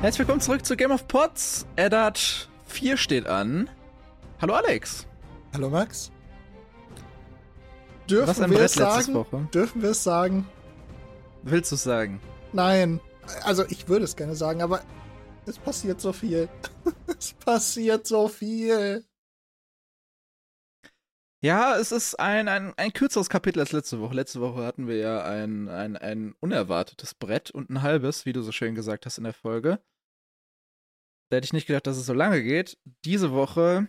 Herzlich willkommen zurück zu Game of Pots. Eddard 4 steht an. Hallo Alex. Hallo Max. Dürfen Was ein wir Brett es sagen? Woche. Dürfen wir es sagen? Willst du es sagen? Nein. Also ich würde es gerne sagen, aber es passiert so viel. es passiert so viel. Ja, es ist ein, ein, ein kürzeres Kapitel als letzte Woche. Letzte Woche hatten wir ja ein, ein, ein unerwartetes Brett und ein halbes, wie du so schön gesagt hast in der Folge. Da hätte ich nicht gedacht, dass es so lange geht. Diese Woche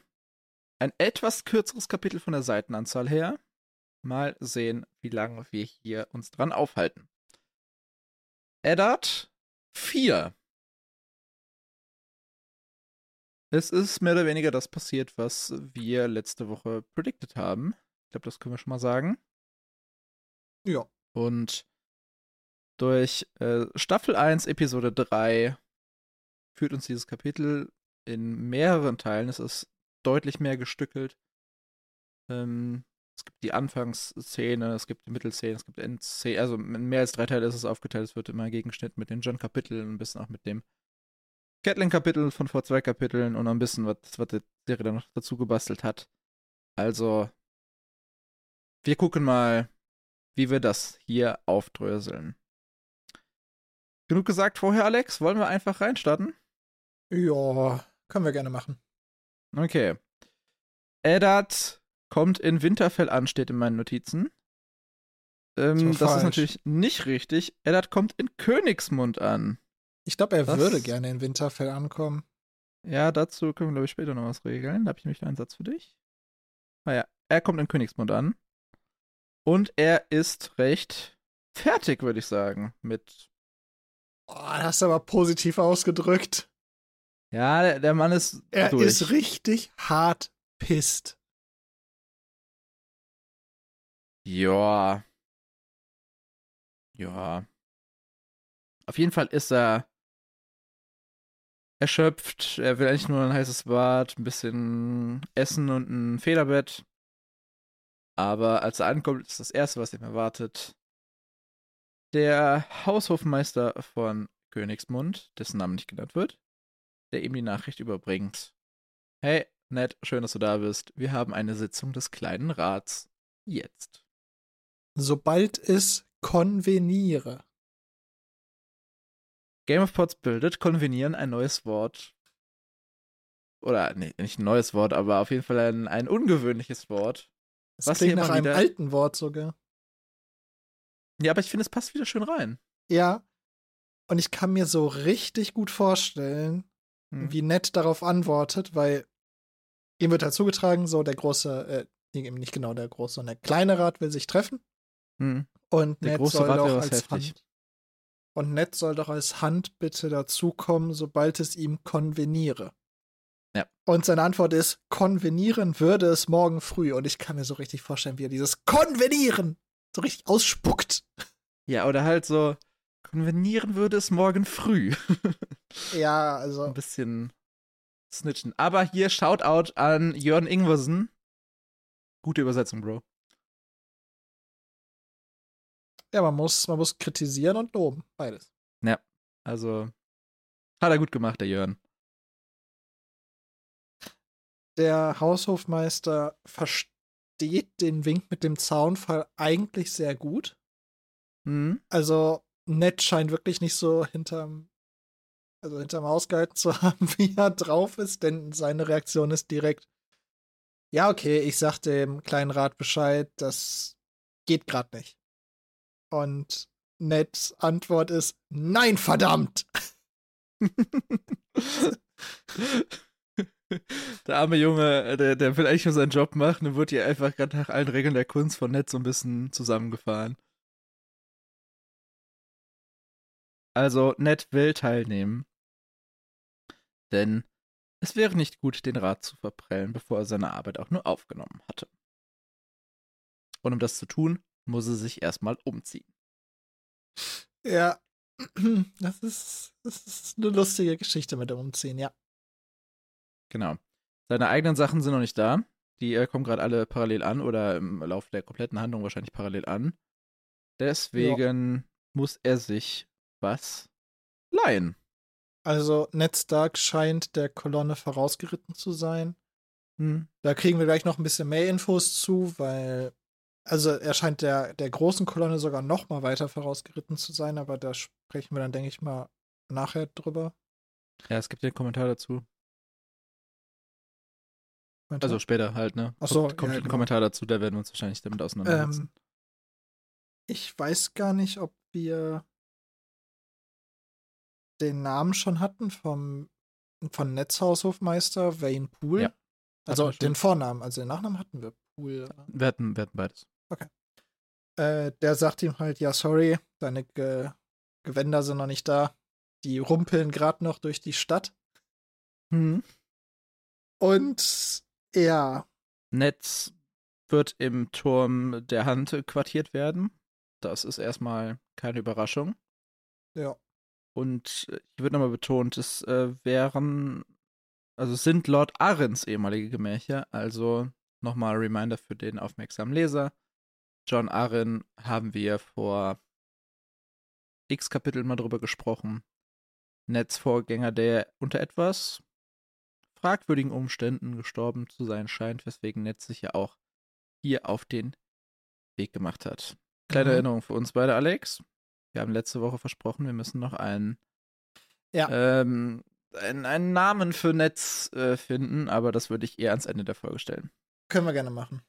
ein etwas kürzeres Kapitel von der Seitenanzahl her. Mal sehen, wie lange wir hier uns dran aufhalten. Eddard 4. Es ist mehr oder weniger das passiert, was wir letzte Woche predicted haben. Ich glaube, das können wir schon mal sagen. Ja. Und durch äh, Staffel 1, Episode 3 führt uns dieses Kapitel in mehreren Teilen. Es ist deutlich mehr gestückelt. Ähm, es gibt die Anfangsszene, es gibt die Mittelszene, es gibt Endszene. Also in mehr als drei Teile ist es aufgeteilt. Es wird immer gegenschnitten mit den John-Kapiteln, ein bisschen auch mit dem Gatling-Kapitel von vor zwei Kapiteln und ein bisschen, was, was die Serie dann noch dazu gebastelt hat. Also, wir gucken mal, wie wir das hier aufdröseln. Genug gesagt vorher, Alex. Wollen wir einfach reinstarten? Ja, können wir gerne machen. Okay. Eddard kommt in Winterfell an, steht in meinen Notizen. Ähm, So das ist natürlich nicht richtig. Eddard kommt in Königsmund an. Ich glaube, er Was? würde gerne in Winterfell ankommen. Ja, dazu können wir, glaube ich, später noch was regeln. Da habe ich nämlich noch einen Satz für dich. Ah ja, er kommt in Königsmund an. Und er ist recht fertig, würde ich sagen. Mit. Oh, das hast du aber positiv ausgedrückt. Ja, der, der Mann ist Er durch. ist richtig hart pisst. Ja. Ja. Auf jeden Fall ist er erschöpft. Er will eigentlich nur ein heißes Bad, ein bisschen Essen und ein Federbett. Aber als er ankommt, ist das Erste, was ihm erwartet, der Haushofmeister von Königsmund, dessen Name nicht genannt wird, der ihm die Nachricht überbringt. Hey, nett, schön, dass du da bist. Wir haben eine Sitzung des kleinen Rats. Jetzt. Sobald es konveniere. Game of Pots bildet konvenieren ein neues Wort. Oder nee, nicht ein neues Wort, aber auf jeden Fall ein, ein ungewöhnliches Wort. Das Was klingt nach einem wieder- alten Wort sogar. Ja, aber ich finde, es passt wieder schön rein. Ja. Und ich kann mir so richtig gut vorstellen, Hm. wie Ned darauf antwortet, weil ihm wird halt zugetragen, so der große, äh, eben nicht genau der große, sondern der kleine Rat will sich treffen Hm. und Der Ned große soll Rat doch als heftig. Hand und Ned soll doch als Handbitte dazukommen, sobald es ihm konveniere. Ja. Und seine Antwort ist, konvenieren würde es morgen früh. Und ich kann mir so richtig vorstellen, wie er dieses Konvenieren so richtig ausspuckt. Ja, oder halt so, konvenieren würde es morgen früh. Ja, Ein also, bisschen snitchen. Aber hier Shoutout an Jörn Ingwersen. Gute Übersetzung, Bro. ja, man muss, man muss kritisieren und loben. Beides. Also, hat er gut gemacht, der Jörn. der Haushofmeister versteht den Wink mit dem Zaunfall eigentlich sehr gut. Hm? Also Ned scheint wirklich nicht so hinterm, also hinterm Haus gehalten zu haben, wie er drauf ist, denn seine Reaktion ist direkt, ja, okay, ich sag dem kleinen Rat Bescheid, das geht gerade nicht. Und Neds Antwort ist, nein, verdammt! der arme Junge, äh, der, der will eigentlich nur seinen Job machen und wird hier einfach gerade nach allen Regeln der Kunst von Ned so ein bisschen zusammengefahren. Also, Ned will teilnehmen. Denn es wäre nicht gut, den Rat zu verprellen, bevor er seine Arbeit auch nur aufgenommen hatte. Und um das zu tun, muss er sich erstmal umziehen. Ja, das ist, das ist eine lustige Geschichte mit dem Umziehen, ja. Genau. Seine eigenen Sachen sind noch nicht da. Die äh, kommen gerade alle parallel an oder im Laufe der kompletten Handlung wahrscheinlich parallel an. Deswegen muss er sich was leihen. Also Ned Stark scheint der Kolonne vorausgeritten zu sein. Hm. Da kriegen wir gleich noch ein bisschen mehr Infos zu, weil also er scheint der, der großen Kolonne sogar noch mal weiter vorausgeritten zu sein, aber da sprechen wir dann, denke ich mal, nachher drüber. Ja, es gibt den Kommentar dazu. Kommentar? Also später halt, ne? Ach so, kommt, kommt ja, ein genau. Kommentar dazu, da werden wir uns wahrscheinlich damit auseinandersetzen. ähm, ich weiß gar nicht, ob wir den Namen schon hatten vom von Netzhaushofmeister Wayne Poole. Ja, Also den Vornamen, also den Nachnamen hatten wir. Poole. wir, hatten, wir hatten beides. Äh, der sagt ihm halt, ja, sorry, deine Ge Gewänder sind noch nicht da. Die rumpeln gerade noch durch die Stadt. Hm. Und ja, Netz wird im Turm der Hand quartiert werden. Das ist erstmal keine Überraschung. ja. Und äh, hier wird nochmal betont, es äh, wären, also es sind Lord Arryns ehemalige Gemächer, also nochmal Reminder für den aufmerksamen Leser. John Arryn haben wir vor x Kapiteln mal drüber gesprochen. Neds Vorgänger, der unter etwas fragwürdigen Umständen gestorben zu sein scheint, weswegen Ned sich ja auch hier auf den Weg gemacht hat. Kleine Mhm. Erinnerung für uns beide, Alex. Wir haben letzte Woche versprochen, wir müssen noch einen, Ja. ähm, einen, einen Namen für Netz äh, finden, aber das würde ich eher ans Ende der Folge stellen. Können wir gerne machen.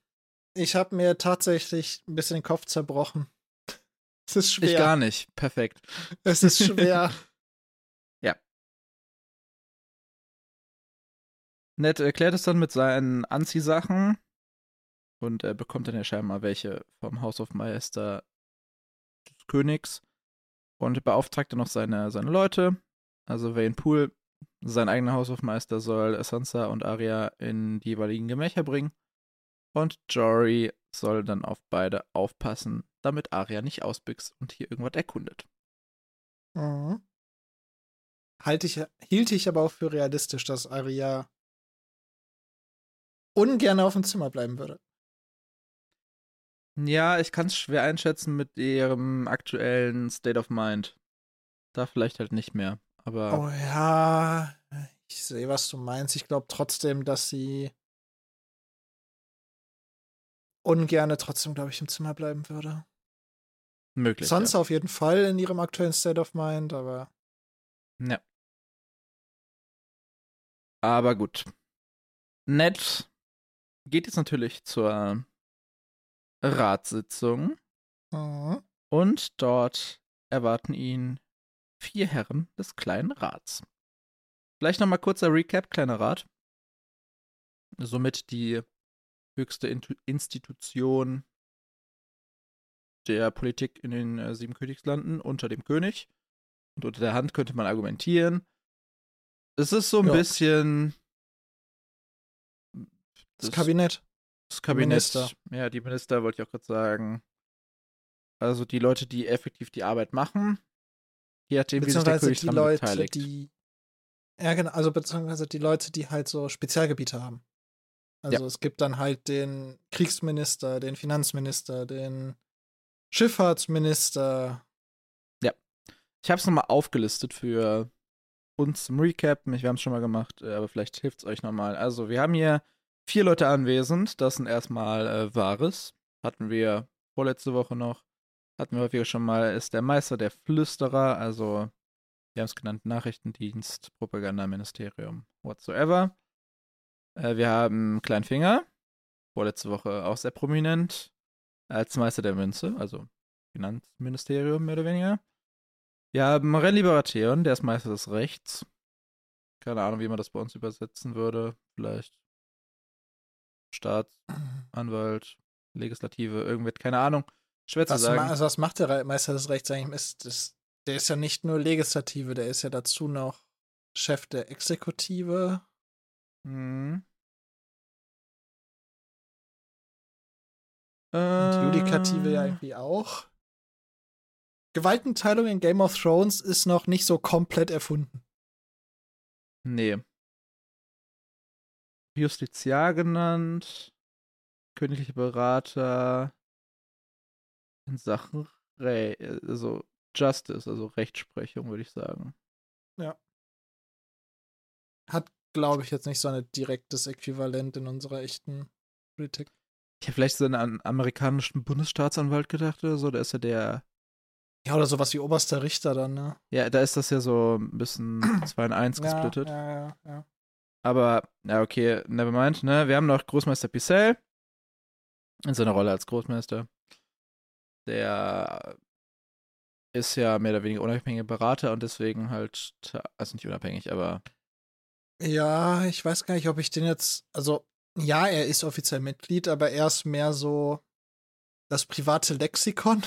Ich habe mir tatsächlich ein bisschen den Kopf zerbrochen. Es ist schwer. Ich gar nicht. Perfekt. Es ist schwer. Ned erklärt es dann mit seinen Anziehsachen und er bekommt dann ja scheinbar welche vom House of Meister des Königs und beauftragt dann noch seine, seine Leute. Also Vane Poole, sein eigener House of Meister, soll Sansa und Arya in die jeweiligen Gemächer bringen und Jory soll dann auf beide aufpassen, damit Arya nicht ausbüchst und hier irgendwas erkundet. Mhm. Halte ich, hielt ich aber auch für realistisch, dass Arya ungern auf dem Zimmer bleiben würde. Ja, ich kann es schwer einschätzen mit ihrem aktuellen State of Mind. Da vielleicht halt nicht mehr. Aber Oh ja, ich sehe, was du meinst. Ich glaube trotzdem, dass sie ungerne trotzdem, glaube ich, im Zimmer bleiben würde. möglich. Sansa auf jeden Fall in ihrem aktuellen State of Mind, aber Ja. ja. Aber gut. Ned geht jetzt natürlich zur Ratssitzung mhm. und dort erwarten ihn vier Herren des kleinen Rats. Vielleicht nochmal kurzer Recap, kleiner Rat. Somit die höchste Intu- Institution der Politik in den äh, sieben Königslanden unter dem König. Und unter der Hand könnte man argumentieren. Es ist so ein Ja. bisschen das, Kabinett. Das Kabinett. Minister. Ja, die Minister wollte ich auch gerade sagen. Also die Leute, die effektiv die Arbeit machen, je nachdem, wie sich der König die Leute, beteiligt. die. Ja, genau, also beziehungsweise die Leute, die halt so Spezialgebiete haben. Also es gibt dann halt den Kriegsminister, den Finanzminister, den Schifffahrtsminister. Ich habe es nochmal aufgelistet für uns zum Recap. Wir haben es schon mal gemacht, äh, aber vielleicht hilft es euch nochmal. Also, wir haben hier vier Leute anwesend. Das sind erstmal äh, Varys. Hatten wir vorletzte Woche noch. Hatten wir häufiger schon mal. Ist der Meister der Flüsterer. Also, wir haben es genannt: Nachrichtendienst, Propagandaministerium, whatsoever. Äh, wir haben Kleinfinger. Vorletzte Woche auch sehr prominent. Als Meister der Münze. Also, Finanzministerium mehr oder weniger. Wir haben Renly Baratheon, der ist Meister des Rechts. Keine Ahnung, wie man das bei uns übersetzen würde. Vielleicht Staatsanwalt, Legislative, irgendwas, keine Ahnung. Schwer zu Was, ma sagen. also was macht der Meister des Rechts eigentlich? Ist das, der ist ja nicht nur Legislative, der ist ja dazu noch Chef der Exekutive. Hm. Und Judikative ja Äh, irgendwie auch. Gewaltenteilung in Game of Thrones ist noch nicht so komplett erfunden. Nee. Justiziar genannt. Königliche Berater. In Sachen Re also Justice, also Rechtsprechung, würde ich sagen. Ja. hat, glaube ich, jetzt nicht so ein direktes Äquivalent in unserer echten Politik. Ich hätte vielleicht so an einen amerikanischen Bundesstaatsanwalt gedacht oder so. Da ist ja der. Ja, oder sowas wie oberster Richter dann, ne? Ja, da ist das ja so ein bisschen 2 in 1 gesplittet. Ja, ja, ja. Aber, ja, okay, nevermind, ne? Wir haben noch Großmeister Picel in seiner Rolle als Großmeister. Der ist ja mehr oder weniger unabhängiger Berater und deswegen halt, also nicht unabhängig, aber. Ja, ich weiß gar nicht, ob ich den jetzt, also ja, er ist offiziell Mitglied, aber er ist mehr so das private Lexikon.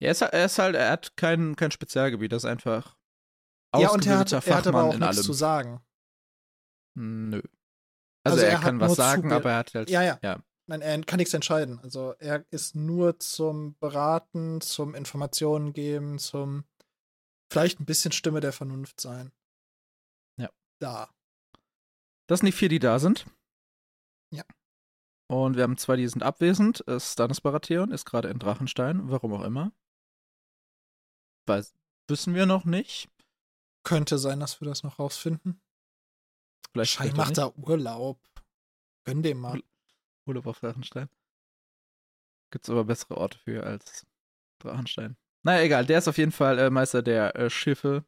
Ja, er ist, er ist halt, er hat kein, kein Spezialgebiet, das ist einfach ja, und er hat, er hat aber auch nichts allem. zu sagen. Nö. Also, Also er, er kann was sagen, aber er hat halt. Ja, ja. ja. Nein, er kann nichts entscheiden. Also er ist nur zum Beraten, zum Informationen geben, zum vielleicht ein bisschen Stimme der Vernunft sein. Ja. Da. Das sind die vier, die da sind. Ja. Und wir haben zwei, die sind abwesend. Stannis Baratheon ist gerade in Drachenstein, warum auch immer. Weiß, wissen wir noch nicht. Könnte sein, dass wir das noch rausfinden. Vielleicht Schei macht da Urlaub. Gönn dem mal. Urlaub auf Drachenstein. Gibt's aber bessere Orte für als Drachenstein. Naja, egal. Der ist auf jeden Fall äh, Meister der äh, Schiffe.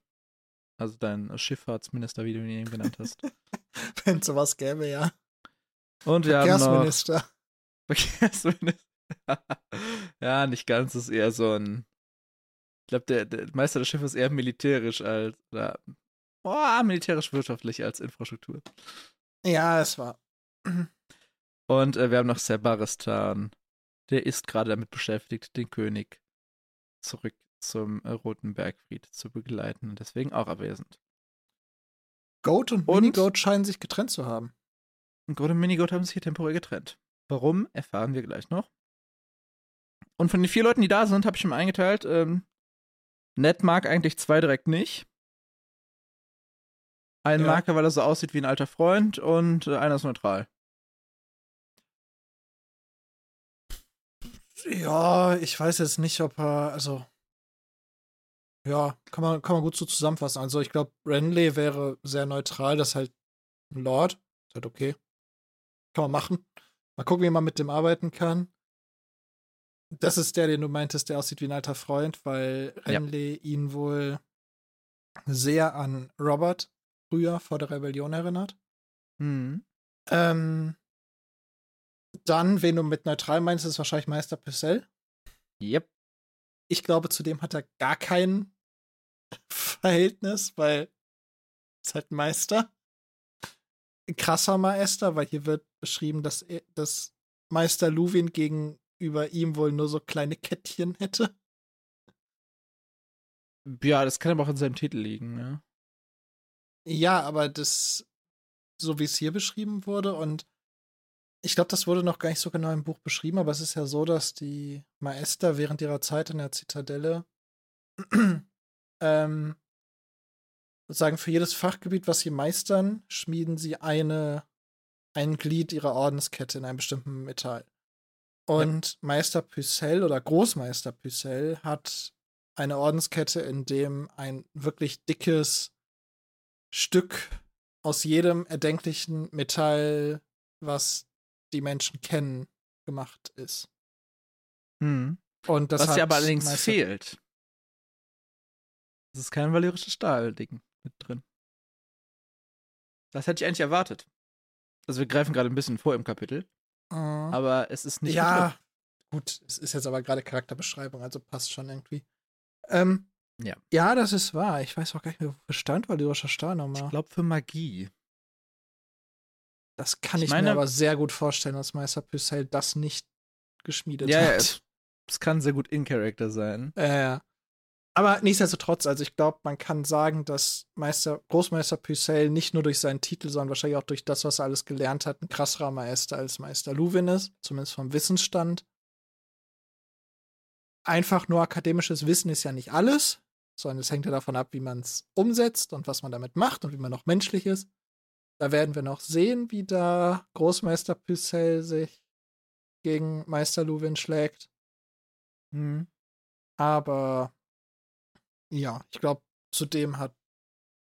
Also dein äh, Schifffahrtsminister, wie du ihn eben genannt hast. Wenn es sowas gäbe, ja. Und wir haben noch Verkehrsminister. Verkehrsminister. ja, nicht ganz. Das ist eher so ein. Ich glaube, der, der Meister des Schiffes ist eher militärisch als. Oder, oh, militärisch-wirtschaftlich als Infrastruktur. Ja, es war. Und äh, wir haben noch Ser Baristan. Der ist gerade damit beschäftigt, den König zurück zum äh, Roten Bergfried zu begleiten und deswegen auch abwesend. Goat und, Und? Minigoat scheinen sich getrennt zu haben. Goat und Minigoat haben sich hier temporär getrennt. Warum, erfahren wir gleich noch. Und von den vier Leuten, die da sind, habe ich mir eingeteilt, ähm, Ned mag eigentlich zwei direkt nicht. Einen Ja. mag er, weil er so aussieht wie ein alter Freund und äh, einer ist neutral. Ja, ich weiß jetzt nicht, ob er, also. Ja, kann man, kann man gut so zusammenfassen. Also, ich glaube, Renly wäre sehr neutral, das ist halt ein Lord. Ist halt okay. Kann man machen. Mal gucken, wie man mit dem arbeiten kann. Das ist der, den du meintest, der aussieht wie ein alter Freund, weil Ja. Renly ihn wohl sehr an Robert früher vor der Rebellion erinnert. Hm. Ähm, dann, wen du mit neutral meinst, ist wahrscheinlich Meister Purcell. Yep. Ich glaube, zu dem hat er gar kein Verhältnis, weil ist halt ein Meister. Ein krasser Meister, weil hier wird beschrieben, dass, er, dass Meister Luwin gegenüber ihm wohl nur so kleine Kettchen hätte. Ja, das kann aber auch in seinem Titel liegen, ne? Ja, aber das, so wie es hier beschrieben wurde, und ich glaube, das wurde noch gar nicht so genau im Buch beschrieben, aber es ist ja so, dass die Maester während ihrer Zeit in der Zitadelle ähm, sozusagen für jedes Fachgebiet, was sie meistern, schmieden sie eine, ein Glied ihrer Ordenskette in einem bestimmten Metall. Und Meister Pucelle oder Großmeister Pucelle hat eine Ordenskette, in dem ein wirklich dickes Stück aus jedem erdenklichen Metall, was die Menschen kennen, gemacht ist. Hm. Und das Was dir aber allerdings fehlt. Es ist kein valyrisches Stahlding mit drin. Das hätte ich eigentlich erwartet. Also wir greifen gerade ein bisschen vor im Kapitel, Mhm. aber es ist nicht ja, gut, es ist jetzt aber gerade Charakterbeschreibung, also passt schon irgendwie. Ähm, Ja. Ja, das ist wahr. Ich weiß auch gar nicht mehr, wofür stand valyrischer Stahl drin. nochmal. Ich glaube für Magie. Das kann ich ich, meine- mir aber sehr gut vorstellen, dass Meister Purcell das nicht geschmiedet Ja, ja, hat. es, es kann sehr gut in Character sein. Äh, aber nichtsdestotrotz, also ich glaube, man kann sagen, dass Meister, Großmeister Purcell nicht nur durch seinen Titel, sondern wahrscheinlich auch durch das, was er alles gelernt hat, ein krasserer Meister als Meister Luwin ist, zumindest vom Wissensstand. Einfach nur akademisches Wissen ist ja nicht alles, sondern es hängt ja davon ab, wie man es umsetzt und was man damit macht und wie man noch menschlich ist. Da werden wir noch sehen, wie da Großmeister Purcell sich gegen Meister Luwin schlägt. Hm. Aber ja, ich glaube, zudem hat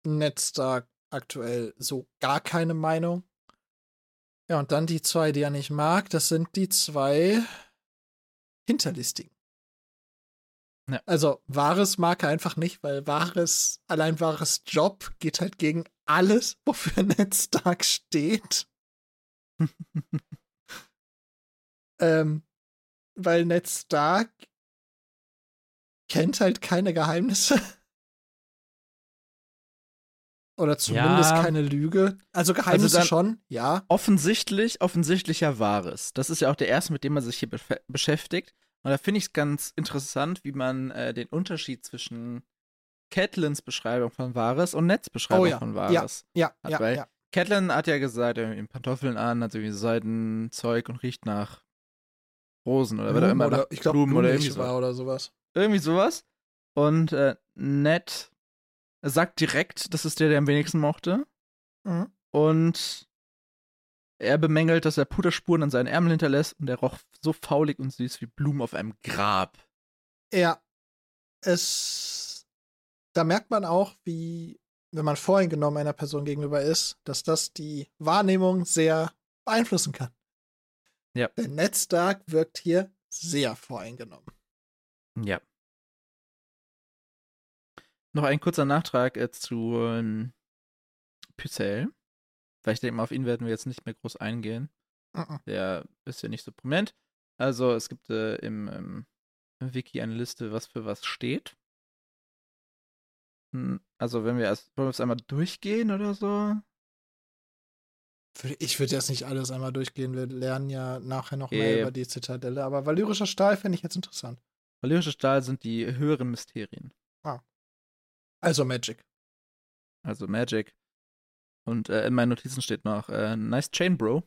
Ned Stark aktuell so gar keine Meinung. Ja, und dann die zwei, die er nicht mag, das sind die zwei Hinterlistigen. Ja. Also, Wahres mag er einfach nicht, weil Wahres, allein Wahres Job geht halt gegen alles, wofür Ned Stark steht. ähm, weil Ned Stark kennt halt keine Geheimnisse. Oder zumindest Ja. keine Lüge. Also Geheimnisse dann- schon, ja. offensichtlich, offensichtlicher Wahres. Das ist ja auch der erste, mit dem man sich hier beschäftigt. Und da finde ich es ganz interessant, wie man äh, den Unterschied zwischen Catelins Beschreibung von Wahres und Nets Beschreibung Oh ja, von ja. Wahres. Ja, Hat, ja, weil- ja. Catelyn hat ja gesagt, er hat Pantoffeln an, hat irgendwie Seidenzeug und riecht nach Rosen oder was auch immer. oder, ich glaube, Blumen oder Blumig irgendwie, so. war oder sowas. irgendwie sowas. Und äh, Ned sagt direkt, das ist der, der am wenigsten mochte. Mhm. Und er bemängelt, dass er Puderspuren an seinen Ärmeln hinterlässt und er roch so faulig und süß wie Blumen auf einem Grab. Ja. Es. Da merkt man auch, wie, wenn man voreingenommen einer Person gegenüber ist, dass das die Wahrnehmung sehr beeinflussen kann. Ja. Denn Ned Stark wirkt hier sehr voreingenommen. Ja. Noch ein kurzer Nachtrag äh, zu ähm, Pycelle. Weil ich denke mal, auf ihn werden wir jetzt nicht mehr groß eingehen. Mhm. Der ist ja nicht so prominent. Also es gibt äh, im, ähm, im Wiki eine Liste, was für was steht. Hm, Also wenn wir erst, wollen wir es einmal durchgehen oder so? Ich würde jetzt nicht alles einmal durchgehen. Wir lernen ja nachher noch mehr ja. über die Zitadelle. Aber valyrischer Stahl fände ich jetzt interessant. Valyrische Stahl sind die höheren Mysterien. Also Magic. Also Magic. Und äh, in meinen Notizen steht noch, äh, nice chain, bro.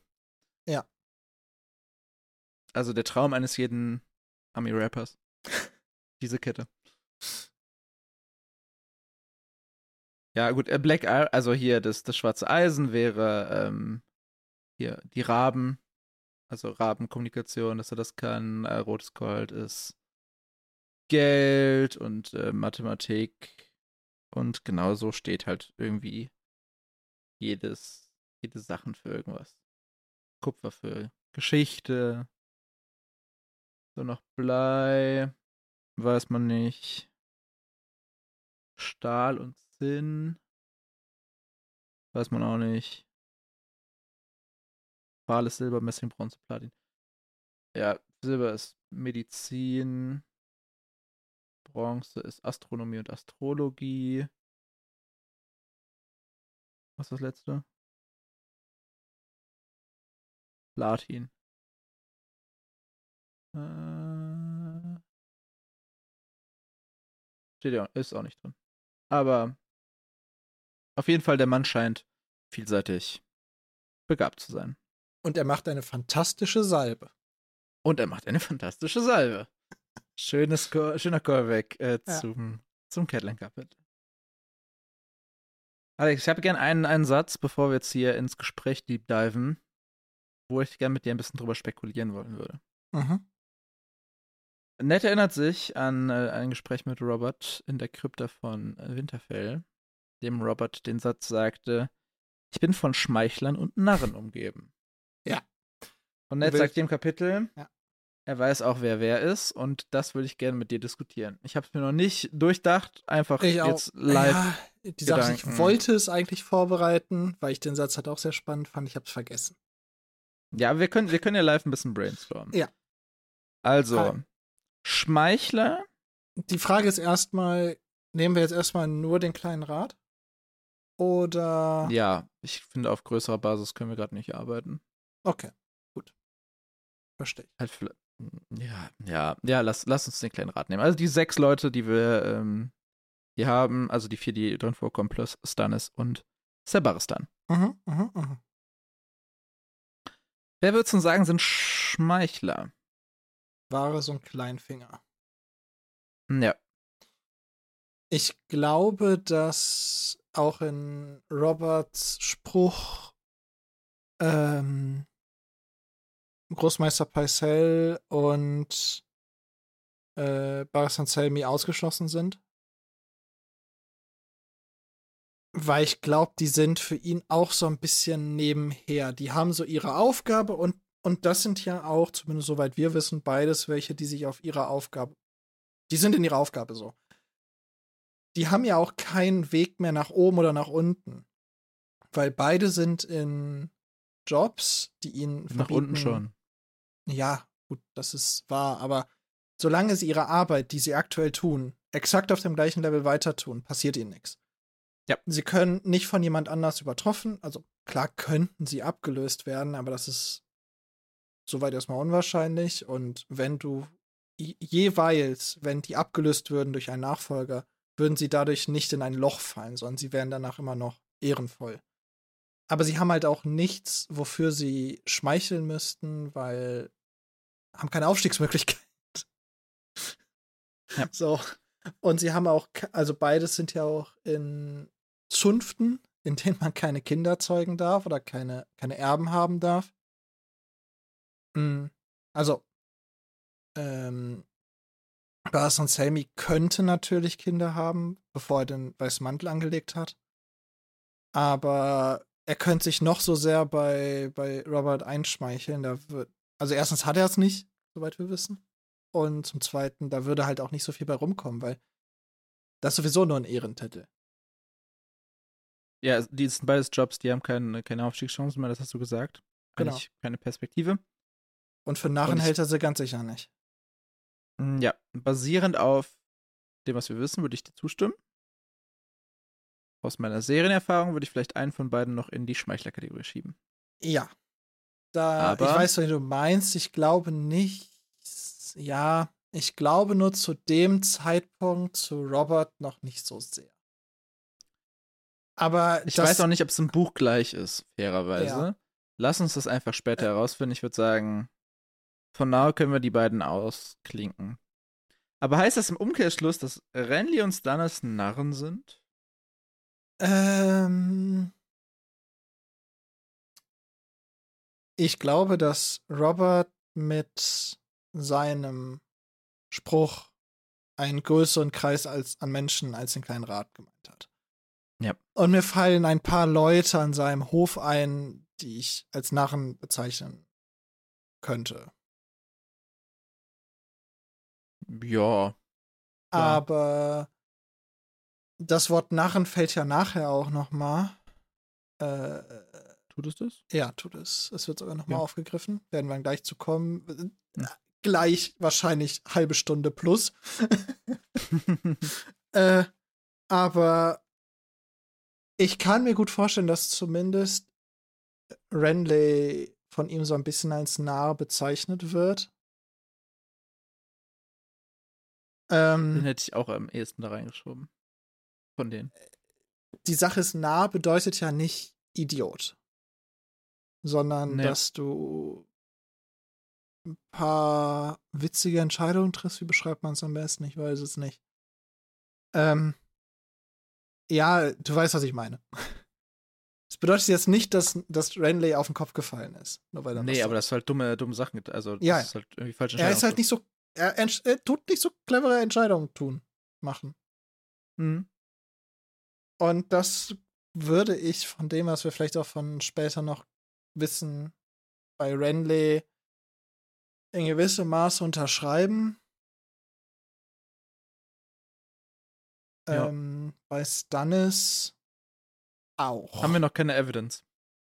Ja. Also der Traum eines jeden Army-Rappers. Diese Kette. Ja, gut, äh, Black Iron, also hier das, das schwarze Eisen wäre ähm, hier die Raben, also Rabenkommunikation, dass er das kann. Äh, Rotes Gold ist Geld und äh, Mathematik. Und genau so steht halt irgendwie jedes, jede Sachen für irgendwas. Kupfer für Geschichte. So noch Blei. Weiß man nicht. Stahl und Zinn. Weiß man auch nicht. Wahles Silber, Messing, Bronze, Platin. Ja, Silber ist Medizin. Bronze ist Astronomie und Astrologie. Was ist das letzte? Platin. Äh, steht ja, ist auch nicht drin. Aber auf jeden Fall, der Mann scheint vielseitig begabt zu sein. Und er macht eine fantastische Salbe. Und er macht eine fantastische Salbe. Schönes, schöner Callback äh, Ja. zum, zum Carpet. Alex, ich habe gern einen, einen Satz, bevor wir jetzt hier ins Gespräch deep diven, wo ich gern mit dir ein bisschen drüber spekulieren wollen würde. Mhm. Ned erinnert sich an äh, ein Gespräch mit Robert in der Krypta von äh, Winterfell, dem Robert den Satz sagte, ich bin von Schmeichlern und Narren umgeben. Ja. Und Ned Will- sagt im Kapitel, Ja. Er weiß auch, wer wer ist und das würde ich gerne mit dir diskutieren. Ich habe es mir noch nicht durchdacht, einfach Ich auch. jetzt live. Ja, die Sache, ich wollte es eigentlich vorbereiten, weil ich den Satz halt auch sehr spannend fand. Ich habe es vergessen. Ja, wir können, wir können ja live ein bisschen brainstormen. Ja. Also, Hi. Schmeichler, Die Frage ist erstmal, nehmen wir jetzt erstmal nur den kleinen Rat? Oder. ja, ich finde, auf größerer Basis können wir gerade nicht arbeiten. Okay, gut. Verstehe ich. Halt vielleicht- ja, ja, ja, lass, lass uns den kleinen Rat nehmen. Also die sechs Leute, die wir ähm, hier haben, also die vier, die drin vorkommen, plus Stannis und Sebaristan. Mhm, mhm, mhm. Wer würdest du sagen, sind Schmeichler? Wahre so ein Kleinfinger. Ja, Ich glaube, dass auch in Roberts Spruch ähm, Großmeister Pycelle und äh, Baris Selmi ausgeschlossen sind. Weil ich glaube, die sind für ihn auch so ein bisschen nebenher. Die haben so ihre Aufgabe und, und das sind ja auch, zumindest soweit wir wissen, beides welche, die sich auf ihre Aufgabe, die sind in ihrer Aufgabe so. Die haben ja auch keinen Weg mehr nach oben oder nach unten. Weil beide sind in Jobs, die ihnen Nach unten schon. Ja, gut, das ist wahr, aber solange sie ihre Arbeit, die sie aktuell tun, exakt auf dem gleichen Level weiter tun, passiert ihnen nichts. Ja. Sie können nicht von jemand anders übertroffen, also klar könnten sie abgelöst werden, aber das ist soweit erstmal unwahrscheinlich und wenn du jeweils, wenn die abgelöst würden durch einen Nachfolger, würden sie dadurch nicht in ein Loch fallen, sondern sie wären danach immer noch ehrenvoll. Aber sie haben halt auch nichts, wofür sie schmeicheln müssten, weil haben keine Aufstiegsmöglichkeit. Ja. So. Und sie haben auch, also beides sind ja auch in Zunften, in denen man keine Kinder zeugen darf oder keine, keine Erben haben darf. Mm, also, ähm, Bas und Sammy könnte natürlich Kinder haben, bevor er den weißen Mantel angelegt hat. Aber er könnte sich noch so sehr bei, bei Robert einschmeicheln. Da wird, also erstens hat er es nicht, soweit wir wissen. Und zum Zweiten, da würde halt auch nicht so viel bei rumkommen, weil das ist sowieso nur ein Ehrentitel. Ja, die sind beides Jobs, die haben keine, keine Aufstiegschancen mehr, das hast du gesagt. Genau. Eigentlich keine Perspektive. Und für Narren hält er sie ganz sicher nicht. Mm, Ja, basierend auf dem, was wir wissen, würde ich dir zustimmen. Aus meiner Serienerfahrung würde ich vielleicht einen von beiden noch in die Schmeichler-Kategorie schieben. Ja. Da, Aber- ich weiß, was du meinst. Ich glaube nicht. Ja, ich glaube nur zu dem Zeitpunkt zu Robert noch nicht so sehr. Aber Ich weiß auch nicht, ob es im Buch gleich ist, fairerweise. Ja. Lass uns das einfach später herausfinden. Ich würde sagen, von now können wir die beiden ausklinken. Aber heißt das im Umkehrschluss, dass Renly und Stannis Narren sind? Ähm, ich glaube, dass Robert mit seinem Spruch einen größeren Kreis als, an Menschen als den kleinen Rat gemeint hat. Ja. Und mir fallen ein paar Leute an seinem Hof ein, die ich als Narren bezeichnen könnte. Ja. Ja. Aber das Wort Narren fällt ja nachher auch noch mal. Äh, Tut es das? Ja, tut es. Es wird sogar nochmal Ja. aufgegriffen. Werden wir dann gleich zu kommen. Äh, Hm. Gleich wahrscheinlich halbe Stunde plus. äh, aber ich kann mir gut vorstellen, dass zumindest Renly von ihm so ein bisschen als nah bezeichnet wird. Den Ähm, hätte ich auch am ehesten da reingeschoben. Von denen. die Sache ist nah bedeutet ja nicht Idiot, sondern Nee. dass du ein paar witzige Entscheidungen triffst. Wie beschreibt man es am besten? Ich weiß es nicht. Ähm, ja, du weißt, was ich meine. Das bedeutet jetzt nicht, dass, dass Renly auf den Kopf gefallen ist. Nur weil er Nee, aber das ist halt dumme, dumme Sachen. Also, das Ja, ist halt irgendwie falsche er ist halt nicht so. Er, er tut nicht so clevere Entscheidungen tun, machen. Mhm. Und das würde ich von dem, was wir vielleicht auch von später noch wissen, bei Renly in gewissem Maße unterschreiben. Ja. Ähm, bei Stannis auch. Haben wir noch keine Evidence.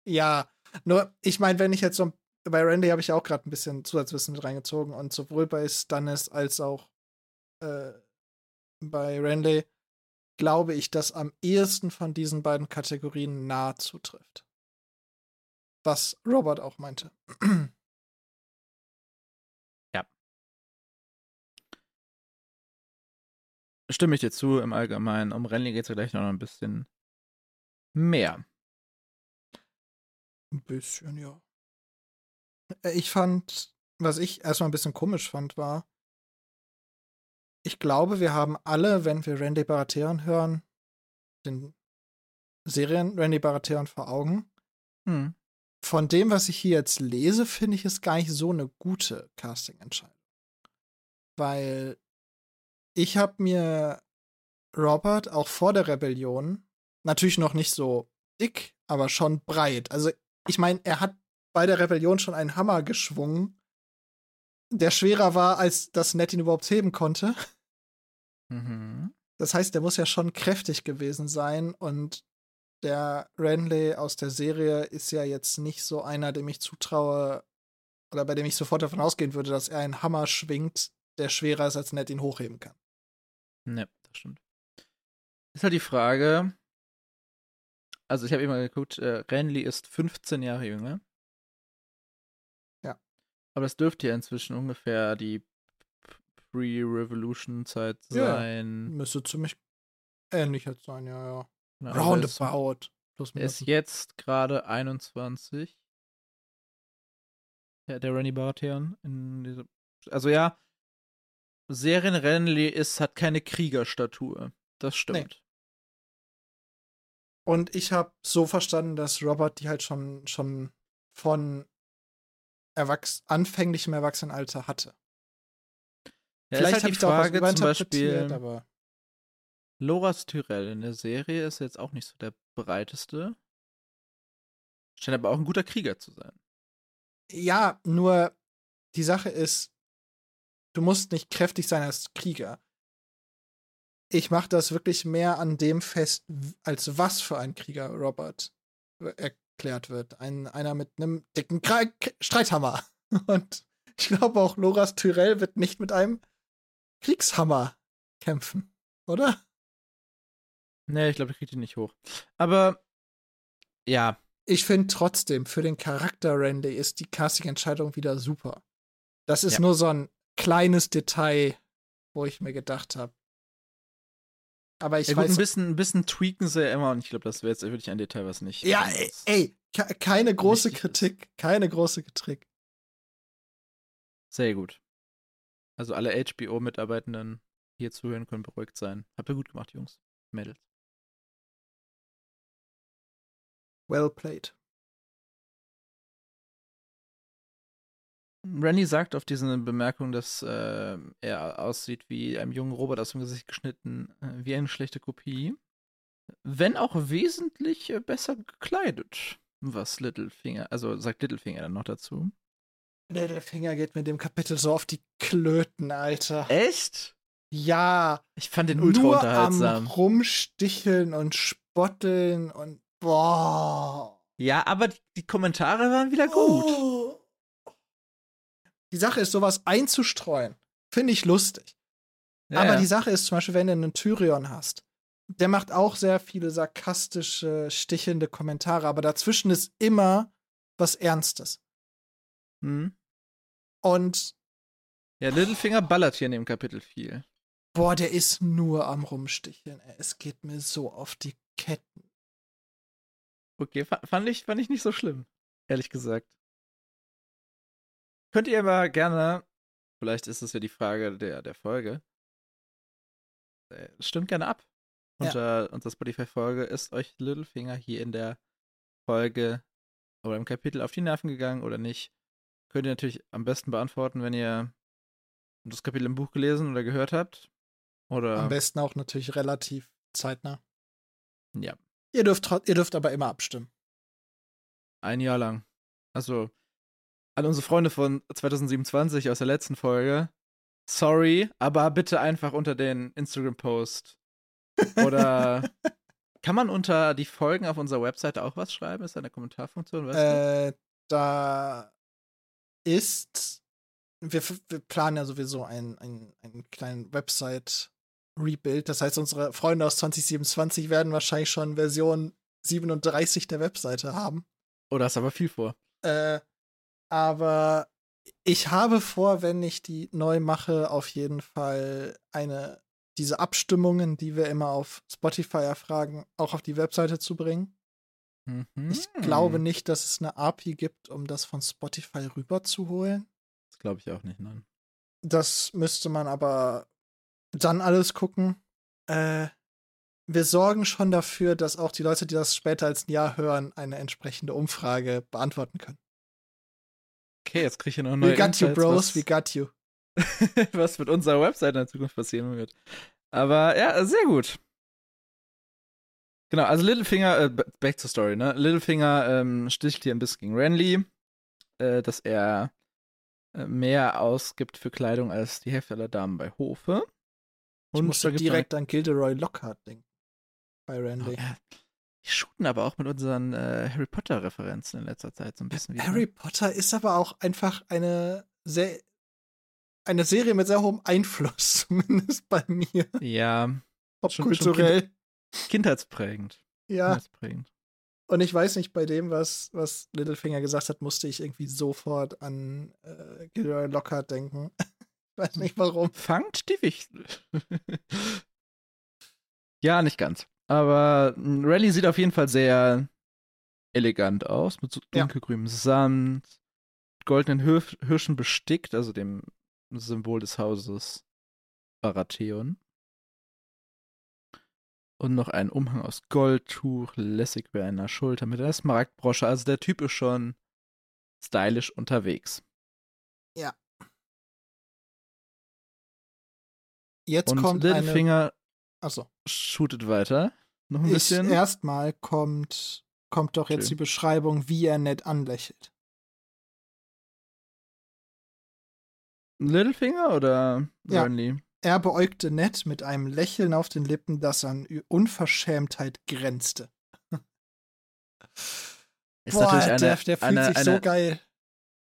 Ja, nur, ich meine, wenn ich jetzt so bei Randy habe ich ja auch gerade ein bisschen Zusatzwissen mit reingezogen und sowohl bei Stannis als auch äh, bei Randy glaube ich, dass am ehesten von diesen beiden Kategorien nah zutrifft. Was Robert auch meinte. Stimme ich dir zu, im Allgemeinen. Um Renly geht es ja gleich noch ein bisschen mehr. Ein bisschen, ja. Äh, Ich fand, was ich erstmal ein bisschen komisch fand, war, ich glaube, wir haben alle, wenn wir Randy Baratheon hören, den Serien Randy Baratheon vor Augen. Hm. Von dem, was ich hier jetzt lese, finde ich es gar nicht so eine gute Casting-Entscheidung. Weil ich habe mir Robert auch vor der Rebellion, Natürlich noch nicht so dick, aber schon breit. Also, ich meine, er hat bei der Rebellion schon einen Hammer geschwungen, der schwerer war, als das Ned ihn überhaupt heben konnte. Mhm. Das heißt, der muss ja schon kräftig gewesen sein und der Renly aus der Serie ist ja jetzt nicht so einer, dem ich zutraue oder bei dem ich sofort davon ausgehen würde, dass er einen Hammer schwingt, der schwerer ist, als Ned ihn hochheben kann. Ne, das stimmt. Ist halt die Frage. Also, ich habe immer geguckt, äh, Renly ist 15 Jahre jünger. Ja. Aber es dürfte ja inzwischen ungefähr die Pre-Revolution-Zeit Ja. sein. Müsste ziemlich ähnlich jetzt sein, ja, ja. Na, ist- Roundabout. Ist minus. jetzt gerade 21. Der, der Renny. In diese, also ja, Serien Renly ist, hat keine Kriegerstatur. Das stimmt. Und ich habe so verstanden, dass Robert die halt schon, schon von erwachs anfänglichem Erwachsenenalter hatte. Ja, Vielleicht ist habe halt ich da auch was zum überinterpretiert, Beispiel. aber Loras Tyrell in der Serie ist jetzt auch nicht so der breiteste. Scheint aber auch ein guter Krieger zu sein. ja, nur die Sache ist, du musst nicht kräftig sein als Krieger. Ich mache das wirklich mehr an dem fest, als was für ein Krieger Robert erklärt wird. Ein, einer mit einem dicken K Streithammer. Und ich glaube auch Loras Tyrell wird nicht mit einem Kriegshammer kämpfen, oder? Nee, ich glaube, ich kriege die nicht hoch. Aber ja, Ich finde trotzdem, für den Charakter Randy ist die Casting-Entscheidung wieder super. Das ist Ja. nur so ein kleines Detail, wo ich mir gedacht habe. Aber ich ja gut, weiß. ein bisschen, ein bisschen tweaken sie ja immer und ich glaube, das wäre jetzt wirklich ein Detail, was nicht. ja, ey, ey ke- keine große wichtig ist. Kritik. Keine große Kritik. Sehr gut. Also alle HBO-Mitarbeitenden hier zuhören können beruhigt sein. Habt ihr gut gemacht, Jungs. Mädels. Well played. Rennie sagt auf diese Bemerkung, dass äh, er aussieht wie einem jungen Robert aus dem Gesicht geschnitten, äh, wie eine schlechte Kopie. Wenn auch wesentlich äh, besser gekleidet, was Littlefinger, also sagt Littlefinger dann noch dazu. Der Finger geht mit dem Kapitel so auf die Klöten, Alter. Echt? Ja, Ich fand den ultra nur unterhaltsam. am Rumsticheln und Spotteln und boah. Ja, aber die, die Kommentare waren wieder gut. Oh. Die Sache ist, sowas einzustreuen, finde ich lustig. Ja, Aber ja. die Sache ist zum Beispiel, wenn du einen Tyrion hast, der macht auch sehr viele sarkastische, stichelnde Kommentare, aber dazwischen ist immer was Ernstes. Hm? Und ja, Littlefinger ballert hier in dem Kapitel viel. boah, der ist nur am Rumsticheln. Es geht mir so auf die Ketten. Okay, fa- fand ich, fand ich nicht so schlimm, ehrlich gesagt. Könnt ihr aber gerne, vielleicht ist es ja die Frage der, der Folge, äh, stimmt gerne ab. Ja. Unter unserer Spotify-Folge ist euch Littlefinger hier in der Folge oder im Kapitel auf die Nerven gegangen oder nicht? Könnt ihr natürlich am besten beantworten, wenn ihr das Kapitel im Buch gelesen oder gehört habt. Oder Am besten auch natürlich relativ zeitnah. ja, Ihr dürft, ihr dürft aber immer abstimmen. Ein Jahr lang. Also, an unsere Freunde von 2027 aus der letzten Folge. Sorry, aber bitte einfach unter den Instagram-Post. Oder kann man unter die Folgen auf unserer Webseite auch was schreiben? Ist da eine Kommentarfunktion? Weißt du? Äh, da ist. Wir, wir planen ja sowieso einen, einen, einen kleinen Website-Rebuild. Das heißt, unsere Freunde aus 2027 werden wahrscheinlich schon Version 37 der Webseite haben. Oder hast aber viel vor? Äh, aber ich habe vor, wenn ich die neu mache, auf jeden Fall eine diese Abstimmungen, die wir immer auf Spotify erfragen, auch auf die Webseite zu bringen. Mhm. Ich glaube nicht, dass es eine API gibt, um das von Spotify rüberzuholen. Das glaube ich auch nicht, nein. Das müsste man aber dann alles gucken. Äh, wir sorgen schon dafür, dass auch die Leute, die das später als ein Jahr hören, eine entsprechende Umfrage beantworten können. Okay, jetzt kriege ich hier noch neue We got you, Insights, Bros, was, we got you. was mit unserer Website in der Zukunft passieren wird. Aber ja, sehr gut. Genau, also Littlefinger, äh, back to story, ne? Littlefinger ähm, sticht hier ein bisschen gegen Renly, äh, dass er äh, mehr ausgibt für Kleidung als die Hälfte aller Damen bei Hofe. Und ich musste direkt an Gilderoy Lockhart denken. Bei Randy. Oh, ja. Shooten aber auch mit unseren äh, Harry Potter-Referenzen in letzter Zeit so ein bisschen wieder. Harry Potter ist aber auch einfach eine sehr eine Serie mit sehr hohem Einfluss, zumindest bei mir. Ja. Popkulturell. Kind kindheitsprägend. Ja. Kindheitsprägend. Und ich weiß nicht, bei dem, was, was Littlefinger gesagt hat, musste ich irgendwie sofort an äh, Gilroy Lockhart denken. ich weiß nicht warum. Fangt die Wichtel. ja, nicht ganz. Aber Rally sieht auf jeden Fall sehr elegant aus, mit so dunkelgrünem ja. Sand, goldenen Hir Hirschen bestickt, also dem Symbol des Hauses Baratheon. Und noch ein Umhang aus Goldtuch, lässig bei einer Schulter mit einer Smaragdbrosche. Also der Typ ist schon stylisch unterwegs. Ja. Jetzt Und kommt Littlefinger eine... Achso. Shootet weiter. Noch ein bisschen. Erstmal kommt, kommt doch jetzt Schön. die Beschreibung, wie er nett anlächelt. Littlefinger oder ja. Burnley? Er beäugte Ned mit einem Lächeln auf den Lippen, das an Unverschämtheit grenzte. Ist Boah, natürlich eine, der, der fühlt eine, sich eine, so geil.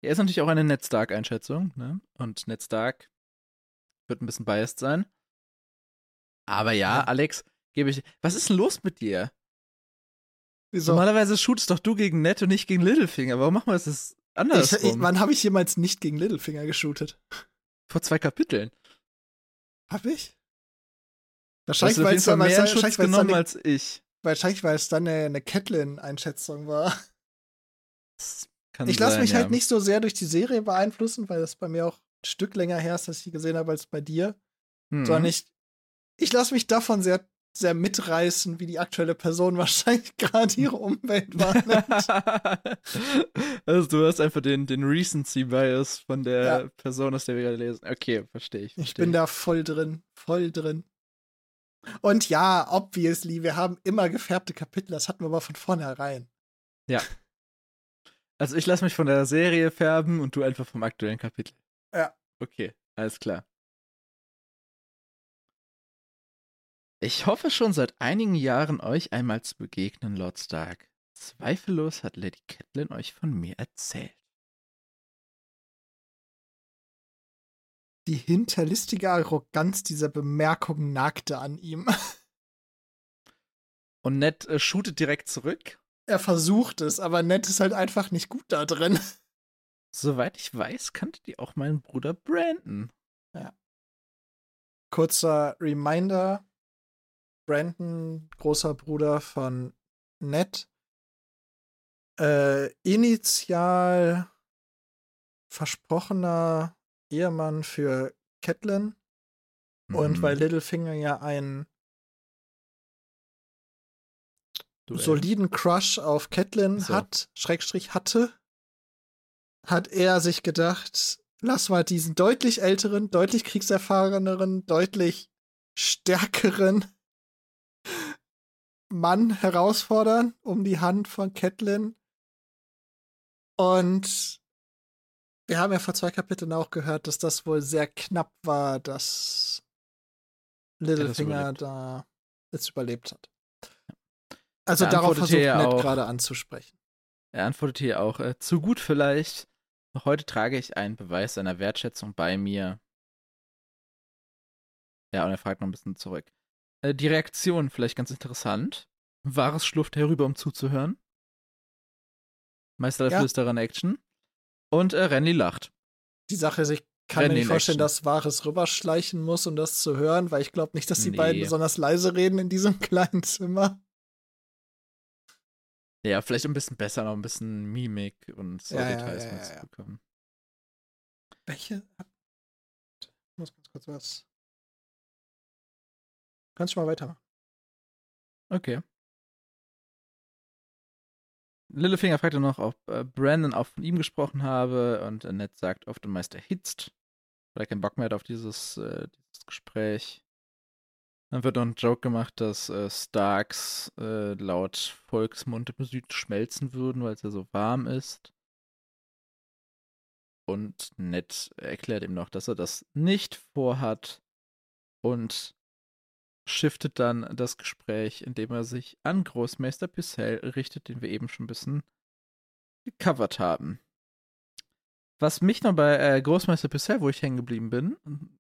Er ist natürlich auch eine Ned Stark-Einschätzung, ne? Und Ned Stark wird ein bisschen biased sein. Aber ja. Alex, gebe ich. Was ist denn los mit dir? Wieso? Normalerweise shootest doch du gegen Ned und nicht gegen Littlefinger. Warum machen wir das anders? wann habe ich jemals nicht gegen Littlefinger geshootet? Vor zwei Kapiteln. Hab ich? Wahrscheinlich, weil es dann Schutz genommen eine, als ich. Wahrscheinlich, weil es dann eine, eine Catelyn-Einschätzung war. ich lasse mich halt ja. halt nicht so sehr durch die Serie beeinflussen, weil das bei mir auch ein Stück länger her ist, dass ich sie gesehen habe als bei dir. Mhm. Sondern ich, ich lasse mich davon sehr, sehr mitreißen, wie die aktuelle Person wahrscheinlich gerade ihre Umwelt wahrnimmt. also du hast einfach den, den Recency-Bias von der ja. Person, aus der wir gerade lesen. Okay, verstehe ich. Versteh ich bin da voll drin, voll drin. Und ja, obviously, wir haben immer gefärbte Kapitel, das hatten wir aber von vornherein. Ja. Also ich lasse mich von der Serie färben und du einfach vom aktuellen Kapitel. Ja. Okay, alles klar. Ich hoffe schon seit einigen Jahren euch einmal zu begegnen, Lord Stark. Zweifellos hat Lady Catelyn euch von mir erzählt. Die hinterlistige Arroganz dieser Bemerkung nagte an ihm. Und Ned äh, shootet direkt zurück. Er versucht es, aber Ned ist halt einfach nicht gut da drin. Soweit ich weiß, kannte die auch meinen Bruder Brandon. Ja. Kurzer Reminder: Brandon, großer Bruder von Ned, äh, initial versprochener Ehemann für Catelyn. Mhm. Und weil Littlefinger ja einen Duell. soliden Crush auf Catelyn so. hat, Schrägstrich hatte, hat er sich gedacht, lass mal diesen deutlich älteren, deutlich kriegserfahreneren, deutlich stärkeren Mann herausfordern um die Hand von Catelyn. Und wir haben ja vor zwei Kapiteln auch gehört, dass das wohl sehr knapp war, dass Littlefinger da jetzt überlebt hat. Also er darauf versucht Ned gerade anzusprechen. Er antwortet hier auch, äh, zu gut vielleicht. Noch heute trage ich einen Beweis seiner Wertschätzung bei mir. Ja, und er fragt noch ein bisschen zurück. Äh, die Reaktion vielleicht ganz interessant. Wahres schlurft herüber, um zuzuhören. Meister der ja. Flüsterer in Action. Und äh, Renly lacht. Die Sache ist, ich kann Renly mir nicht vorstellen, dass Wahres rüberschleichen muss, um das zu hören, weil ich glaube nicht, dass die nee. beiden besonders leise reden in diesem kleinen Zimmer. Ja, vielleicht ein bisschen besser, noch ein bisschen Mimik und so ja, Details ja, ja, mitzubekommen. Welche? Ich muss ganz kurz was. Kannst du mal weitermachen. Okay. Littlefinger fragte noch, ob äh, Brandon auch von ihm gesprochen habe und Ned sagt oft und meist erhitzt, weil er keinen Bock mehr hat auf dieses, äh, dieses Gespräch. Dann wird noch ein Joke gemacht, dass äh, Starks äh, laut Volksmund im Süden schmelzen würden, weil es ja so warm ist. Und Ned erklärt ihm noch, dass er das nicht vorhat und shiftet dann das Gespräch, indem er sich an Großmeister Pissell richtet, den wir eben schon ein bisschen gecovert haben. Was mich noch bei äh, Großmeister Pissell, wo ich hängen geblieben bin,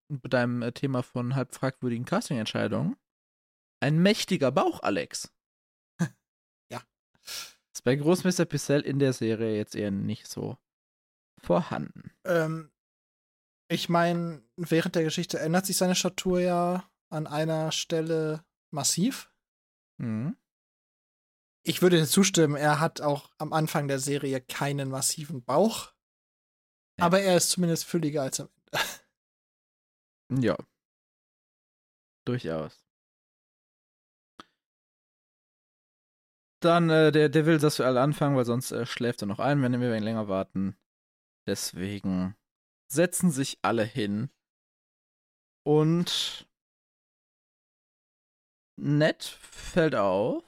bei deinem äh, Thema von halb fragwürdigen Casting-Entscheidungen, ein mächtiger Bauch, Alex. ja. Ist bei Großmeister Pissell in der Serie jetzt eher nicht so vorhanden. Ähm, ich meine, während der Geschichte ändert sich seine Statur ja an einer Stelle massiv. Mhm. Ich würde dir zustimmen, er hat auch am Anfang der Serie keinen massiven Bauch. Ja. Aber er ist zumindest fülliger als am Ende. Ja. Durchaus. Dann, äh, der, der will, dass wir alle anfangen, weil sonst äh, schläft er noch ein, wenn wir länger warten. Deswegen setzen sich alle hin. Und nett fällt auf,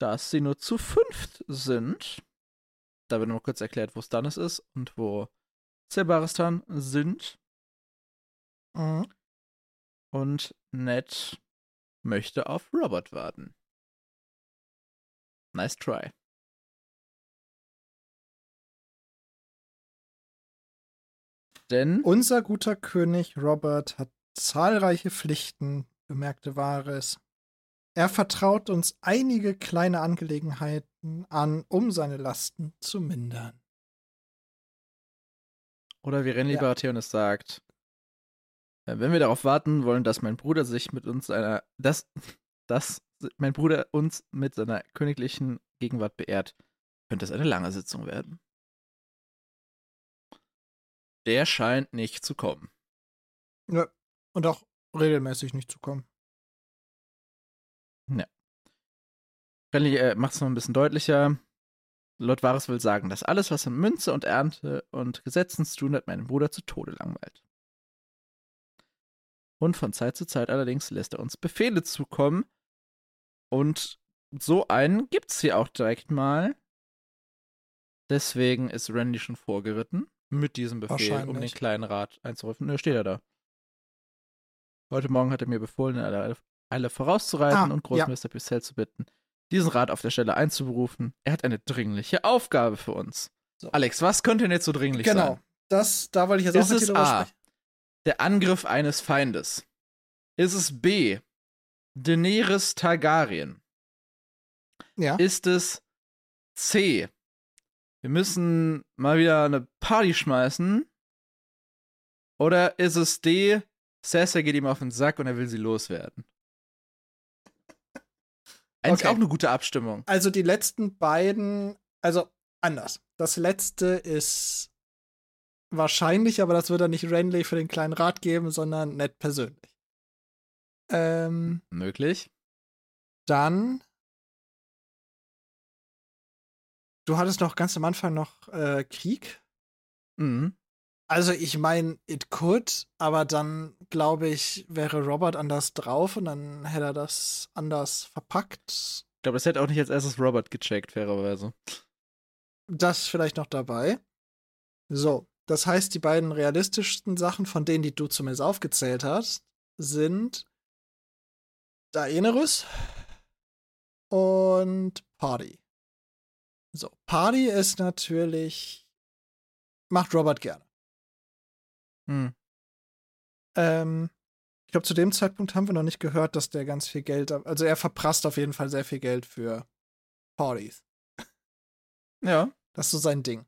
dass sie nur zu fünft sind. Da wird noch kurz erklärt, wo Stannis ist und wo Sebaristan sind. Mhm. Und Ned möchte auf Robert warten. Nice try. Denn unser guter König Robert hat zahlreiche Pflichten, bemerkte Vares. Er vertraut uns einige kleine Angelegenheiten an, um seine Lasten zu mindern. Oder wie Renly ja. Baratheon sagt, äh, wenn wir darauf warten wollen, dass mein Bruder sich mit uns einer, dass, dass mein Bruder uns mit seiner königlichen Gegenwart beehrt, könnte es eine lange Sitzung werden. Der scheint nicht zu kommen. Ja, und auch regelmäßig nicht zu kommen. Ja. Renly äh, macht es noch ein bisschen deutlicher. Lord Varys will sagen, dass alles, was in Münze und Ernte und Gesetzen zu tun hat, meinen Bruder zu Tode langweilt. Und von Zeit zu Zeit allerdings lässt er uns Befehle zukommen. Und so einen gibt's hier auch direkt mal. Deswegen ist Randy schon vorgeritten mit diesem Befehl, um den kleinen Rat einzurufen. Nö, steht er da. Heute Morgen hat er mir befohlen, in aller Eile vorauszureiten ah, und Großmeister ja. Picel zu bitten, diesen Rat auf der Stelle einzuberufen. Er hat eine dringliche Aufgabe für uns. So. Alex, was könnte denn jetzt so dringlich genau. sein? Genau, das, da wollte ich jetzt Ist auch mit dir A, sprechen. Der Angriff eines Feindes. Ist es B, Daenerys Targaryen? Ja. Ist es C, wir müssen mal wieder eine Party schmeißen? Oder ist es D, Cersei geht ihm auf den Sack und er will sie loswerden? Eigentlich okay. auch eine gute Abstimmung. Also die letzten beiden, also anders. Das letzte ist wahrscheinlich, aber das wird er nicht Renly für den kleinen Rat geben, sondern Ned persönlich. Ähm, Möglich. Dann Du hattest noch ganz am Anfang noch äh, Krieg. Mhm. Also ich meine, it could, aber dann glaube ich, wäre Robert anders drauf und dann hätte er das anders verpackt. Ich glaube, das hätte auch nicht als erstes Robert gecheckt, fairerweise. Das vielleicht noch dabei. So, das heißt, die beiden realistischsten Sachen, von denen, die du zumindest aufgezählt hast, sind Daenerys und Party. So, Party ist natürlich. Macht Robert gerne. Hm. Ähm, ich glaube, zu dem Zeitpunkt haben wir noch nicht gehört, dass der ganz viel Geld. Also, er verprasst auf jeden Fall sehr viel Geld für Partys. Ja. Das ist so sein Ding.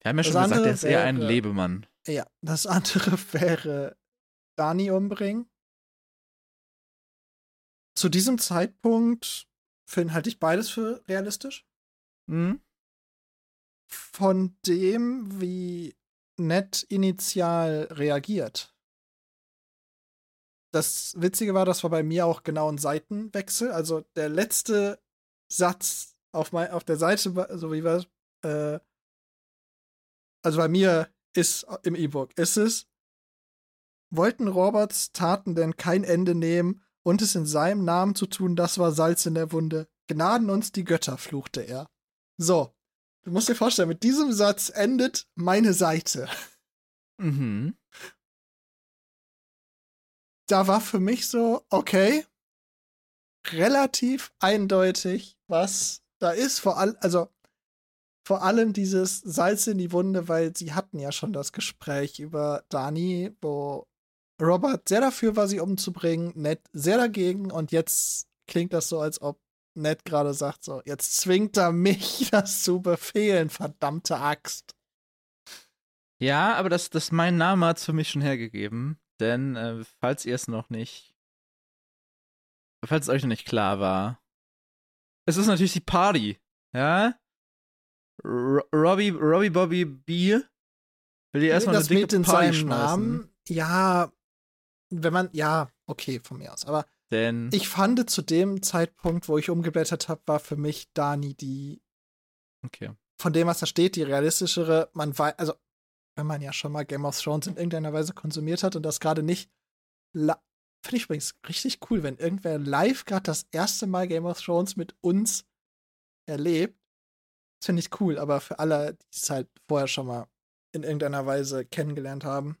Wir haben ja das schon gesagt, er ist eher ein Lebemann. Ja, das andere wäre Dani umbringen. Zu diesem Zeitpunkt finde halte ich beides für realistisch. Mhm. Von dem, wie Ned initial reagiert. Das Witzige war, das war bei mir auch genau ein Seitenwechsel. Also der letzte Satz auf, mein, auf der Seite, so wie war äh, also bei mir ist im E-Book, ist es, wollten Roberts Taten denn kein Ende nehmen und es in seinem Namen zu tun, das war Salz in der Wunde. Gnaden uns die Götter, fluchte er. So, du musst dir vorstellen, mit diesem Satz endet meine Seite. Mhm. Da war für mich so, okay, relativ eindeutig, was da ist. Vor allem, also vor allem dieses Salz in die Wunde, weil sie hatten ja schon das Gespräch über Dani, wo Robert sehr dafür war, sie umzubringen, Ned sehr dagegen und jetzt klingt das so, als ob Ned gerade sagt, so, jetzt zwingt er mich, das zu befehlen, verdammte Axt. Ja, aber das, das mein Name hat es für mich schon hergegeben. Denn, äh, falls ihr es noch nicht, falls es euch noch nicht klar war, es ist natürlich die Party, ja? R Robbie, Robbie Bobby B will dir erstmal das eine dicke Party schmeißen. Namen, ja, wenn man, ja, okay, von mir aus. Aber Denn, ich fand zu dem Zeitpunkt, wo ich umgeblättert habe, war für mich Dani die, okay. von dem, was da steht, die realistischere. Man weiß, also, wenn man ja schon mal Game of Thrones in irgendeiner Weise konsumiert hat und das gerade nicht. Finde ich übrigens richtig cool, wenn irgendwer live gerade das erste Mal Game of Thrones mit uns erlebt. Das finde ich cool, aber für alle, die es halt vorher schon mal in irgendeiner Weise kennengelernt haben,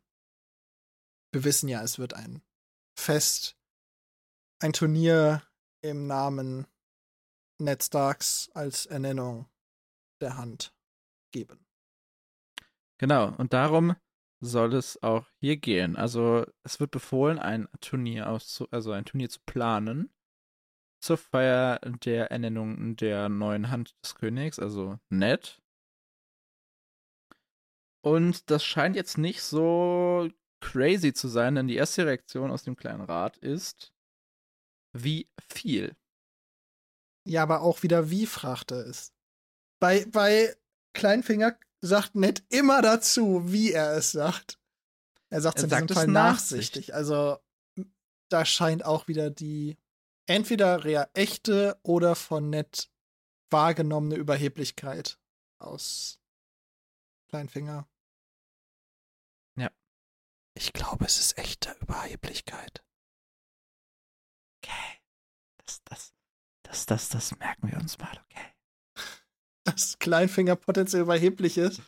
wir wissen ja, es wird ein Fest, ein Turnier im Namen Ned Starks als Ernennung der Hand geben. Genau, und darum soll es auch hier gehen. Also es wird befohlen, ein Turnier auszu also ein Turnier zu planen zur Feier der Ernennung der neuen Hand des Königs, also Ned. Und das scheint jetzt nicht so crazy zu sein, denn die erste Reaktion aus dem kleinen Rat ist, wie viel. Ja, aber auch wieder wie fragte es. Bei, bei Kleinfinger sagt Ned immer dazu, wie er es sagt. Er sagt es Er in diesem es Fall nachsichtig. nachsichtig. Also da scheint auch wieder die entweder rea echte oder von Ned wahrgenommene Überheblichkeit aus Kleinfinger. Ja. Ich glaube, es ist echte Überheblichkeit. Okay. Das, das, das, das, das merken wir uns mal, okay. Dass Kleinfinger potenziell überheblich ist.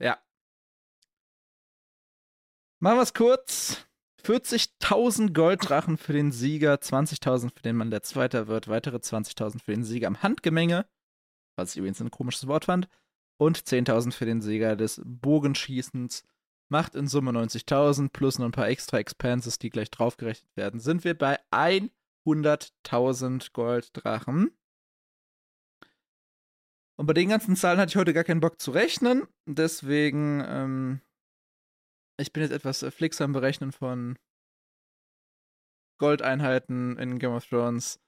Ja. Machen wir es kurz. 40.000 Golddrachen für den Sieger, 20.000 für den Mann, der Zweiter wird, weitere 20.000 für den Sieger im Handgemenge, was ich übrigens ein komisches Wort fand, und 10.000 für den Sieger des Bogenschießens. Macht in Summe 90.000 plus noch ein paar extra Expenses, die gleich draufgerechnet werden. Sind wir bei 100.000 Golddrachen. Und bei den ganzen Zahlen hatte ich heute gar keinen Bock zu rechnen. Deswegen, ähm, ich bin jetzt etwas äh, flix am Berechnen von Goldeinheiten in Game of Thrones.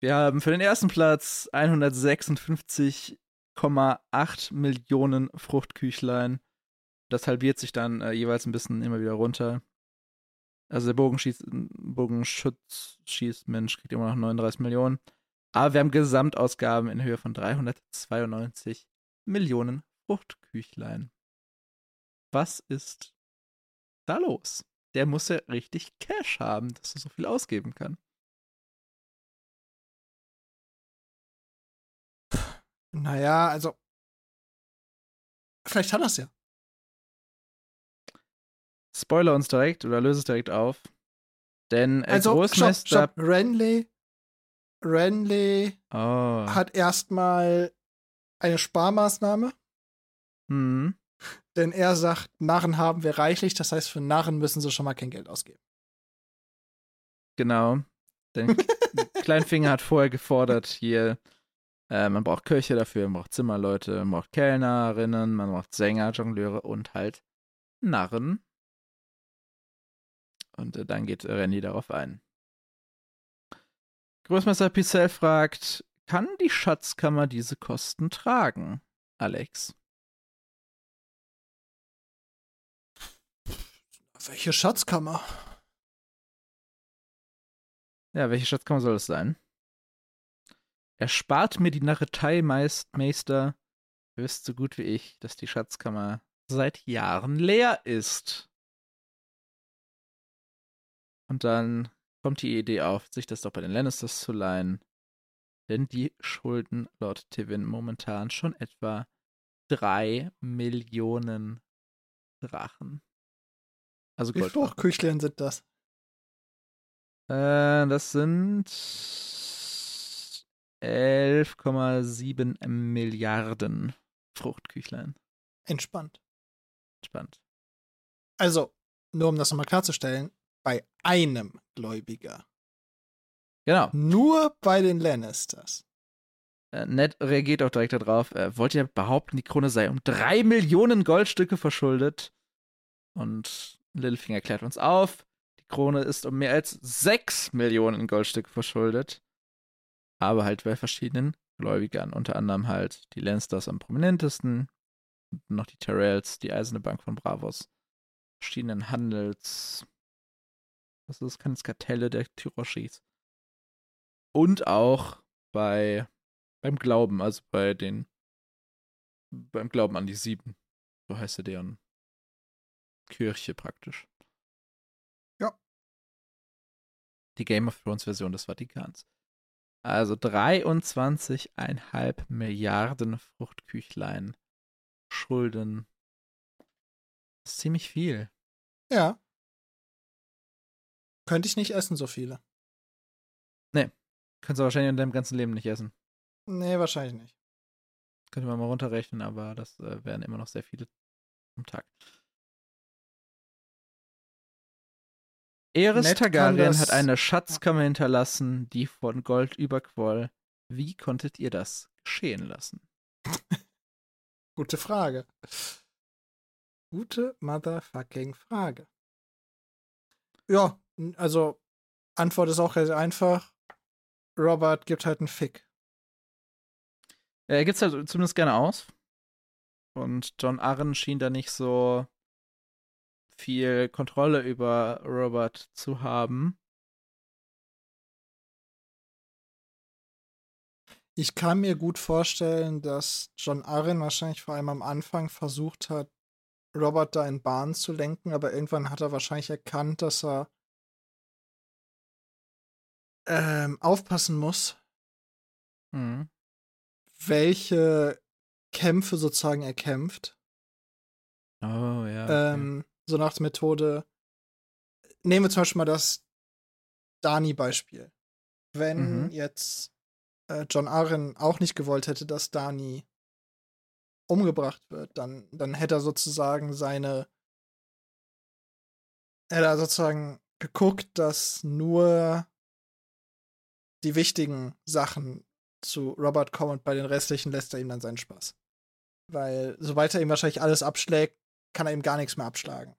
Wir haben für den ersten Platz 156,8 Millionen Fruchtküchlein. Das halbiert sich dann äh, jeweils ein bisschen immer wieder runter. Also der Bogenschieß, Bogenschutzschießmensch kriegt immer noch 39 Millionen. Aber wir haben Gesamtausgaben in Höhe von 392 Millionen Fruchtküchlein. Was ist da los? Der muss ja richtig Cash haben, dass er so viel ausgeben kann. Naja, also. Vielleicht hat er es ja. Spoiler uns direkt oder löse es direkt auf. Denn äh, Also, stopp, Großmeister. stopp. Renly, Renly Oh. hat erstmal eine Sparmaßnahme, Hm. denn er sagt, Narren haben wir reichlich, das heißt, für Narren müssen sie schon mal kein Geld ausgeben. Genau. Denn Kleinfinger hat vorher gefordert, hier, äh, man braucht Köche dafür, man braucht Zimmerleute, man braucht Kellnerinnen, man braucht Sänger, Jongleure und halt Narren. Und äh, dann geht Renny darauf ein. Großmeister Picel fragt, kann die Schatzkammer diese Kosten tragen, Alex? Welche Schatzkammer? Ja, welche Schatzkammer soll es sein? Erspart mir die Narretei, Meist Meister. Ihr wisst so gut wie ich, dass die Schatzkammer seit Jahren leer ist. Und dann kommt die Idee auf, sich das doch bei den Lannisters zu leihen. Denn die schulden Lord Tivin momentan schon etwa drei Millionen Drachen. Also Wie Gold. viele Küchlein sind das? Äh, das sind 11,7 Milliarden Fruchtküchlein. Entspannt. Spannend. Also, nur um das nochmal klarzustellen, bei einem Gläubiger. Genau. Nur bei den Lannisters. Äh, Ned reagiert auch direkt darauf. Äh, wollt ihr behaupten, die Krone sei um drei Millionen Goldstücke verschuldet? Und Littlefinger klärt uns auf. Die Krone ist um mehr als sechs Millionen Goldstücke verschuldet. Aber halt bei verschiedenen Gläubigern. Unter anderem halt die Lannisters am prominentesten. Und noch die Tyrells, die Eiserne Bank von Bravos. Verschiedenen Handels. Ist das? Kann es Kartelle der Tyroshis. Und auch bei beim Glauben, also bei den beim Glauben an die Sieben. So heißt ja deren Kirche praktisch. Ja. Die Game of Thrones Version des Vatikans. Also 23,5 Milliarden Fruchtküchlein Schulden. Das ist ziemlich viel. Ja. Könnte ich nicht essen, so viele. Kannst du wahrscheinlich in deinem ganzen Leben nicht essen. Nee, wahrscheinlich nicht. Könnte man mal runterrechnen, aber das äh, wären immer noch sehr viele am Tag. Eris kann Targaryen hat eine Schatzkammer hinterlassen, die von Gold überquoll. Wie konntet ihr das geschehen lassen? Gute Frage. Gute motherfucking Frage. Ja, also Antwort ist auch sehr einfach. Robert gibt halt einen Fick. Er gibt es halt zumindest gerne aus. Und John Arryn schien da nicht so viel Kontrolle über Robert zu haben. Ich kann mir gut vorstellen, dass John Arryn wahrscheinlich vor allem am Anfang versucht hat, Robert da in Bahn zu lenken, aber irgendwann hat er wahrscheinlich erkannt, dass er ähm, aufpassen muss, Mhm. welche Kämpfe sozusagen er kämpft. Oh, ja. okay. Ähm, so nach der Methode. Nehmen wir zum Beispiel mal das Dani-Beispiel. Wenn Mhm. jetzt äh, John Arryn auch nicht gewollt hätte, dass Dani umgebracht wird, dann, dann hätte er sozusagen seine. Hätte er sozusagen geguckt, dass nur die wichtigen Sachen zu Robert kommen und bei den restlichen lässt er ihm dann seinen Spaß. Weil sobald er ihm wahrscheinlich alles abschlägt, kann er ihm gar nichts mehr abschlagen.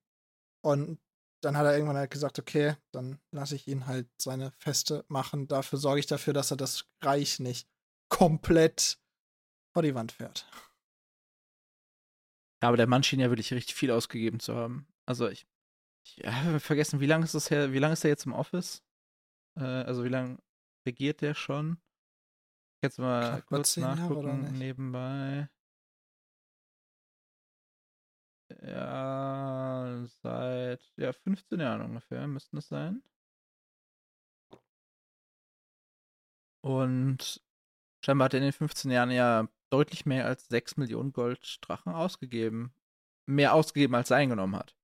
Und dann hat er irgendwann halt gesagt, okay, dann lasse ich ihn halt seine Feste machen. Dafür sorge ich dafür, dass er das Reich nicht komplett vor die Wand fährt. Ja, aber der Mann schien ja wirklich richtig viel ausgegeben zu haben. Also ich, ich habe vergessen, wie lange ist das her, wie lange ist er jetzt im Office? Äh, also wie lange regiert der schon? Jetzt mal über kurz nachgucken nebenbei. Ja, seit ja, 15 Jahren ungefähr müssten es sein. Und scheinbar hat er in den 15 Jahren ja deutlich mehr als 6 Millionen Golddrachen ausgegeben. Mehr ausgegeben, als er eingenommen hat.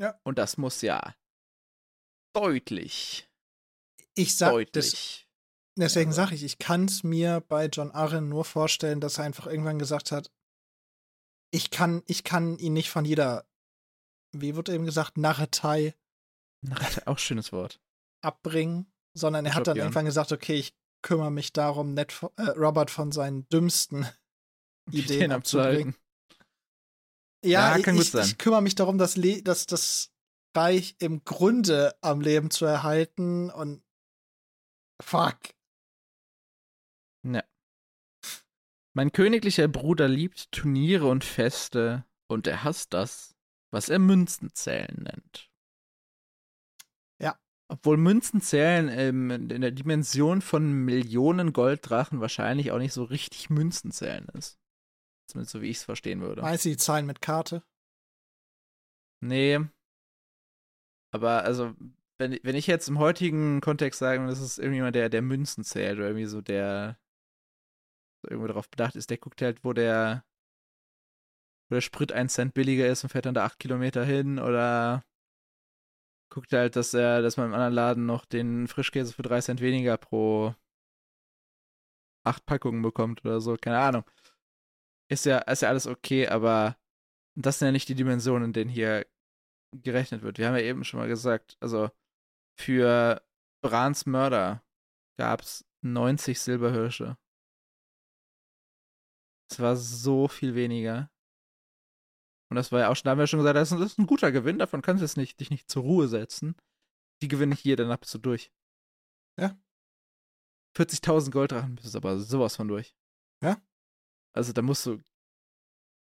Ja. Und das muss ja deutlich, Ich sag, das, deutlich. deswegen Ja. sage ich, ich kann es mir bei John Arryn nur vorstellen, dass er einfach irgendwann gesagt hat, ich kann, ich kann ihn nicht von jeder, wie wird eben gesagt, Narretei Ach, auch schönes Wort. abbringen, sondern er hat dann Jan. irgendwann gesagt, okay, ich kümmere mich darum, Ned, äh, Robert von seinen dümmsten Ideen abzubringen. Ja, Ja, kann ich, gut sein. ich kümmere mich darum, das, Le das, das Reich im Grunde am Leben zu erhalten und fuck. Ja. Mein königlicher Bruder liebt Turniere und Feste und er hasst das, was er Münzenzählen nennt. Ja. Obwohl Münzenzählen ähm, in der Dimension von Millionen Golddrachen wahrscheinlich auch nicht so richtig Münzenzählen ist. Zumindest so wie ich es verstehen würde. Meinst du die Zahlen mit Karte? Nee. Aber also, wenn, wenn ich jetzt im heutigen Kontext sage, das ist irgendjemand, der, der Münzen zählt oder irgendwie so der so irgendwo darauf bedacht ist, der guckt halt, wo der, wo der Sprit ein Cent billiger ist und fährt dann da acht Kilometer hin oder guckt halt, dass er, dass man im anderen Laden noch den Frischkäse für drei Cent weniger pro acht Packungen bekommt oder so, keine Ahnung. Ist ja, ist ja alles okay, aber das sind ja nicht die Dimensionen, in denen hier gerechnet wird. Wir haben ja eben schon mal gesagt, also für Brans Mörder gab es 90 Silberhirsche. Es war so viel weniger. Und das war ja auch schon, da haben wir schon gesagt, das ist, ein guter Gewinn, davon kannst du jetzt nicht, dich nicht zur Ruhe setzen. Die gewinne ich hier, danach bist du durch. Ja. 40.000 Golddrachen bist du aber sowas von durch. Ja. Also da musst du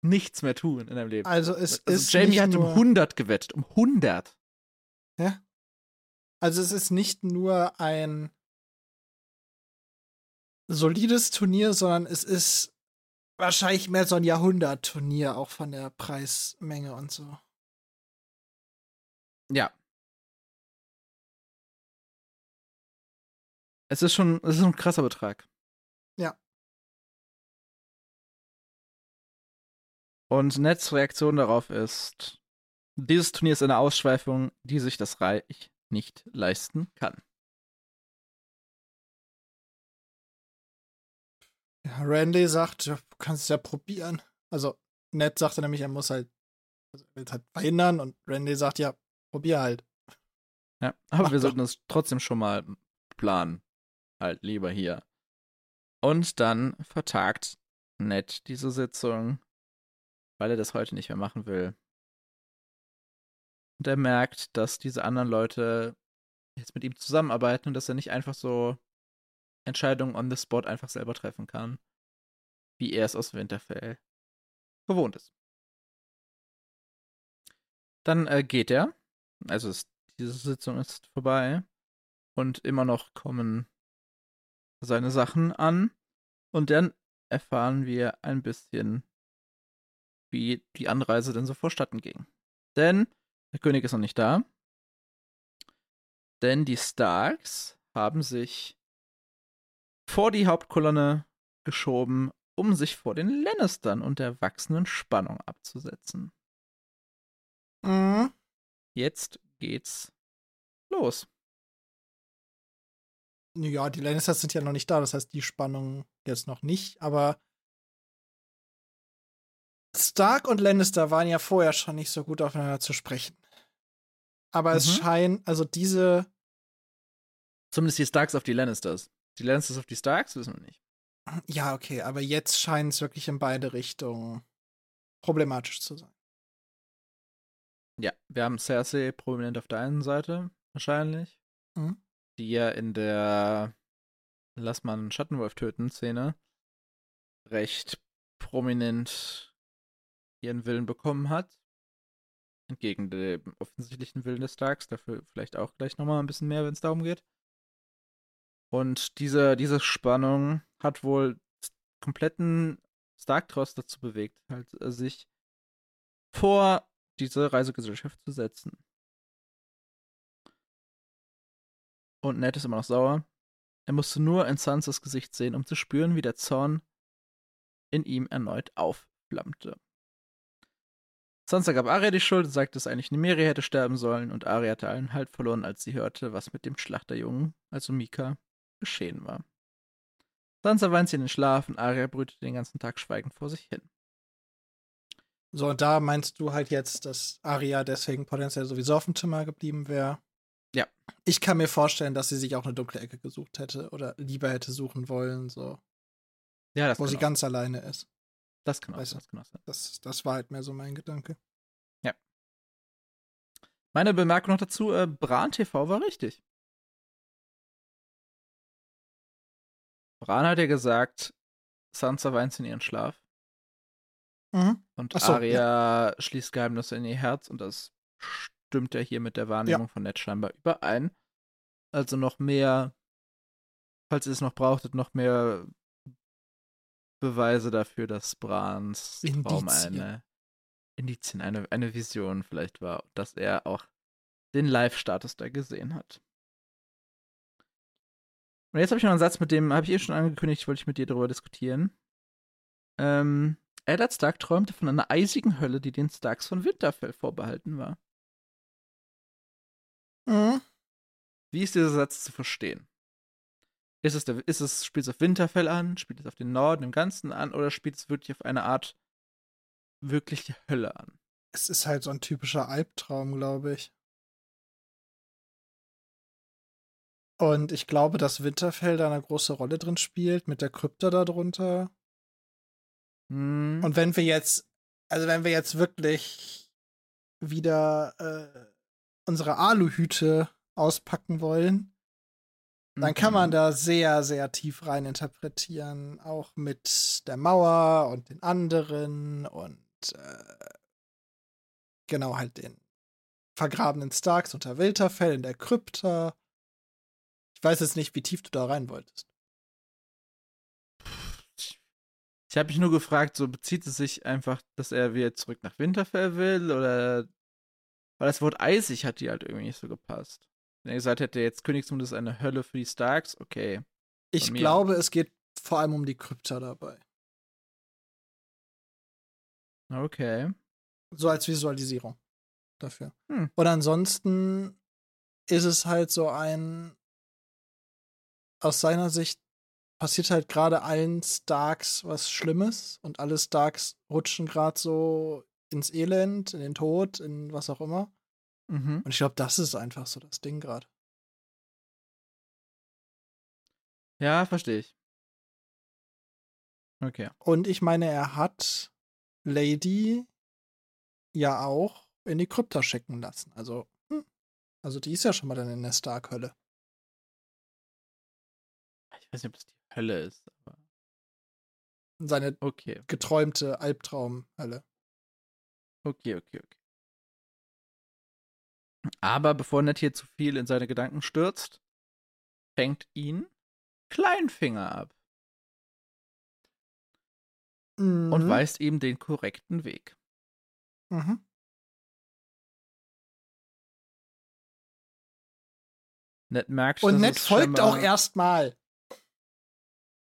nichts mehr tun in deinem Leben. Also es also ist Jamie hat um 100 gewettet, um 100. Ja. Also es ist nicht nur ein solides Turnier, sondern es ist wahrscheinlich mehr so ein Jahrhundert-Turnier, auch von der Preismenge und so. Ja. Es ist schon, es ist ein krasser Betrag. Ja. Und Nets Reaktion darauf ist, dieses Turnier ist eine Ausschweifung, die sich das Reich nicht leisten kann. Randy sagt, du kannst es ja probieren. Also, Ned sagte nämlich, er muss halt, also er will es halt verhindern und Randy sagt, ja, probier halt. Ja, aber Mach wir doch. sollten es trotzdem schon mal planen. Halt lieber hier. Und dann vertagt Ned diese Sitzung, weil er das heute nicht mehr machen will. Und er merkt, dass diese anderen Leute jetzt mit ihm zusammenarbeiten und dass er nicht einfach so Entscheidungen on the spot einfach selber treffen kann, wie er es aus Winterfell gewohnt ist. Dann äh, geht er, also es, diese Sitzung ist vorbei und immer noch kommen seine Sachen an und dann erfahren wir ein bisschen, wie die Anreise denn so vorstatten ging. Denn der König ist noch nicht da, denn die Starks haben sich vor die Hauptkolonne geschoben, um sich vor den Lannistern und der wachsenden Spannung abzusetzen. Mhm. Jetzt geht's los. Ja, die Lannisters sind ja noch nicht da, das heißt, die Spannung jetzt noch nicht, aber Stark und Lannister waren ja vorher schon nicht so gut aufeinander zu sprechen. Aber es Mhm. scheint, also diese, Zumindest die Starks auf die Lannisters. Die Lannisters auf die Starks wissen wir nicht. ja, okay, aber jetzt scheint es wirklich in beide Richtungen problematisch zu sein. Ja, wir haben Cersei prominent auf der einen Seite, wahrscheinlich. Mhm. Die ja in der Lass mal einen Schattenwolf töten Szene recht prominent ihren Willen bekommen hat. Entgegen dem offensichtlichen Willen des Starks. Dafür vielleicht auch gleich nochmal ein bisschen mehr, wenn es darum geht. Und diese, diese Spannung hat wohl kompletten Stark-Trost dazu bewegt, halt äh, sich vor diese Reisegesellschaft zu setzen. Und Ned ist immer noch sauer. Er musste nur in Sansas Gesicht sehen, um zu spüren, wie der Zorn in ihm erneut aufflammte. Sansa gab Arya die Schuld und sagte, dass eigentlich Nymeria hätte sterben sollen und Arya hatte allen Halt verloren, als sie hörte, was mit dem Schlachterjungen, also Mika, geschehen war. Sansa weint sie in den Schlaf und Arya brütete den ganzen Tag schweigend vor sich hin. So, und da meinst du halt jetzt, dass Arya deswegen potenziell sowieso auf dem Zimmer geblieben wäre? Ja. Ich kann mir vorstellen, dass sie sich auch eine dunkle Ecke gesucht hätte oder lieber hätte suchen wollen, so, Ja, das wo sie auch- ganz alleine ist. Das kann auch weißt du. das kann auch sein. Das, das war halt mehr so mein Gedanke. Meine Bemerkung noch dazu, äh, Bran TV war richtig. Bran hat ja gesagt, Sansa weint in ihren Schlaf Mhm. und so, Arya schließt Geheimnisse in ihr Herz und das stimmt ja hier mit der Wahrnehmung von Ned scheinbar überein. Also noch mehr, falls ihr es noch brauchtet, noch mehr Beweise dafür, dass Brans Traum Indizien. eine Indizien, eine, eine Vision vielleicht war, dass er auch den Live-Status da gesehen hat. Und jetzt habe ich noch einen Satz, mit dem habe ich eh schon angekündigt, wollte ich mit dir darüber diskutieren. Ähm, Eddard Stark träumte von einer eisigen Hölle, die den Starks von Winterfell vorbehalten war. Mhm. Wie ist dieser Satz zu verstehen? Ist es, der, ist es, spielt es auf Winterfell an, spielt es auf den Norden im Ganzen an oder spielt es wirklich auf eine Art wirkliche Hölle an? Es ist halt so ein typischer Albtraum, glaube ich. Und ich glaube, dass Winterfell da eine große Rolle drin spielt, mit der Krypta darunter. Hm. Und wenn wir jetzt, also wenn wir jetzt wirklich wieder äh, unsere Aluhüte auspacken wollen, dann kann man Mhm. da sehr, sehr tief rein interpretieren. Auch mit der Mauer und den anderen und äh, genau halt den vergrabenen Starks unter Winterfell in der Krypta. Ich weiß jetzt nicht, wie tief du da rein wolltest. Ich habe mich nur gefragt, so bezieht es sich einfach, dass er wieder zurück nach Winterfell will oder weil das Wort eisig hat die halt irgendwie nicht so gepasst. Wenn er gesagt hätte, jetzt Königsmund ist eine Hölle für die Starks, okay. Ich mir. glaube, es geht vor allem um die Krypta dabei. Okay. So als Visualisierung dafür. Hm. Und ansonsten ist es halt so ein, aus seiner Sicht passiert halt gerade allen Starks was Schlimmes und alle Starks rutschen gerade so ins Elend, in den Tod, in was auch immer. Mhm. Und ich glaube, das ist einfach so das Ding gerade. Ja, verstehe ich. Okay. Und ich meine, er hat Lady ja auch in die Krypta schicken lassen. Also, hm. also die ist ja schon mal dann in der Stark-Hölle. Ich weiß nicht, ob das die Hölle ist, aber Seine okay. geträumte Albtraum-Hölle. Okay, okay, okay. Aber bevor Ned hier zu viel in seine Gedanken stürzt, fängt ihn Kleinfinger ab und Mhm. weist ihm den korrekten Weg. Mhm. Ned merkt, Und Ned folgt auch erstmal.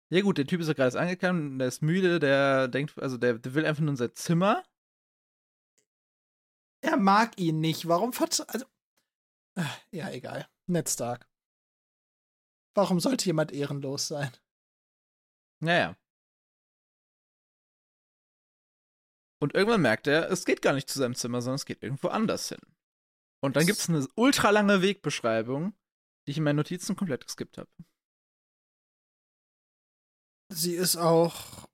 Ja gut, der Typ ist ja gerade angekommen, der ist müde, der denkt, also der, der will einfach nur in sein Zimmer. Er mag ihn nicht. Warum verz also äh, ja, egal. Ned Stark. Warum sollte jemand ehrenlos sein? Naja. Und irgendwann merkt er, es geht gar nicht zu seinem Zimmer, sondern es geht irgendwo anders hin. Und dann gibt es eine ultralange Wegbeschreibung, die ich in meinen Notizen komplett geskippt habe. Sie ist auch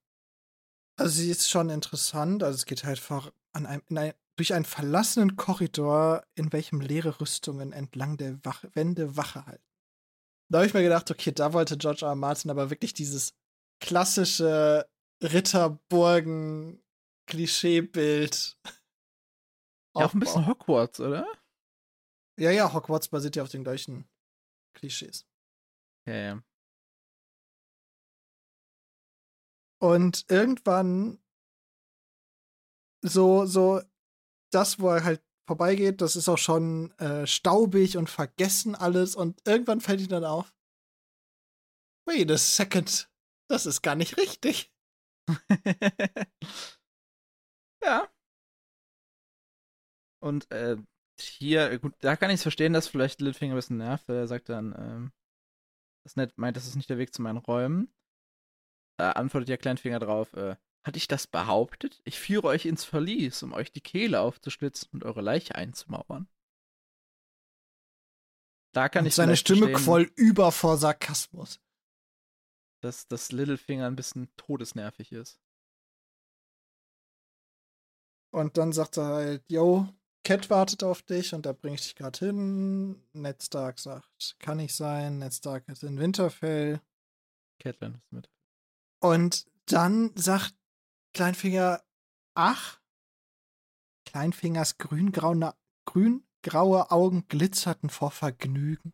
also sie ist schon interessant, also es geht halt vor an einem, in ein, durch einen verlassenen Korridor, in welchem leere Rüstungen entlang der Wache, Wände Wache halten. Da habe ich mir gedacht, okay, da wollte George R. R. Martin aber wirklich dieses klassische Ritterburgen Klischeebild. Ja, auch ein bisschen Hogwarts, oder? Ja, ja, Hogwarts basiert ja auf den gleichen Klischees. Ja, ja. Und irgendwann so, so, das, wo er halt vorbeigeht, das ist auch schon äh, staubig und vergessen alles. Und irgendwann fällt ihm dann auf, wait a second, das ist gar nicht richtig. ja. Und äh, hier, gut, da kann ich es verstehen, dass vielleicht Littlefinger ein bisschen nervt, weil er sagt dann, ähm, dass Ned meint, das ist nicht der Weg zu meinen Räumen. Da antwortet ja Kleinfinger drauf, äh, hatte ich das behauptet? Ich führe euch ins Verlies, um euch die Kehle aufzuschlitzen und eure Leiche einzumauern. Da kann und ich seine Stimme verstehen, quoll über vor Sarkasmus. dass das Littlefinger ein bisschen todesnervig ist. Und dann sagt er halt, yo, Cat wartet auf dich und da bring ich dich gerade hin. Ned Stark sagt, kann nicht sein. Ned Stark ist in Winterfell. Catelyn ist mit. Und dann sagt Kleinfinger, ach, Kleinfingers grüngraue, grüngraue Augen glitzerten vor Vergnügen.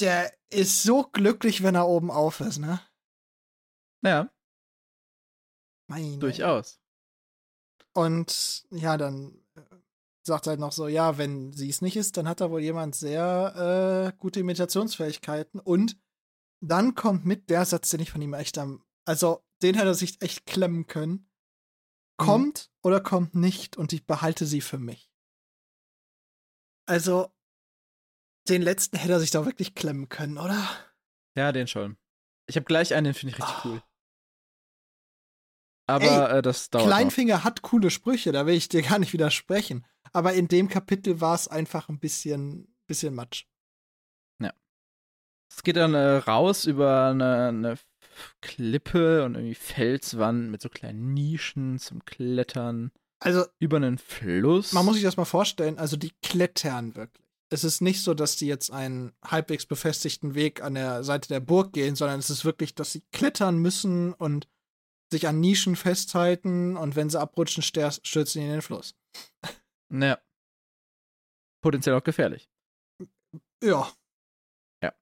Der ist so glücklich, wenn er oben auf ist, ne? Ja, Meine. durchaus. Und ja, dann äh, sagt halt noch so, ja, wenn sie es nicht ist, dann hat da wohl jemand sehr äh, gute Imitationsfähigkeiten. Und dann kommt mit der Satz, den ich von ihm echt am, also den hätte er sich echt klemmen können. Mhm. Kommt mhm. oder kommt nicht und ich behalte sie für mich. Also, den letzten hätte er sich da wirklich klemmen können, oder? Ja, den schon. Ich habe gleich einen, den finde ich richtig oh. cool. Aber Ey, äh, das dauert. Kleinfinger noch. hat coole Sprüche, da will ich dir gar nicht widersprechen. Aber in dem Kapitel war es einfach ein bisschen, bisschen Matsch. Ja. Es geht dann äh, raus über eine, eine Klippe und irgendwie Felswand mit so kleinen Nischen zum Klettern. Also. Über einen Fluss. Man muss sich das mal vorstellen, also die klettern wirklich. Es ist nicht so, dass die jetzt einen halbwegs befestigten Weg an der Seite der Burg gehen, sondern es ist wirklich, dass sie klettern müssen und sich an Nischen festhalten und wenn sie abrutschen, stürzen sie in den Fluss. Naja. Potenziell auch gefährlich. Ja. Ja.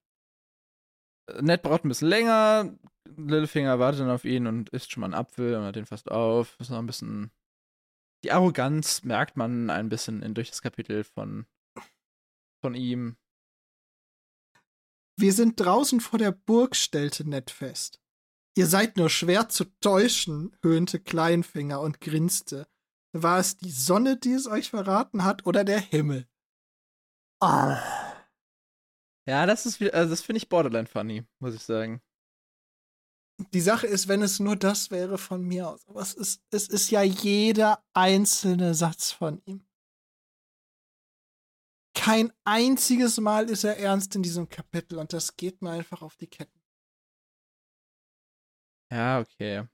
Ned braucht ein bisschen länger. Littlefinger wartet dann auf ihn und isst schon mal einen Apfel und hat den fast auf. Ist noch ein bisschen. Die Arroganz merkt man ein bisschen in, durch das Kapitel von, von ihm. Wir sind draußen vor der Burg, stellte Ned fest. Ihr seid nur schwer zu täuschen, höhnte Kleinfinger und grinste. War es die Sonne, die es euch verraten hat, oder der Himmel? Oh. Ja, das ist also das finde ich borderline funny, muss ich sagen. Die Sache ist, wenn es nur das wäre von mir aus, aber es ist, es ist ja jeder einzelne Satz von ihm. Kein einziges Mal ist er ernst in diesem Kapitel und das geht mir einfach auf die Ketten. Ja, okay.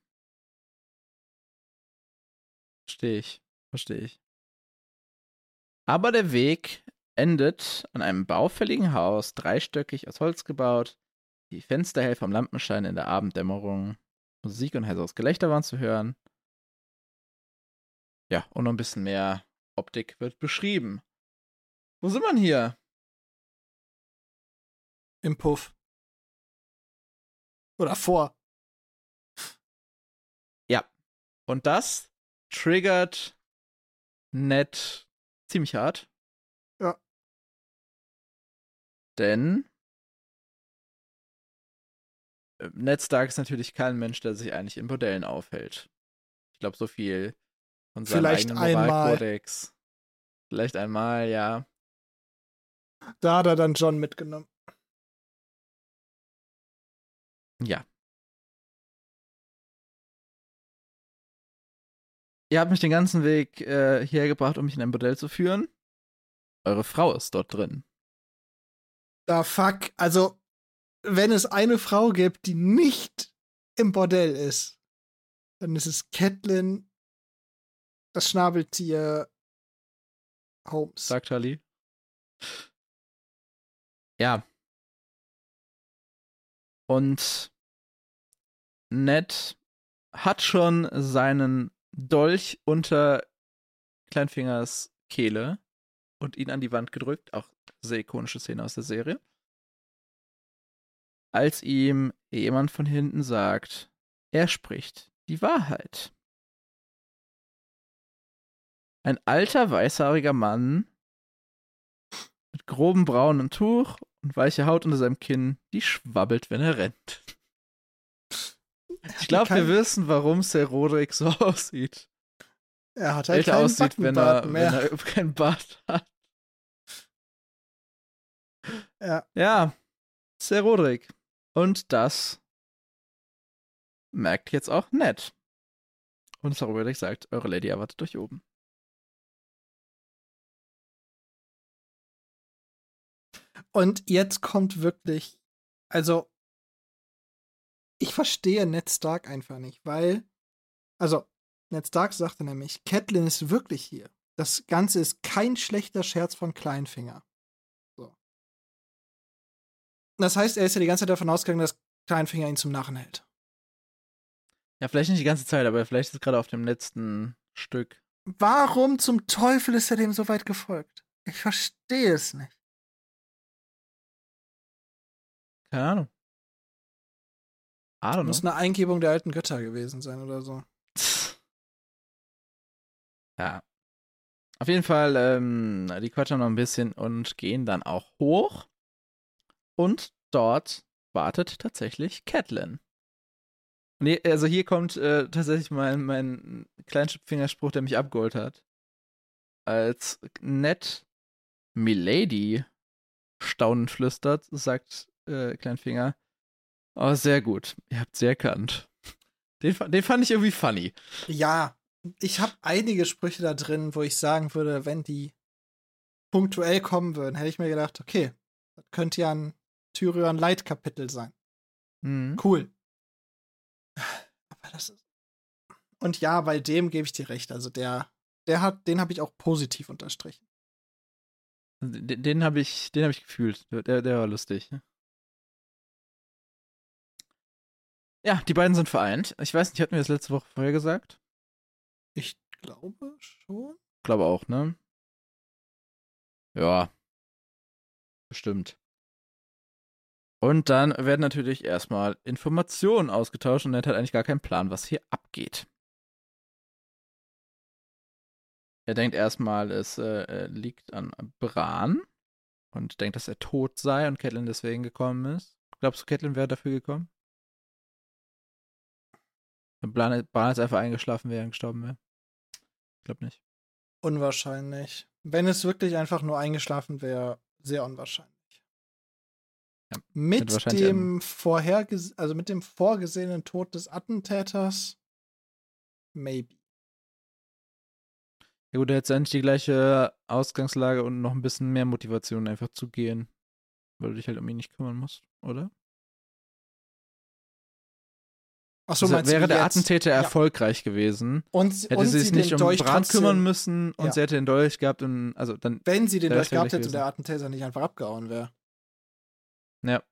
Verstehe ich. Verstehe ich. Aber der Weg endet an einem baufälligen Haus, dreistöckig aus Holz gebaut, die Fenster hell vom Lampenschein in der Abenddämmerung. Musik und heiseres Gelächter waren zu hören. Ja, und noch ein bisschen mehr Optik wird beschrieben. Wo sind wir hier? Im Puff. Oder vor. Und das triggert Ned ziemlich hart. Ja. Denn äh, Ned Stark ist natürlich kein Mensch, der sich eigentlich in Bordellen aufhält. Ich glaube, so viel von seinem Vielleicht eigenen Moralkodex. Vielleicht einmal, ja. Da hat er dann John mitgenommen. Ja. Ihr habt mich den ganzen Weg äh, hierher gebracht, um mich in ein Bordell zu führen. Eure Frau ist dort drin. Da fuck. Also, wenn es eine Frau gibt, die nicht im Bordell ist, dann ist es Catelyn, das Schnabeltier Holmes. Sagt Tully. Ja. Und Ned hat schon seinen Dolch unter Kleinfingers Kehle und ihn an die Wand gedrückt. Auch sehr ikonische Szene aus der Serie. Als ihm jemand von hinten sagt, er spricht die Wahrheit. Ein alter, weißhaariger Mann mit grobem braunem Tuch und weicher Haut unter seinem Kinn, die schwabbelt, wenn er rennt. Ich glaube, wir wissen, warum Sir Roderick so aussieht. Er hat halt Älter aussieht, wenn er, mehr. wenn er keinen Bart hat. Ja. Ja, Sir Roderick. Und das merkt jetzt auch Ned. Und Roderick sagt, eure Lady erwartet euch oben. Und jetzt kommt wirklich, also ich verstehe Ned Stark einfach nicht, weil, also, Ned Stark sagte nämlich, Catelyn ist wirklich hier. Das Ganze ist kein schlechter Scherz von Kleinfinger. Das heißt, er ist ja die ganze Zeit davon ausgegangen, dass Kleinfinger ihn zum Narren hält. Ja, vielleicht nicht die ganze Zeit, aber vielleicht ist gerade auf dem letzten Stück. Warum zum Teufel ist er dem so weit gefolgt? Ich verstehe es nicht. Keine Ahnung. I Muss eine Eingebung der alten Götter gewesen sein oder so. Ja. Auf jeden Fall, ähm, die quatschen noch ein bisschen und gehen dann auch hoch. Und dort wartet tatsächlich Catelyn. Und also hier kommt äh, tatsächlich mein, mein Kleinfingerspruch, der mich abgeholt hat. Als Ned Milady staunend flüstert, sagt äh, Kleinfinger, oh, sehr gut, ihr habt sie erkannt. Den, den fand ich irgendwie funny. Ja, ich habe einige Sprüche da drin, wo ich sagen würde, wenn die punktuell kommen würden, hätte ich mir gedacht, okay, das könnte ja ein Tyrion Light Kapitel sein. Mhm. Cool. Aber das ist. Und ja, bei dem gebe ich dir recht. Also der, der hat, den habe ich auch positiv unterstrichen. Den, den habe ich, den habe ich gefühlt. Der, der war lustig. Ja, die beiden sind vereint. Ich weiß nicht, hatten wir das letzte Woche vorher gesagt? Ich glaube schon. Glaube auch, ne? Ja. Bestimmt. Und dann werden natürlich erstmal Informationen ausgetauscht und er hat eigentlich gar keinen Plan, was hier abgeht. Er denkt erstmal, es äh, liegt an Bran und denkt, dass er tot sei und Catelyn deswegen gekommen ist. Glaubst du, Catelyn wäre dafür gekommen? Bran, Bran ist einfach eingeschlafen, wäre er gestorben wäre. Ich glaube nicht. Unwahrscheinlich. Wenn es wirklich einfach nur eingeschlafen wäre, sehr unwahrscheinlich. Ja, mit dem vorherges also mit dem vorgesehenen Tod des Attentäters, maybe. Ja gut, er hat eigentlich die gleiche Ausgangslage und noch ein bisschen mehr Motivation einfach zu gehen, weil du dich halt um ihn nicht kümmern musst, oder? Achso, also wäre der Attentäter ja. erfolgreich gewesen, und, hätte und sie sich nicht um Dolch Brand kümmern müssen und ja. sie hätte den Dolch gehabt und also dann. Wenn sie den Dolch gehabt hätte und der Attentäter nicht einfach abgehauen wäre. Ja.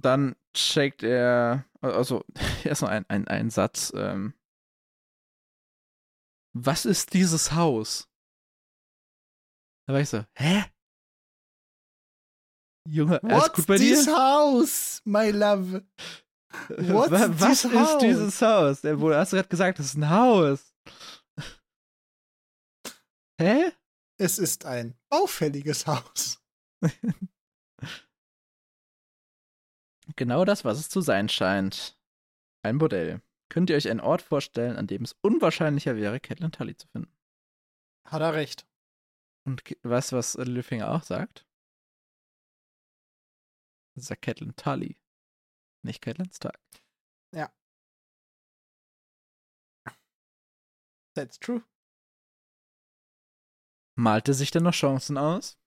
Dann checkt er, also erst noch ein, ein, ein Satz. Ähm, was ist dieses Haus? Da war ich so, hä? Junge, alles What's gut bei this dir? house, my love? What's Wa- Was ist house? dieses Haus? Der, hast du gerade gesagt, das ist ein Haus. Hä? Es ist ein auffälliges Haus. Genau das, was es zu sein scheint. Ein Modell. Könnt ihr euch einen Ort vorstellen, an dem es unwahrscheinlicher wäre, Catelyn Tully zu finden? Hat er recht. Und weißt du, was Littlefinger auch sagt? Das sagt Catelyn Tully. Nicht Catelyn Stark. That's true. Malte sich denn noch Chancen aus?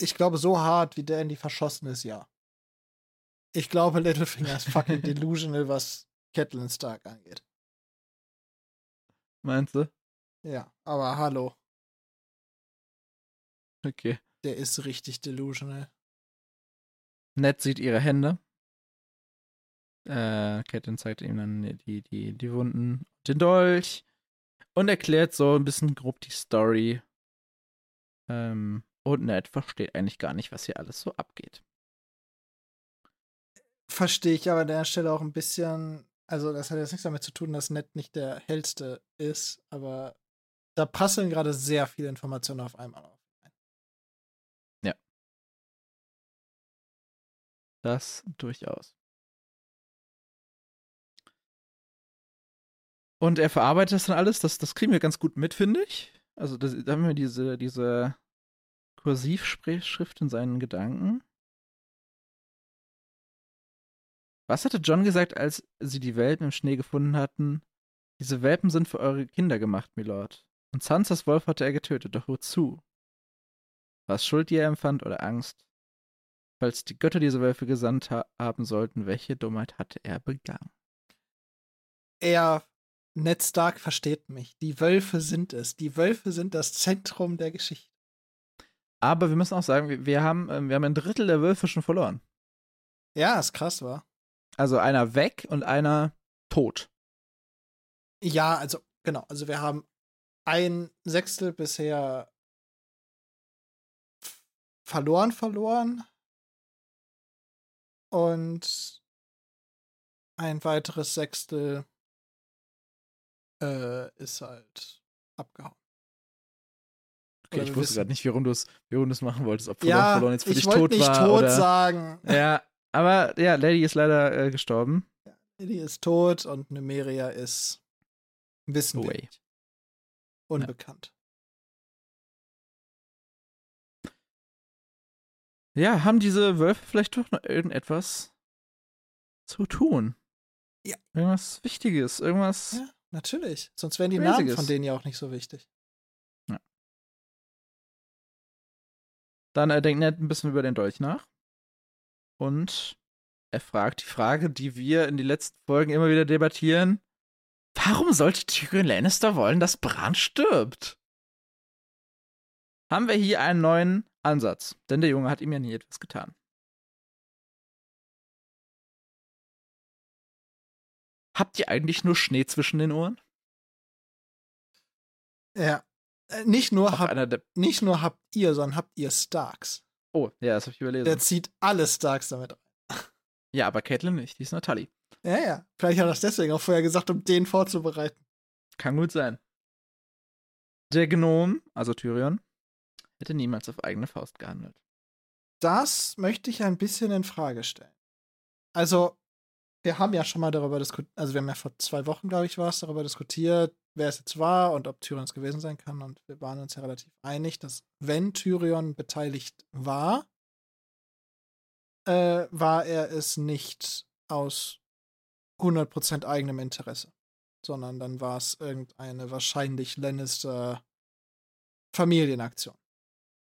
Ich glaube, so hart, wie der in die verschossen ist, ja. Ich glaube, Littlefinger ist fucking delusional, was Catelyn Stark angeht. Meinst du? Ja, aber hallo, Okay. der ist richtig delusional. Ned sieht ihre Hände. Äh, Catelyn zeigt ihm dann die, die, die Wunden, den Dolch und erklärt so ein bisschen grob die Story. Ähm, und Ned versteht eigentlich gar nicht, was hier alles so abgeht. Verstehe ich aber an der Stelle auch ein bisschen. Also, das hat jetzt nichts damit zu tun, dass Ned nicht der hellste ist, aber da prasseln gerade sehr viele Informationen auf einmal auf. Das durchaus. Und er verarbeitet das dann alles, das, das kriegen wir ganz gut mit, finde ich. Also das, da haben wir diese, diese Kursivschrift in seinen Gedanken. Was hatte John gesagt, als sie die Welpen im Schnee gefunden hatten? Diese Welpen sind für eure Kinder gemacht, Milord. Und Sansas Wolf hatte er getötet, doch wozu? Was Schuld, die er empfand oder Angst? Falls die Götter diese Wölfe gesandt ha haben sollten, welche Dummheit hatte er begangen? Er, Ned Stark versteht mich. Die Wölfe sind es. Die Wölfe sind das Zentrum der Geschichte. Aber wir müssen auch sagen, wir, haben, ähm, wir haben ein Drittel der Wölfe schon verloren. Ja, ist krass, war. Also einer weg und einer tot. Ja, also, genau. Also, wir haben ein Sechstel bisher verloren, verloren. und ein weiteres Sechstel äh, ist halt abgehauen. Okay, Oder ich wir wusste gerade nicht, wie rum du es machen wolltest. Ob verloren, Ja, verloren jetzt für ich dich wollte tot nicht war. tot oder... sagen. Ja, aber ja, Lady ist leider äh, gestorben. Die ist tot und Numeria ist wissen wir Away. nicht. Unbekannt. Ja, haben diese Wölfe vielleicht doch noch irgendetwas zu tun? Ja. Irgendwas Wichtiges, irgendwas. Ja, natürlich. Sonst wären die Riesiges. Namen von denen ja auch nicht so wichtig. Dann äh, denkt Ned ein bisschen über den Dolch nach. Und er fragt die Frage, die wir in den letzten Folgen immer wieder debattieren. Warum sollte Tyrion Lannister wollen, dass Bran stirbt? Haben wir hier einen neuen Ansatz, denn der Junge hat ihm ja nie etwas getan. Habt ihr eigentlich nur Schnee zwischen den Ohren? Ja. Äh, Nicht nur, der nicht nur habt ihr, sondern habt ihr Starks. oh, ja, das hab ich überlesen. Der zieht alle Starks damit rein. ja, aber Catelyn nicht, die ist Tully. Ja, ja. Vielleicht hat er das deswegen auch vorher gesagt, um den vorzubereiten. Kann gut sein. Der Gnom, also Tyrion, hätte niemals auf eigene Faust gehandelt. Das möchte ich ein bisschen in Frage stellen. Also, wir haben ja schon mal darüber diskutiert, also wir haben ja vor zwei Wochen, glaube ich, war es, darüber diskutiert, wer es jetzt war und ob Tyrion es gewesen sein kann. Und wir waren uns ja relativ einig, dass wenn Tyrion beteiligt war, äh, war er es nicht aus 100% eigenem Interesse, sondern dann war es irgendeine wahrscheinlich Lannister Familienaktion.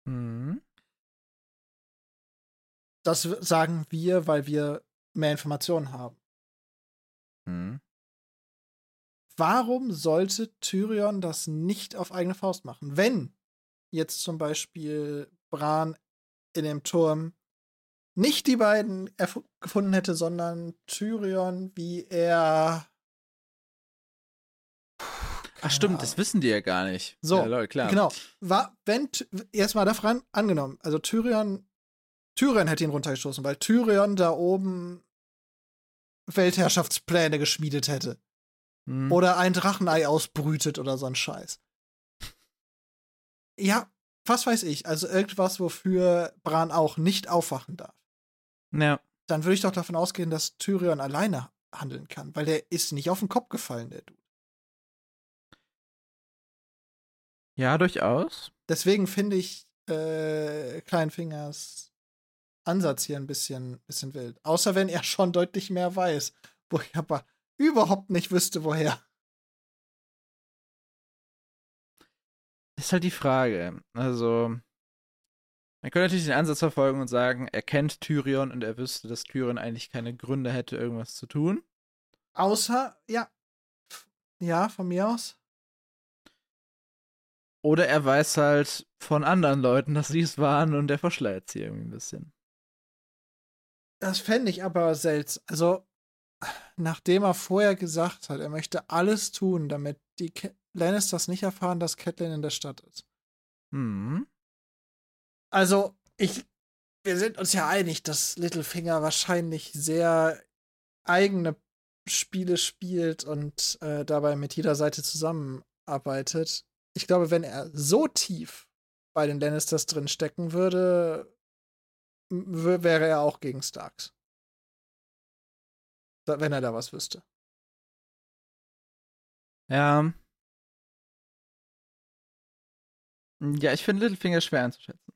Mhm. Das sagen wir, weil wir mehr Informationen haben. Mhm. Warum sollte Tyrion das nicht auf eigene Faust machen? Wenn jetzt zum Beispiel Bran in dem Turm nicht die beiden gefunden hätte, sondern Tyrion, wie er. Ach stimmt, das wissen die ja gar nicht. So, ja, Leute, klar. Genau. War, wenn, erstmal davon angenommen, also Tyrion, Tyrion hätte ihn runtergestoßen, weil Tyrion da oben Weltherrschaftspläne geschmiedet hätte. Mhm. Oder ein Drachenei ausbrütet oder so ein Scheiß. Ja, was weiß ich. Also irgendwas, wofür Bran auch nicht aufwachen darf. Ja. Dann würde ich doch davon ausgehen, dass Tyrion alleine handeln kann, weil der ist nicht auf den Kopf gefallen, der Dude. ja, durchaus. Deswegen finde ich äh, Kleinfingers Ansatz hier ein bisschen, bisschen wild. Außer wenn er schon deutlich mehr weiß, wo ich aber überhaupt nicht wüsste, woher. Ist halt die Frage. Also, man könnte natürlich den Ansatz verfolgen und sagen, er kennt Tyrion und er wüsste, dass Tyrion eigentlich keine Gründe hätte, irgendwas zu tun. Außer, ja. Ja, von mir aus. Oder er weiß halt von anderen Leuten, dass sie es waren und er verschleiert sie irgendwie ein bisschen. Das fände ich aber seltsam. Also, nachdem er vorher gesagt hat, er möchte alles tun, damit die Ke Lannisters nicht erfahren, dass Catelyn in der Stadt ist. Hm. Also, ich, wir sind uns ja einig, dass Littlefinger wahrscheinlich sehr eigene Spiele spielt und äh, dabei mit jeder Seite zusammenarbeitet. Ich glaube, wenn er so tief bei den Lannisters drin stecken würde, wäre er auch gegen Starks. Wenn er da was wüsste. Ja. Ja, ich finde Littlefinger schwer einzuschätzen.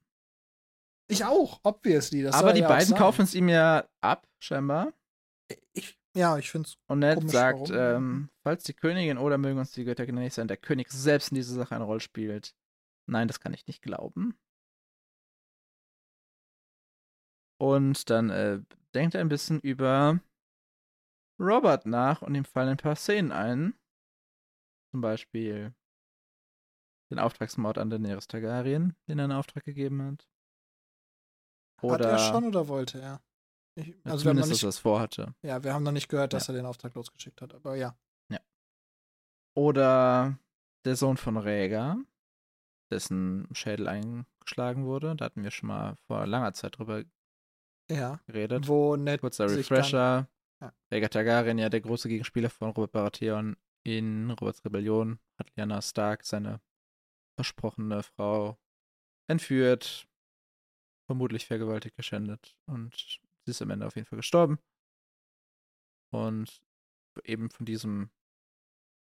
Ich auch, obviously. Das Aber die ja beiden kaufen es ihm ja ab, scheinbar. Ich, ja, ich finde es. Und Ned Komisch, sagt, ähm, falls die Königin oder mögen uns die Götter gnädig sein, der König selbst in dieser Sache eine Rolle spielt. Nein, das kann ich nicht glauben. Und dann äh, denkt er ein bisschen über Robert nach und ihm fallen ein paar Szenen ein. Zum Beispiel den Auftragsmord an Daenerys Targaryen, den er in Auftrag gegeben hat. Hat Oder er schon oder wollte er? Ich, ja, also wir haben, noch zumindest, dass nicht, er es vorhatte. ja, wir haben noch nicht gehört, dass Ja. er den Auftrag losgeschickt hat, aber ja. Oder der Sohn von Rhaegar, dessen Schädel eingeschlagen wurde. Da hatten wir schon mal vor langer Zeit drüber Ja. geredet. Wo Ned Kurzer Refresher. Ja. Rhaegar Targaryen, ja der große Gegenspieler von Robert Baratheon in Roberts Rebellion, hat Lyanna Stark, seine versprochene Frau, entführt, vermutlich vergewaltigt, geschändet und sie ist am Ende auf jeden Fall gestorben. Und eben von diesem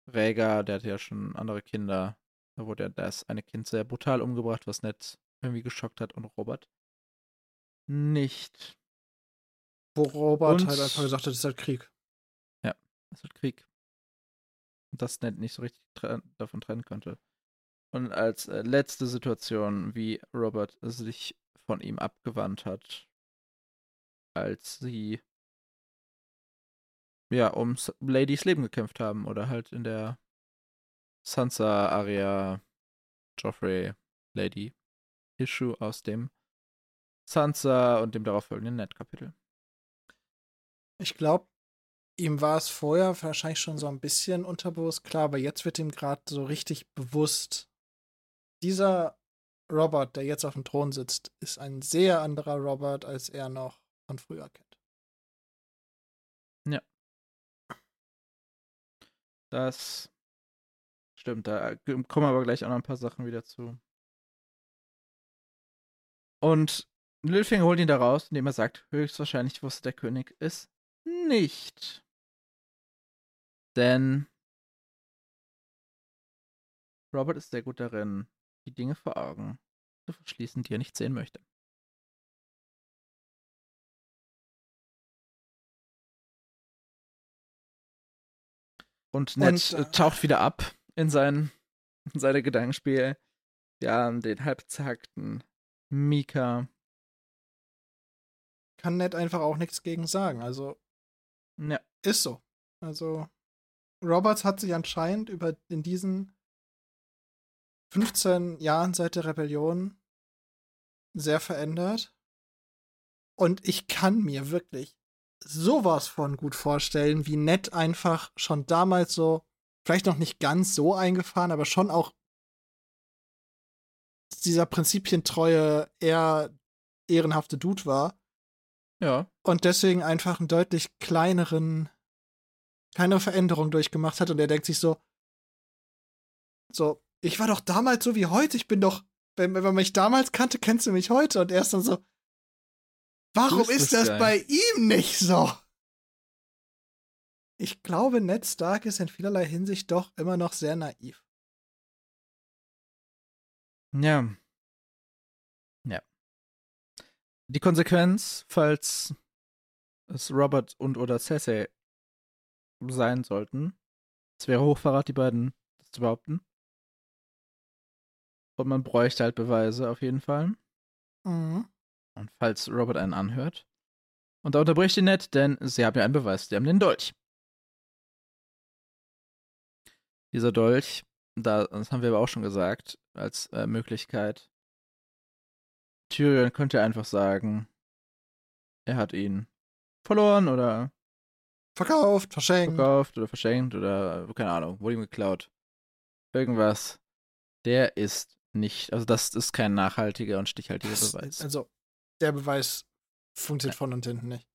Rhaegar, der hatte ja schon andere Kinder, da wurde ja das eine Kind sehr brutal umgebracht, was Ned irgendwie geschockt hat und Robert nicht. Wo Robert Und- halt einfach gesagt hat, es ist halt Krieg. Es wird Krieg. Und das Ned nicht so richtig tre davon trennen konnte. Und als äh, letzte Situation, wie Robert sich von ihm abgewandt hat, als sie ja um S- Ladies Leben gekämpft haben oder halt in der Sansa Arya Joffrey Lady Issue aus dem Sansa und dem darauffolgenden Ned-Kapitel. Ich glaube, ihm war es vorher wahrscheinlich schon so ein bisschen unterbewusst klar, aber jetzt wird ihm gerade so richtig bewusst, dieser Robert, der jetzt auf dem Thron sitzt, ist ein sehr anderer Robert, als er noch von früher kennt. Das stimmt, da kommen aber gleich auch noch ein paar Sachen wieder zu. Und Littlefinger holt ihn da raus, indem er sagt, höchstwahrscheinlich wusste der König es nicht. Denn Robert ist sehr gut darin, die Dinge vor Augen zu verschließen, die er nicht sehen möchte. Und Ned Und, äh, äh, taucht wieder ab in, sein, in seine Gedankenspiel. Haben den halbzackten Mika. Kann Ned einfach auch nichts gegen sagen. Also Ja, ist so. Also Roberts hat sich anscheinend über in diesen 15 Jahren seit der Rebellion sehr verändert. Und ich kann mir wirklich sowas von gut vorstellen, wie Ned einfach schon damals so, vielleicht noch nicht ganz so eingefahren, aber schon auch dieser prinzipientreue, eher ehrenhafte Dude war ja, und deswegen einfach einen deutlich kleineren, kleinere Veränderung durchgemacht hat und er denkt sich so, so, ich war doch damals so wie heute, ich bin doch, wenn, wenn man mich damals kannte, kennst du mich heute und er ist dann so, warum Du bist ist das geil. bei ihm nicht so? Ich glaube, Ned Stark ist in vielerlei Hinsicht doch immer noch sehr naiv. Ja. Die Konsequenz, falls es Robert und oder Cersei sein sollten, es wäre Hochverrat, die beiden das zu behaupten. Und man bräuchte halt Beweise auf jeden Fall. Mhm. Und falls Robert einen anhört. Und da unterbricht ihn Ned, denn sie haben ja einen Beweis, sie haben den Dolch. Dieser Dolch, da, das haben wir aber auch schon gesagt, als äh, Möglichkeit. Tyrion könnte einfach sagen, er hat ihn verloren oder Verkauft, verschenkt. verkauft oder verschenkt oder keine Ahnung, wurde ihm geklaut. Irgendwas. Der ist nicht, also das ist kein nachhaltiger und stichhaltiger Das- Beweis. Also, der Beweis funktioniert von und hinten nicht.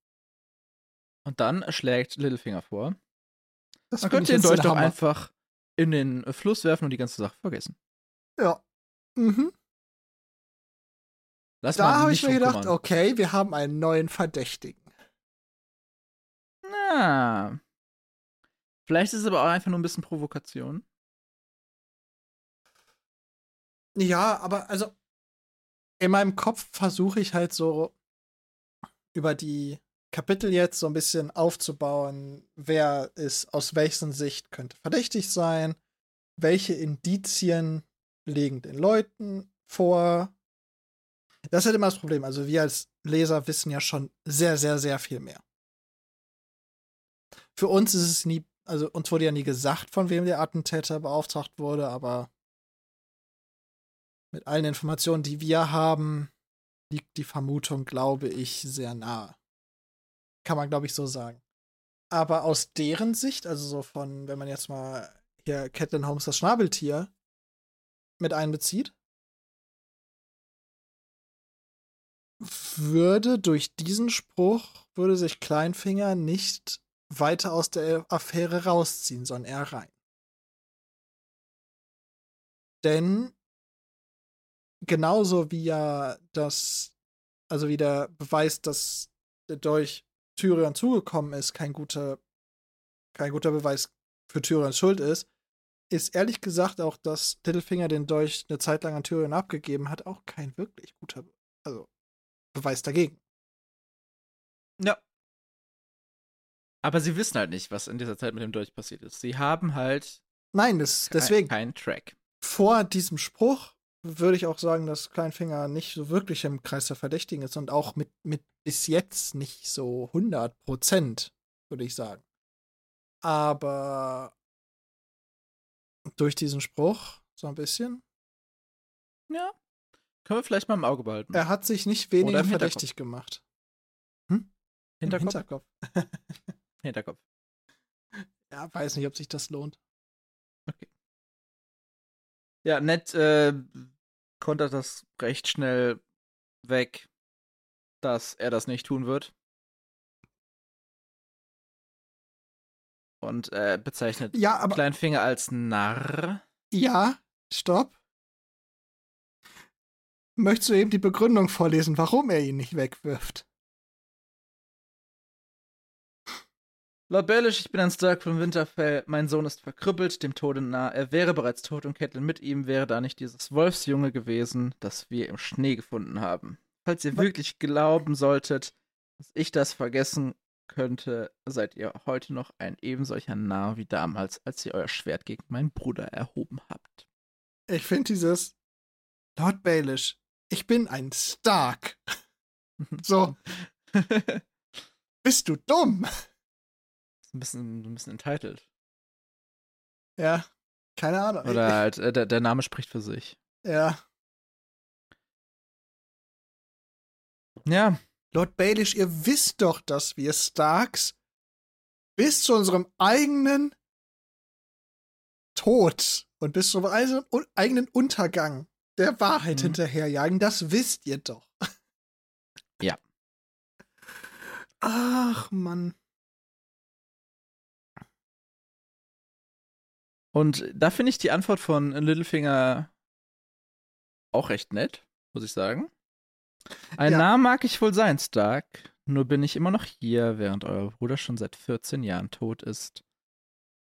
Und dann schlägt Littlefinger vor, Das Man könnte den Dolch den doch einfach in den Fluss werfen und die ganze Sache vergessen. Ja. Mhm. Lass Da habe ich mir gedacht, kümmern. okay, wir haben einen neuen Verdächtigen. Na. Vielleicht ist es aber auch einfach nur ein bisschen Provokation. Ja, aber also in meinem Kopf versuche ich halt so über die Kapitel jetzt so ein bisschen aufzubauen, wer ist aus welchen Sicht könnte verdächtig sein, welche Indizien legen den Leuten vor. Das ist halt immer das Problem. Also wir als Leser wissen ja schon sehr, sehr, sehr viel mehr. Für uns ist es nie, also uns wurde ja nie gesagt, von wem der Attentäter beauftragt wurde, aber mit allen Informationen, die wir haben, liegt die Vermutung, glaube ich, sehr nahe. Kann man, glaube ich, so sagen. Aber aus deren Sicht, also so von, wenn man jetzt mal hier Catelyn Holmes das Schnabeltier mit einbezieht, würde durch diesen Spruch, würde sich Kleinfinger nicht weiter aus der Affäre rausziehen, sondern eher rein. Denn genauso wie ja das, also wie der Beweis, dass der Dolch Tyrion zugekommen ist, kein guter, kein guter Beweis für Tyrions Schuld ist, ist ehrlich gesagt auch, dass Littlefinger den Dolch eine Zeit lang an Tyrion abgegeben hat, auch kein wirklich guter, also Beweis dagegen. Ja. Aber sie wissen halt nicht, was in dieser Zeit mit dem Dolch passiert ist. Sie haben halt. Nein, das, deswegen. Keinen Track. Vor diesem Spruch würde ich auch sagen, dass Kleinfinger nicht so wirklich im Kreis der Verdächtigen ist und auch mit, mit bis jetzt nicht so 100 Prozent, würde ich sagen. Aber durch diesen Spruch so ein bisschen. Ja. Können wir vielleicht mal im Auge behalten. Er hat sich nicht weniger verdächtig gemacht. Hm? Hinterkopf? Hinterkopf. Hinterkopf. Ja, weiß nicht, ob sich das lohnt. Okay. Ja, Ned äh, konnte das recht schnell weg, dass er das nicht tun wird. Und äh, bezeichnet ja, aber, Kleinfinger als Narr. Ja, stopp. Möchtest du eben die Begründung vorlesen, warum er ihn nicht wegwirft? Lord Baelish, ich bin ein Stark von Winterfell. Mein Sohn ist verkrüppelt, dem Tode nah. Er wäre bereits tot und Catelyn mit ihm wäre da nicht dieses Wolfsjunge gewesen, das wir im Schnee gefunden haben. Falls ihr Was? wirklich glauben solltet, dass ich das vergessen könnte, seid ihr heute noch ein ebensolcher Narr wie damals, als ihr euer Schwert gegen meinen Bruder erhoben habt. Ich finde dieses Lord Baelish, ich bin ein Stark. so. Bist du dumm? Ein bisschen, ein bisschen entitled. Ja, keine Ahnung. Oder halt, äh, der, der Name spricht für sich. Ja. Ja. Lord Baelish, ihr wisst doch, dass wir Starks bis zu unserem eigenen Tod und bis zu unserem eigenen Untergang der Wahrheit mhm. hinterherjagen. Das wisst ihr doch. Ja. Ach, Mann. Und da finde ich die Antwort von Littlefinger auch recht nett, muss ich sagen. Ein ja. Name mag ich wohl sein, Stark, nur bin ich immer noch hier, während euer Bruder schon seit 14 Jahren tot ist.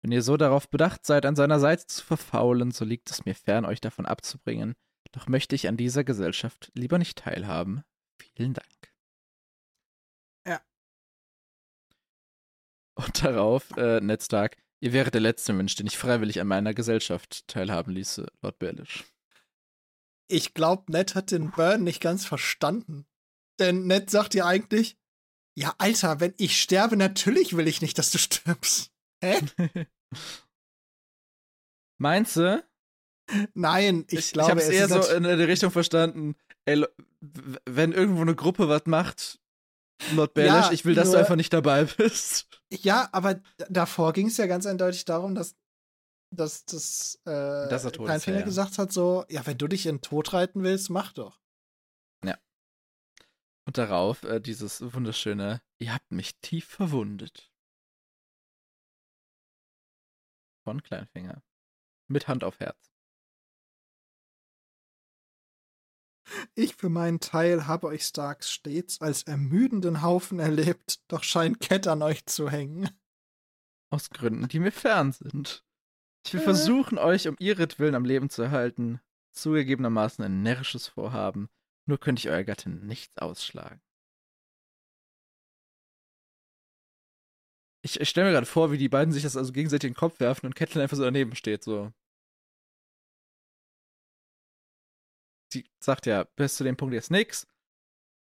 Wenn ihr so darauf bedacht seid, an seiner Seite zu verfaulen, so liegt es mir fern, euch davon abzubringen. Doch möchte ich an dieser Gesellschaft lieber nicht teilhaben. Vielen Dank. Ja. Und darauf, äh, Ned Stark, Ihr wäret der letzte Mensch, den ich freiwillig an meiner Gesellschaft teilhaben ließe, Lord Baelish. Ich glaube, Ned hat den Burn nicht ganz verstanden. Denn Ned sagt ja eigentlich, ja, Alter, wenn ich sterbe, natürlich will ich nicht, dass du stirbst. Hä? Meinst du? Nein, ich, ich glaube, ich habe es eher so in die Richtung verstanden. Ey, wenn irgendwo eine Gruppe was macht, Lord Baelish, ja, ich will, dass nur, du einfach nicht dabei bist. Ja, aber davor ging es ja ganz eindeutig darum, dass, dass das äh, dass Kleinfinger ja, gesagt hat, so, ja, wenn du dich in den Tod reiten willst, mach doch. Ja. Und darauf äh, dieses wunderschöne, ihr habt mich tief verwundet. Von Kleinfinger. Mit Hand auf Herz. Ich für meinen Teil habe euch Starks stets als ermüdenden Haufen erlebt, doch scheint Kett an euch zu hängen. Aus Gründen, die mir fern sind. Ich will äh. versuchen, euch um ihretwillen am Leben zu erhalten. Zugegebenermaßen ein närrisches Vorhaben. Nur könnte ich euer Gattin nichts ausschlagen. Ich, ich stelle mir gerade vor, wie die beiden sich das also gegenseitig in den Kopf werfen und Catelyn einfach so daneben steht, so. Sie sagt ja bis zu dem Punkt jetzt nichts.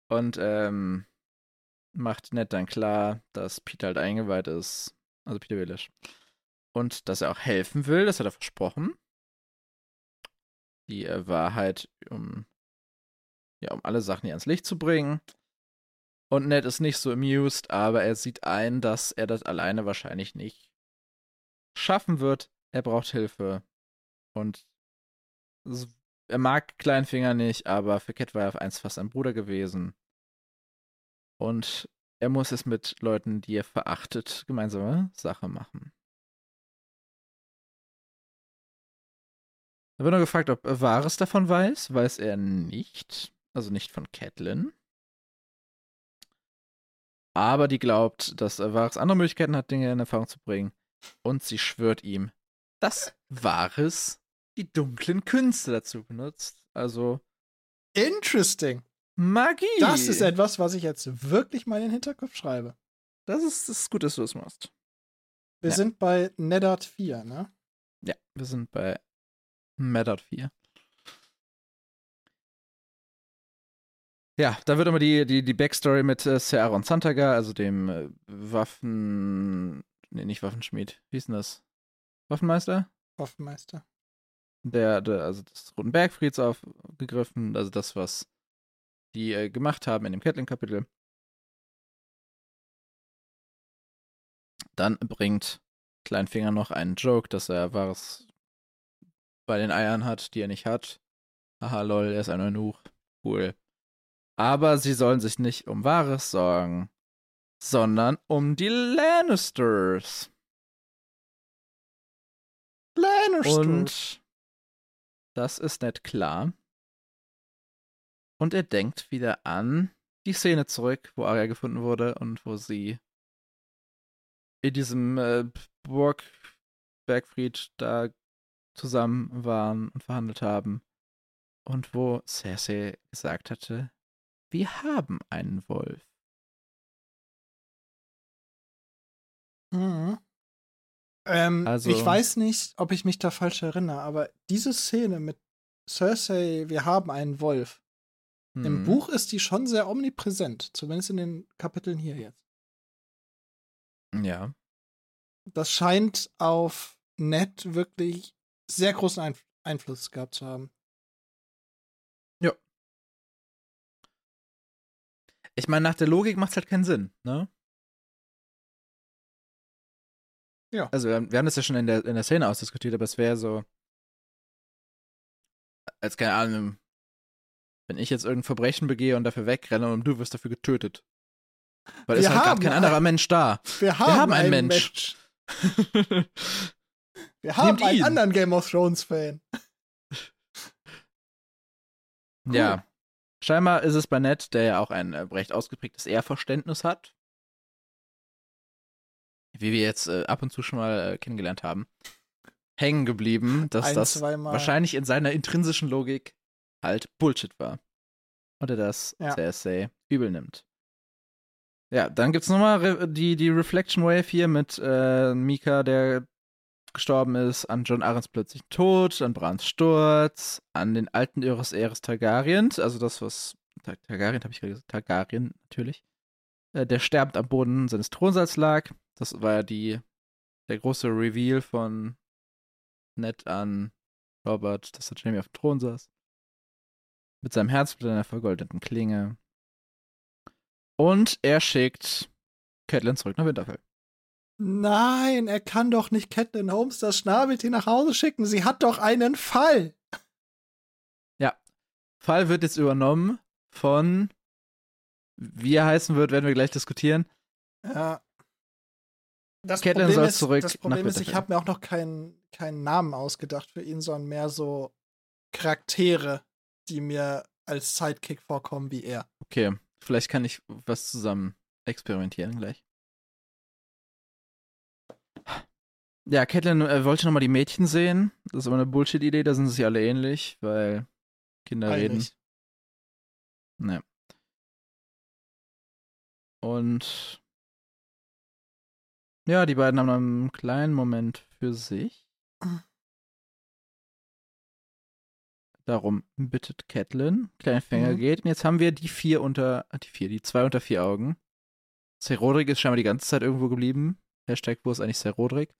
Und ähm, macht Ned dann klar, dass Peter halt eingeweiht ist. Also Peter Willisch. Und dass er auch helfen will, das hat er versprochen. Die äh, Wahrheit, um, ja, um alle Sachen hier ans Licht zu bringen. Und Ned ist nicht so amused, aber er sieht ein, dass er das alleine wahrscheinlich nicht schaffen wird. Er braucht Hilfe. Und er mag Kleinfinger nicht, aber für Cat war er auf eins fast ein Bruder gewesen. Und er muss es mit Leuten, die er verachtet, gemeinsame Sache machen. Da wird nur gefragt, ob Varys davon weiß. Weiß er nicht. Also nicht von Catelyn. Aber die glaubt, dass Varys andere Möglichkeiten hat, Dinge in Erfahrung zu bringen. Und sie schwört ihm, dass Varys die dunklen Künste dazu benutzt. Also. Interesting. Magie. Das ist etwas, was ich jetzt wirklich mal in den Hinterkopf schreibe. Das ist, das ist gut, dass du das machst. Wir Ja. sind bei Neddard 4, ne? Ja, wir sind bei Meddard 4. Ja, da wird immer die, die, die Backstory mit äh, Ser Aaron Santaga, also dem äh, Waffen. Nee, nicht Waffenschmied. Wie ist denn das? Waffenmeister? Waffenmeister. Der, der also des Roten Bergfrieds aufgegriffen, also das, was die äh, gemacht haben in dem Catelyn-Kapitel. Dann bringt Kleinfinger noch einen Joke, dass er Varys bei den Eiern hat, die er nicht hat. Haha, lol, er ist ein Eunuch. Cool. Aber sie sollen sich nicht um Varys sorgen, sondern um die Lannisters. Lannister. Und das ist nicht klar. Und er denkt wieder an die Szene zurück, wo Arya gefunden wurde und wo sie in diesem äh, Burg Bergfried da zusammen waren und verhandelt haben. Und wo Cersei gesagt hatte, wir haben einen Wolf. Mhm. Ähm, Also- ich weiß nicht, ob ich mich da falsch erinnere, aber diese Szene mit Cersei, wir haben einen Wolf. Im Hm. Buch ist die schon sehr omnipräsent, zumindest in den Kapiteln hier jetzt. Ja. Das scheint auf Ned wirklich sehr großen Einf Einfluss gehabt zu haben. Ich meine, nach der Logik macht es halt keinen Sinn, ne? Ja. Also, wir wir haben das ja schon in der, in der Szene ausdiskutiert, aber es wäre so. Als keine Ahnung, wenn ich jetzt irgendein Verbrechen begehe und dafür wegrenne und du wirst dafür getötet. Weil es Wir ist halt gerade kein ein- anderer Mensch da. Wir haben, haben einen einen Mensch. Wir haben Nehmt einen ihn. anderen Game of Thrones Fan. Ja. Scheinbar ist es bei Ned, der ja auch ein äh, recht ausgeprägtes Ehrverständnis hat. Wie wir jetzt äh, ab und zu schon mal äh, kennengelernt haben. Hängen geblieben, dass Ein, das wahrscheinlich in seiner intrinsischen Logik halt Bullshit war. Und er das Ja. Cersei übel nimmt. Ja, dann gibt's nochmal die, die Reflection Wave hier mit äh, Mika, der gestorben ist, an John Arrens plötzlich Tod, an Brans Sturz, an den alten Eros Eres Targaryen, also das, was Tar Targaryen habe ich gerade gesagt, Targaryen natürlich, äh, der sterbend am Boden seines Thronsaals lag. Das war ja die, der große Reveal von Ned an Robert, dass er Jamie auf dem Thron saß. Mit seinem Herzblatt in einer vergoldeten Klinge. Und er schickt Catelyn zurück nach Winterfell. Nein, er kann doch nicht Catelyn Holmes das Schnabeltier nach Hause schicken. Sie hat doch einen Fall. Fall wird jetzt übernommen von, wie er heißen wird, werden wir gleich diskutieren. Ja. Das Catelyn Problem soll ist, zurück das Problem ist, ich habe mir auch noch keinen, keinen Namen ausgedacht für ihn, sondern mehr so Charaktere, die mir als Sidekick vorkommen wie er. Okay, vielleicht kann ich was zusammen experimentieren gleich. Ja, Catelyn äh, wollte nochmal die Mädchen sehen. Das ist aber eine Bullshit-Idee, da sind sie alle ähnlich, weil Kinder reden. Eigentlich. Ne. Und ja, die beiden haben einen kleinen Moment für sich. Darum bittet Catelyn, Kleinfinger Mhm. geht. Und jetzt haben wir die vier unter, die vier, die zwei unter vier Augen. Ser Rodrik ist scheinbar die ganze Zeit irgendwo geblieben. Hashtag, wo ist eigentlich Ser Rodrik?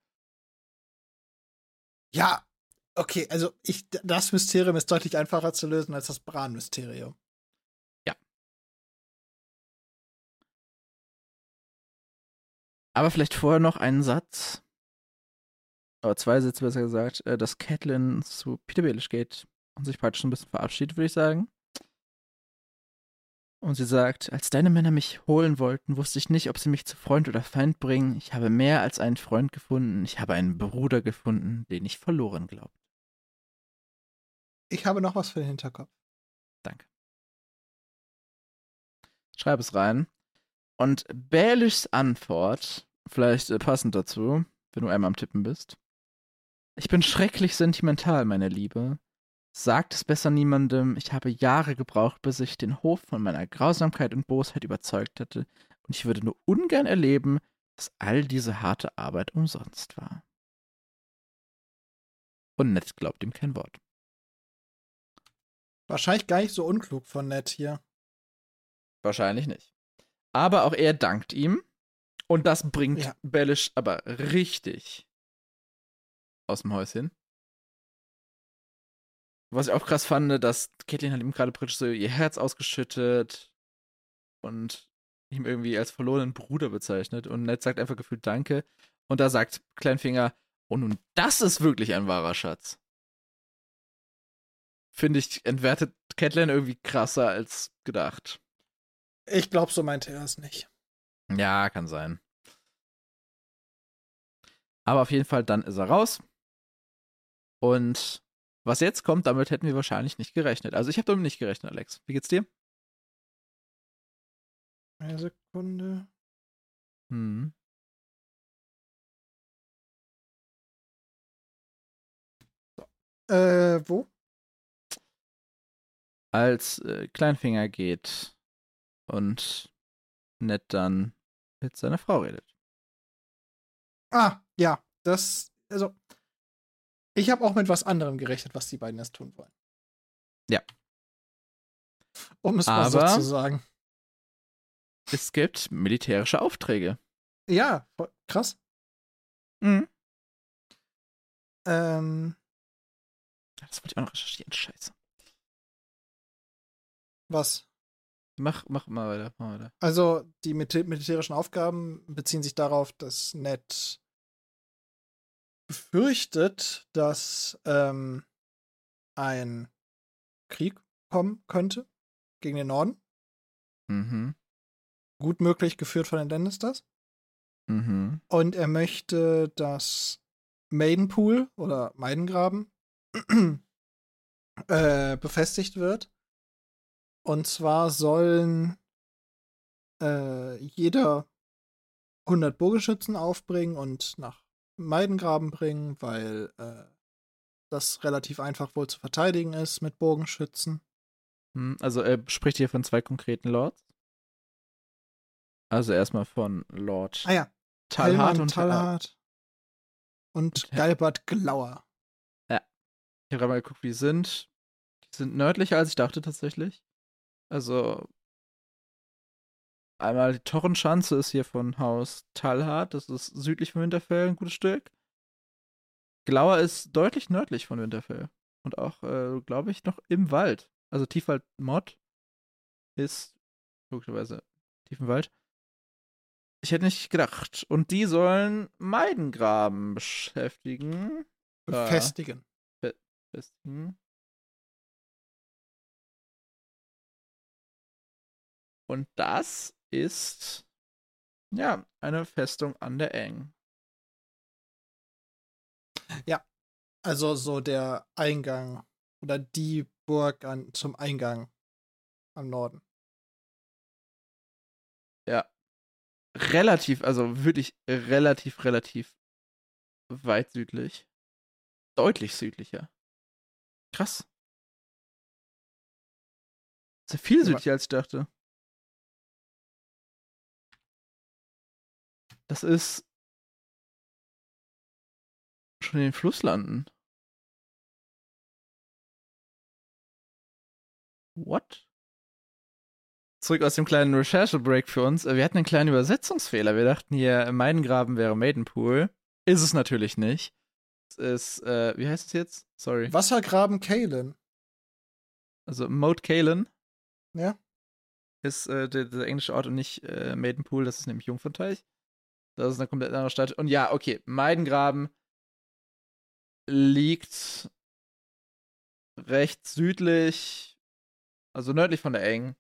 Ja, okay, also ich, das Mysterium ist deutlich einfacher zu lösen als das Bran-Mysterium. Aber vielleicht vorher noch einen Satz. Oder zwei Sätze besser gesagt, äh, dass Catelyn zu Peter Baelish geht und sich praktisch ein bisschen verabschiedet, würde ich sagen. Und sie sagt, als deine Männer mich holen wollten, wusste ich nicht, ob sie mich zu Freund oder Feind bringen. Ich habe mehr als einen Freund gefunden. Ich habe einen Bruder gefunden, den ich verloren glaube. Ich habe noch was für den Hinterkopf. Danke. Schreib es rein. Und Baelishs Antwort, vielleicht äh, passend dazu, wenn du einmal am Tippen bist. Ich bin schrecklich sentimental, meine Liebe. Sagt es besser niemandem. Ich habe Jahre gebraucht, bis ich den Hof von meiner Grausamkeit und Bosheit überzeugt hatte. Und ich würde nur ungern erleben, dass all diese harte Arbeit umsonst war. Und Ned glaubt ihm kein Wort. Wahrscheinlich gar nicht so unklug von Ned hier. Wahrscheinlich nicht. Aber auch er dankt ihm. Und das bringt Ja. Bellish aber richtig aus dem Häuschen. Was ich auch krass fand, dass Caitlin hat ihm gerade praktisch so ihr Herz ausgeschüttet und ihm irgendwie als verlorenen Bruder bezeichnet. Und Ned sagt einfach gefühlt Danke. Und da sagt Kleinfinger, oh nun, das ist wirklich ein wahrer Schatz. Finde ich, entwertet Catelyn irgendwie krasser als gedacht. Ich glaube, so meinte er es nicht. Ja, kann sein. Aber auf jeden Fall, dann ist er raus. Und was jetzt kommt, damit hätten wir wahrscheinlich nicht gerechnet. Also ich habe damit nicht gerechnet, Alex. Wie geht's dir? Eine Sekunde. Hm. Äh, wo? Als äh, Kleinfinger geht und Ned dann mit seiner Frau redet. Ah, ja. Das, also. Ich habe auch mit was anderem gerechnet, was die beiden jetzt tun wollen. Ja. Um es mal so Aber- zu sagen. Es gibt militärische Aufträge. Ja, krass. Mhm. Ähm, Das wollte ich auch noch recherchieren. Scheiße. was? Mach, mach mal weiter. Mach weiter. Also, die mil- militärischen Aufgaben beziehen sich darauf, dass Ned befürchtet, dass ähm, ein Krieg kommen könnte gegen den Norden. Mhm. Gut möglich geführt von den Lannisters. Mhm. Und er möchte, dass Maidenpool oder Maidengraben äh, befestigt wird. Und zwar sollen äh, jeder 100 Bogenschützen aufbringen und nach Maidengraben bringen, weil äh, das relativ einfach wohl zu verteidigen ist mit Bogenschützen. Hm, Also er spricht hier von zwei konkreten Lords. Also erstmal von Lord Ah ja, Talhard und Talhard und Galbert Glauer. Ich habe gerade mal geguckt, wie die sind. Die sind nördlicher, als ich dachte tatsächlich. Also einmal die Torrenschanze ist hier von Haus Talhard. Das ist südlich von Winterfell ein gutes Stück. Glauer ist deutlich nördlich von Winterfell. Und auch, äh, glaube ich, noch im Wald. Also Tiefwald Mod ist logischerweise tief im Wald. Ich hätte nicht gedacht. Und die sollen Meidengraben beschäftigen. Befestigen. Befestigen. Und das ist ja eine Festung an der Eng. Also so der Eingang oder die Burg an, zum Eingang am Norden. Ja. Relativ, also wirklich relativ, relativ weit südlich. Deutlich südlicher. Krass. Sehr viel Ja. südlicher, als ich dachte. Das ist schon in den Flusslanden. What? Zurück aus dem kleinen Recherche-Break für uns. Wir hatten einen kleinen Übersetzungsfehler. Wir dachten hier, Meidengraben wäre Maidenpool. Ist es natürlich nicht. Es ist, äh, wie heißt es jetzt? Sorry. Wassergraben Kalen. Also Moat Kalen Ja. ist äh, der, der englische Ort und nicht äh, Maidenpool. Das ist nämlich Jungfernteich. Das ist eine komplett andere Stadt. Und ja, okay, Meidengraben liegt recht südlich, also nördlich von der Eng.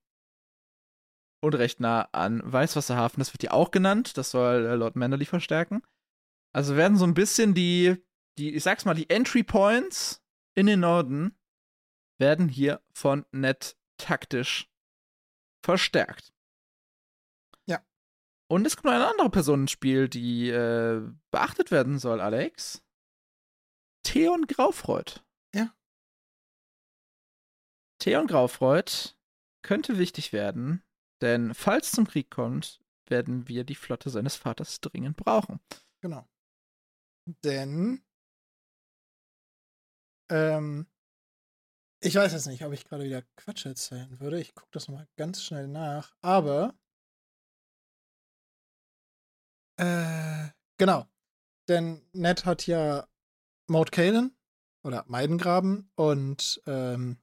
und recht nah an Weißwasserhafen. Das wird ja auch genannt. Das soll äh, Lord Manderly verstärken. Also werden so ein bisschen die, die, ich sag's mal, die Entry Points in den Norden werden hier von Ned taktisch verstärkt. Und es kommt noch eine andere Person ins Spiel, die äh, beachtet werden soll, Alex. Theon Graufreud. Ja. Theon Graufreud könnte wichtig werden, denn falls zum Krieg kommt, werden wir die Flotte seines Vaters dringend brauchen. Genau. Denn ähm, ich weiß jetzt nicht, ob ich gerade wieder Quatsch erzählen würde. Ich gucke das mal ganz schnell nach. Aber äh, genau. Denn Ned hat ja Maud Kalen oder Meidengraben und ähm,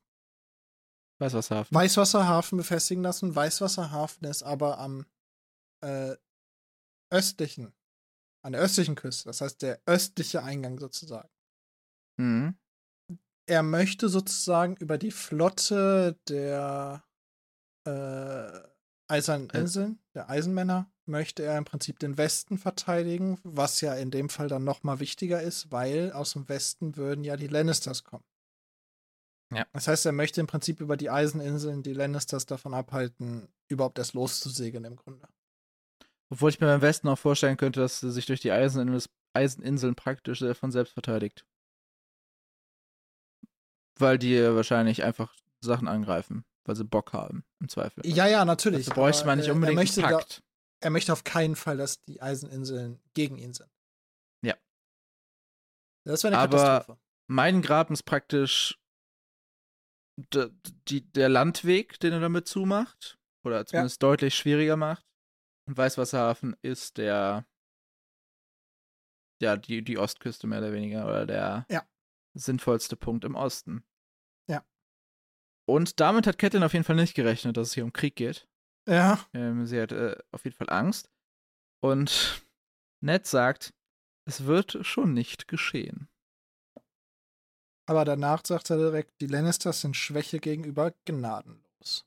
Weißwasserhafen. Weißwasserhafen befestigen lassen. Weißwasserhafen ist aber am äh, östlichen, an der östlichen Küste. Das heißt, der östliche Eingang sozusagen. Mhm. Er möchte sozusagen über die Flotte der äh, Eisernen Äh. Inseln, der Eisenmänner, möchte er im Prinzip den Westen verteidigen, was ja in dem Fall dann noch mal wichtiger ist, weil aus dem Westen würden ja die Lannisters kommen. Ja. Das heißt, er möchte im Prinzip über die Eiseninseln die Lannisters davon abhalten, überhaupt erst loszusegeln im Grunde. Obwohl ich mir beim Westen auch vorstellen könnte, dass sie sich durch die Eiseninseln, Eiseninseln praktisch von selbst verteidigt. Weil die wahrscheinlich einfach Sachen angreifen, weil sie Bock haben, im Zweifel. Ja, ja, natürlich. Dafür bräuchte man nicht äh, unbedingt er einen Pakt. Er möchte auf keinen Fall, dass die Eiseninseln gegen ihn sind. Ja. Das wäre eine Aber- Katastrophe. Mein Graben ist praktisch d- die, der Landweg, den er damit zumacht. Oder zumindest deutlich schwieriger macht. Und Weißwasserhafen ist der. Ja, die, die Ostküste mehr oder weniger. Oder der Ja. sinnvollste Punkt im Osten. Ja. Und damit hat Catelyn auf jeden Fall nicht gerechnet, dass es hier um Krieg geht. Ja, Ähm, sie hat äh, auf jeden Fall Angst. Und Ned sagt, es wird schon nicht geschehen. aber danach sagt er direkt, die Lannisters sind Schwäche gegenüber gnadenlos.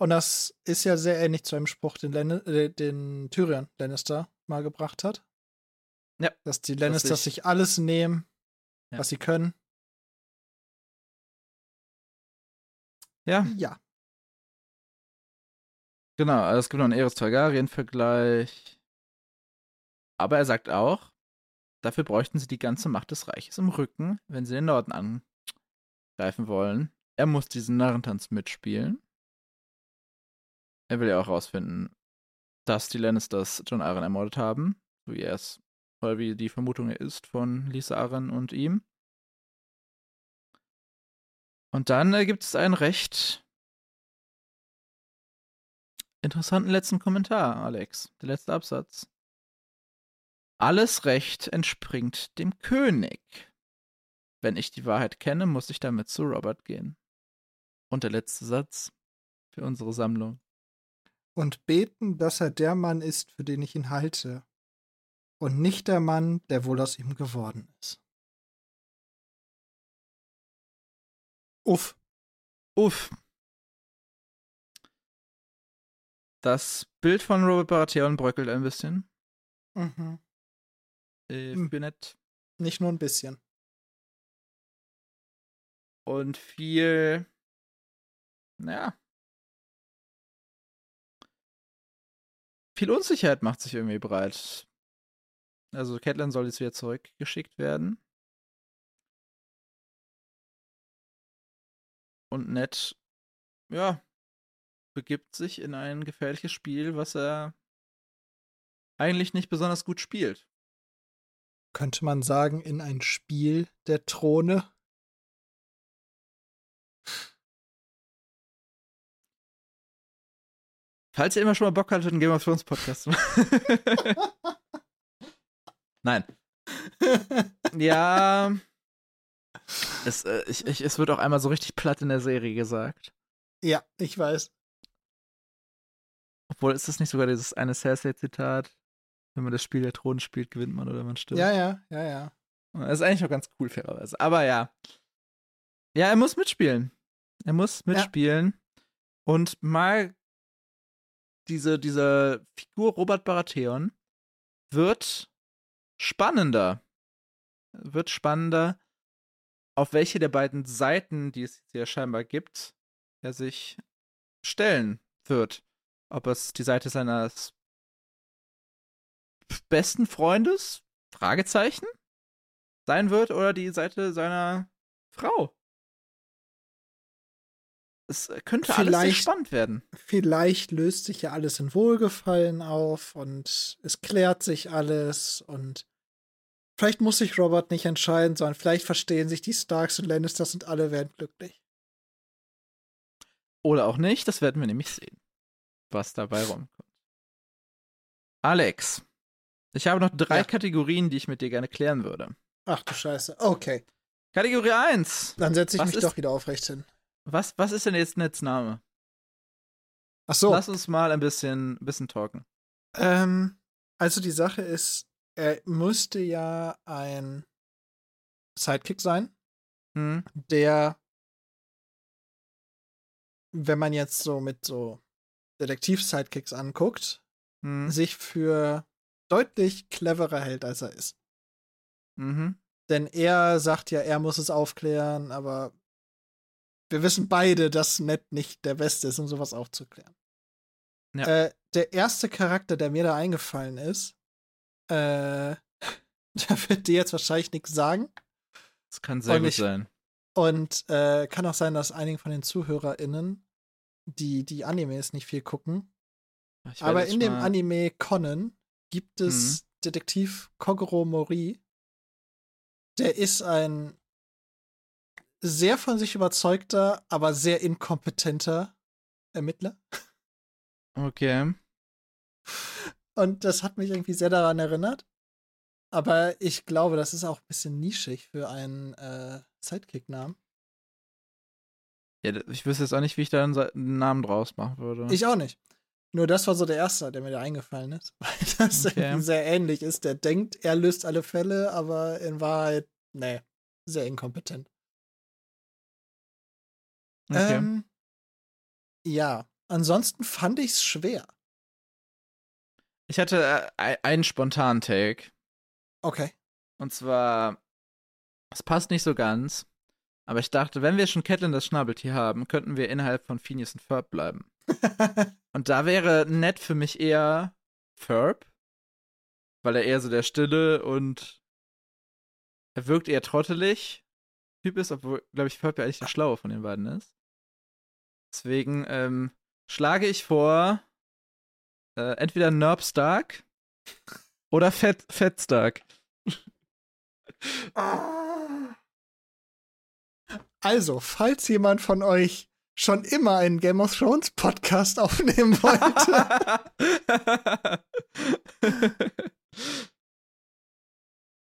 Und das ist ja sehr ähnlich zu einem Spruch, den, Lanni äh, den Tyrion Lannister mal gebracht hat. Ja, Dass die Lannisters ich- sich alles nehmen, Ja. was sie können. Ja, Ja. Genau, also es gibt noch einen Eris Targaryen-Vergleich. Aber er sagt auch, dafür bräuchten sie die ganze Macht des Reiches im Rücken, wenn sie den Norden angreifen wollen. Er muss diesen Narrentanz mitspielen. Er will ja auch rausfinden, dass die Lannisters John Arryn ermordet haben, so wie er es, oder wie die Vermutung ist von Lisa Arryn und ihm. Und dann äh, gibt es einen recht interessanten letzten Kommentar, Alex. Der letzte Absatz. Alles Recht entspringt dem König. Wenn ich die Wahrheit kenne, muss ich damit zu Robert gehen. Und der letzte Satz für unsere Sammlung. Und beten, dass er der Mann ist, für den ich ihn halte. Und nicht der Mann, der wohl aus ihm geworden ist. Uff. Uff. Das Bild von Robert Baratheon bröckelt ein bisschen. Mhm. Äh, Hm. für nett. Nicht nur ein bisschen. Und viel. Naja. Viel Unsicherheit macht sich irgendwie breit. Also Catelyn soll jetzt wieder zurückgeschickt werden. Und Ned, ja, begibt sich in ein gefährliches Spiel, was er eigentlich nicht besonders gut spielt. Könnte man sagen, in ein Spiel der Throne. Falls ihr immer schon mal Bock hattet, einen Game of Thrones Podcast zu machen. Nein. Ja. Es, äh, ich, ich, es wird auch einmal so richtig platt in der Serie gesagt. ja, ich weiß. Obwohl, ist das nicht sogar dieses eine Cersei-Zitat? Wenn man das Spiel der Thronen spielt, gewinnt man oder man stirbt. Ja, ja, ja, ja. Das ist eigentlich auch ganz cool, fairerweise. Aber ja. Ja, er muss mitspielen. Er muss mitspielen. Und mal diese, diese Figur Robert Baratheon wird spannender. Wird spannender, auf welche der beiden Seiten, die es hier scheinbar gibt, er sich stellen wird. Ob es die Seite seines besten Freundes, Fragezeichen, sein wird oder die Seite seiner Frau. Es könnte alles sehr spannend werden. Vielleicht löst sich ja alles in Wohlgefallen auf und es klärt sich alles und vielleicht muss sich Robert nicht entscheiden, sondern vielleicht verstehen sich die Starks und Lannisters und alle werden glücklich. Oder auch nicht, das werden wir nämlich sehen, was dabei rumkommt. Alex, ich habe noch drei ja. Kategorien, die ich mit dir gerne klären würde. Ach du Scheiße. Okay. Kategorie 1. Dann setze ich was mich ist, doch wieder aufrecht hin. Was, was ist denn jetzt Netzname? Ach so. Lass uns mal ein bisschen, bisschen talken. Ähm, also die Sache ist, er müsste ja ein Sidekick sein, hm. der, wenn man jetzt so mit so Detektiv-Sidekicks anguckt, hm. sich für deutlich cleverer hält, als er ist. Mhm. Denn er sagt ja, er muss es aufklären, aber wir wissen beide, dass Ned nicht der Beste ist, um sowas aufzuklären. Ja. Äh, der erste Charakter, der mir da eingefallen ist, äh, der wird dir jetzt wahrscheinlich nichts sagen. Das kann sehr und gut ich, sein. Und äh, kann auch sein, dass einigen von den ZuhörerInnen, die die Animes nicht viel gucken, aber in dem Anime Conan gibt es mhm. Detektiv Kogoro Mori. Der ist ein sehr von sich überzeugter, aber sehr inkompetenter Ermittler. Okay. Und das hat mich irgendwie sehr daran erinnert. Aber ich glaube, das ist auch ein bisschen nischig für einen äh, Sidekick-Namen. Ja, ich wüsste jetzt auch nicht, wie ich da einen Namen draus machen würde. Ich auch nicht. Nur das war so der erste, der mir da eingefallen ist. Weil das okay. sehr ähnlich ist. Der denkt, er löst alle Fälle, aber in Wahrheit, nee, sehr inkompetent. Okay. Ähm, ja, ansonsten fand ich es schwer. Ich hatte äh, einen spontanen Take. Okay. Und zwar, es passt nicht so ganz, aber ich dachte, wenn wir schon Catelyn das Schnabeltier haben, könnten wir innerhalb von Phineas und Ferb bleiben. und da wäre nett für mich eher Ferb, weil er eher so der Stille und er wirkt eher trottelig Typ ist, obwohl, glaube ich, Ferb ja eigentlich der Schlaue von den beiden ist. Deswegen ähm, schlage ich vor, äh, entweder Nerb Stark oder Fett, Fett Stark. Also, falls jemand von euch schon immer einen Game of Thrones Podcast aufnehmen wollte.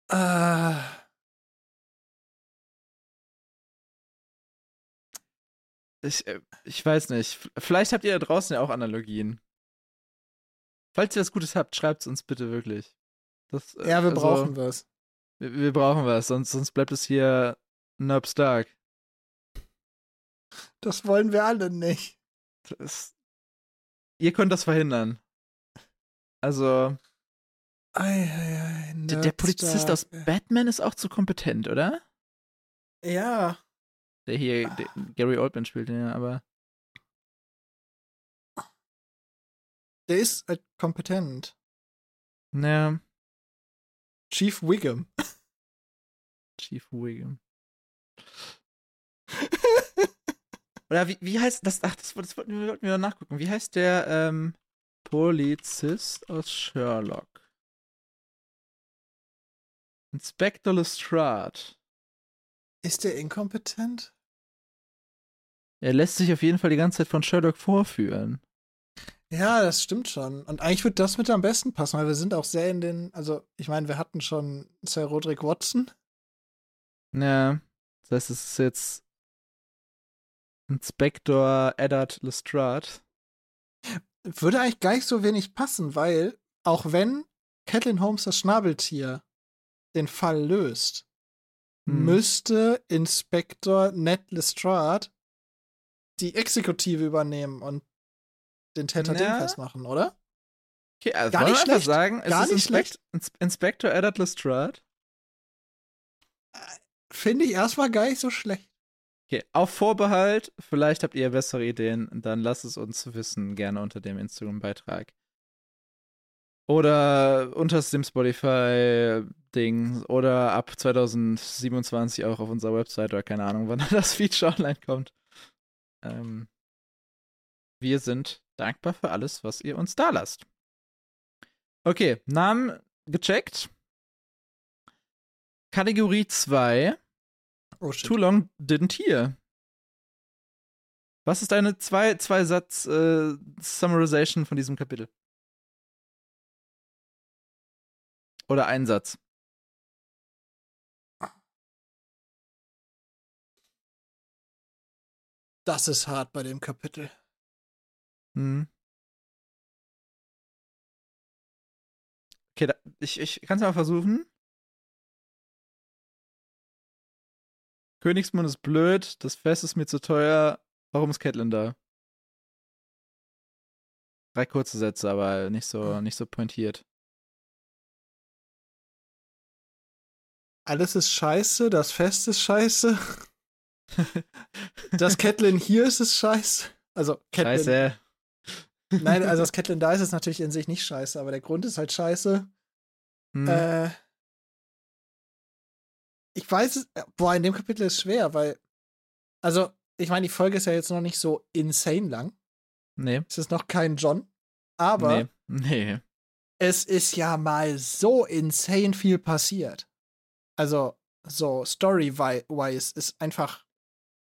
äh, Ich, äh, ich weiß nicht. Vielleicht habt ihr da draußen ja auch Analogien. Falls ihr was Gutes habt, schreibt es uns bitte wirklich. Das, äh, ja, wir also, brauchen was. Wir, wir, brauchen was, sonst, sonst bleibt es hier Nerb Stark. Das wollen wir alle nicht. Das, ihr könnt das verhindern. Also. Ei, ei, ei, der, der Polizist aus Batman ist auch zu kompetent, oder? Ja. Der hier der Gary Oldman spielt, ja, aber. Der ist halt kompetent. Naja. Chief Wiggum. Chief Wiggum. Oder wie, wie heißt das? Ach, das, das wollten, wir, wollten wir nachgucken. Wie heißt der ähm, Polizist aus Sherlock? Inspector Lestrade. Ist der inkompetent? Er lässt sich auf jeden Fall die ganze Zeit von Sherlock vorführen. Ja, das stimmt schon. Und eigentlich wird das mit am besten passen, weil wir sind auch sehr in den, also ich meine, wir hatten schon Sir Roderick Watson. Ja, das heißt, es ist jetzt Inspektor Eddard Lestrade. Würde eigentlich gar nicht so wenig passen, weil auch wenn Catelyn Holmes das Schnabeltier den Fall löst, hm. müsste Inspektor Ned Lestrade die Exekutive übernehmen und den Täter Na? dingfest machen, oder? Okay, also Gar nicht schlecht. sagen, Gar ist nicht Inspect Ins Inspector Eddard Lestrade. Finde ich erstmal gar nicht so schlecht. Okay, auf Vorbehalt, vielleicht habt ihr bessere Ideen, dann lasst es uns wissen, gerne unter dem Instagram-Beitrag. Oder unter dem Spotify-Ding oder ab 2027 auch auf unserer Website oder keine Ahnung, wann das Feature online kommt. Ähm, wir sind dankbar für alles, was ihr uns da lasst. Okay, Namen gecheckt. Kategorie 2. Oh shit. Too long didn't hear. Was ist deine zwei, zwei Satz äh, Summarization von diesem Kapitel? Oder ein Satz? Das ist hart bei dem Kapitel. Hm. Okay, da, ich, ich kann es mal versuchen. Königsmund ist blöd, das Fest ist mir zu teuer. Warum ist Catelyn da? Drei kurze Sätze, aber nicht so, nicht so pointiert. Alles ist scheiße, das Fest ist scheiße. Dass Catelyn hier ist, ist scheiße. Also, Catelyn. Scheiße. Nein, also, dass Catelyn da ist, ist natürlich in sich nicht scheiße, aber der Grund ist halt scheiße. Hm. Äh, ich weiß es, äh, boah, in dem Kapitel ist schwer, weil, also, ich meine, die Folge ist ja jetzt noch nicht so insane lang. nee. Es ist noch kein John. Aber Nee. Nee. es ist ja mal so insane viel passiert. Also, so story-wise ist einfach.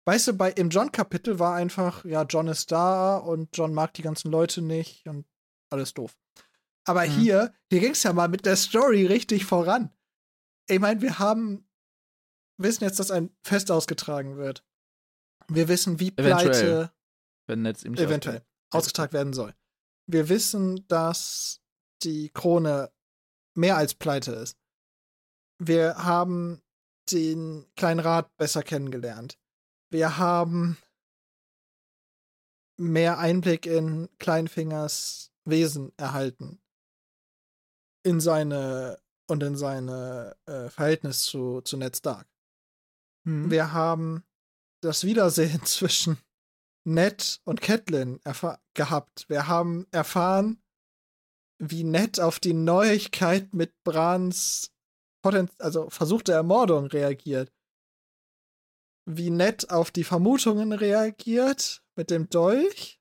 Weißt du, bei im John-Kapitel war einfach, ja, John ist da und John mag die ganzen Leute nicht und alles doof. Aber Mhm. hier, hier ging es ja mal mit der Story richtig voran. Ich meine, wir haben, wissen jetzt, dass ein Fest ausgetragen wird. Wir wissen, wie Eventuell. Pleite Wenn jetzt ihm nicht eventuell ausgetragen werden soll. Wir wissen, dass die Krone mehr als pleite ist. Wir haben den kleinen Rat besser kennengelernt. Wir haben mehr Einblick in Kleinfingers Wesen erhalten. In seine und in seine äh, Verhältnis zu, zu Ned Stark. Hm. Wir haben das Wiedersehen zwischen Ned und Catelyn gehabt. Wir haben erfahren, wie Ned auf die Neuigkeit mit Brans Poten also versuchte Ermordung reagiert. Wie Ned auf die Vermutungen reagiert mit dem Dolch.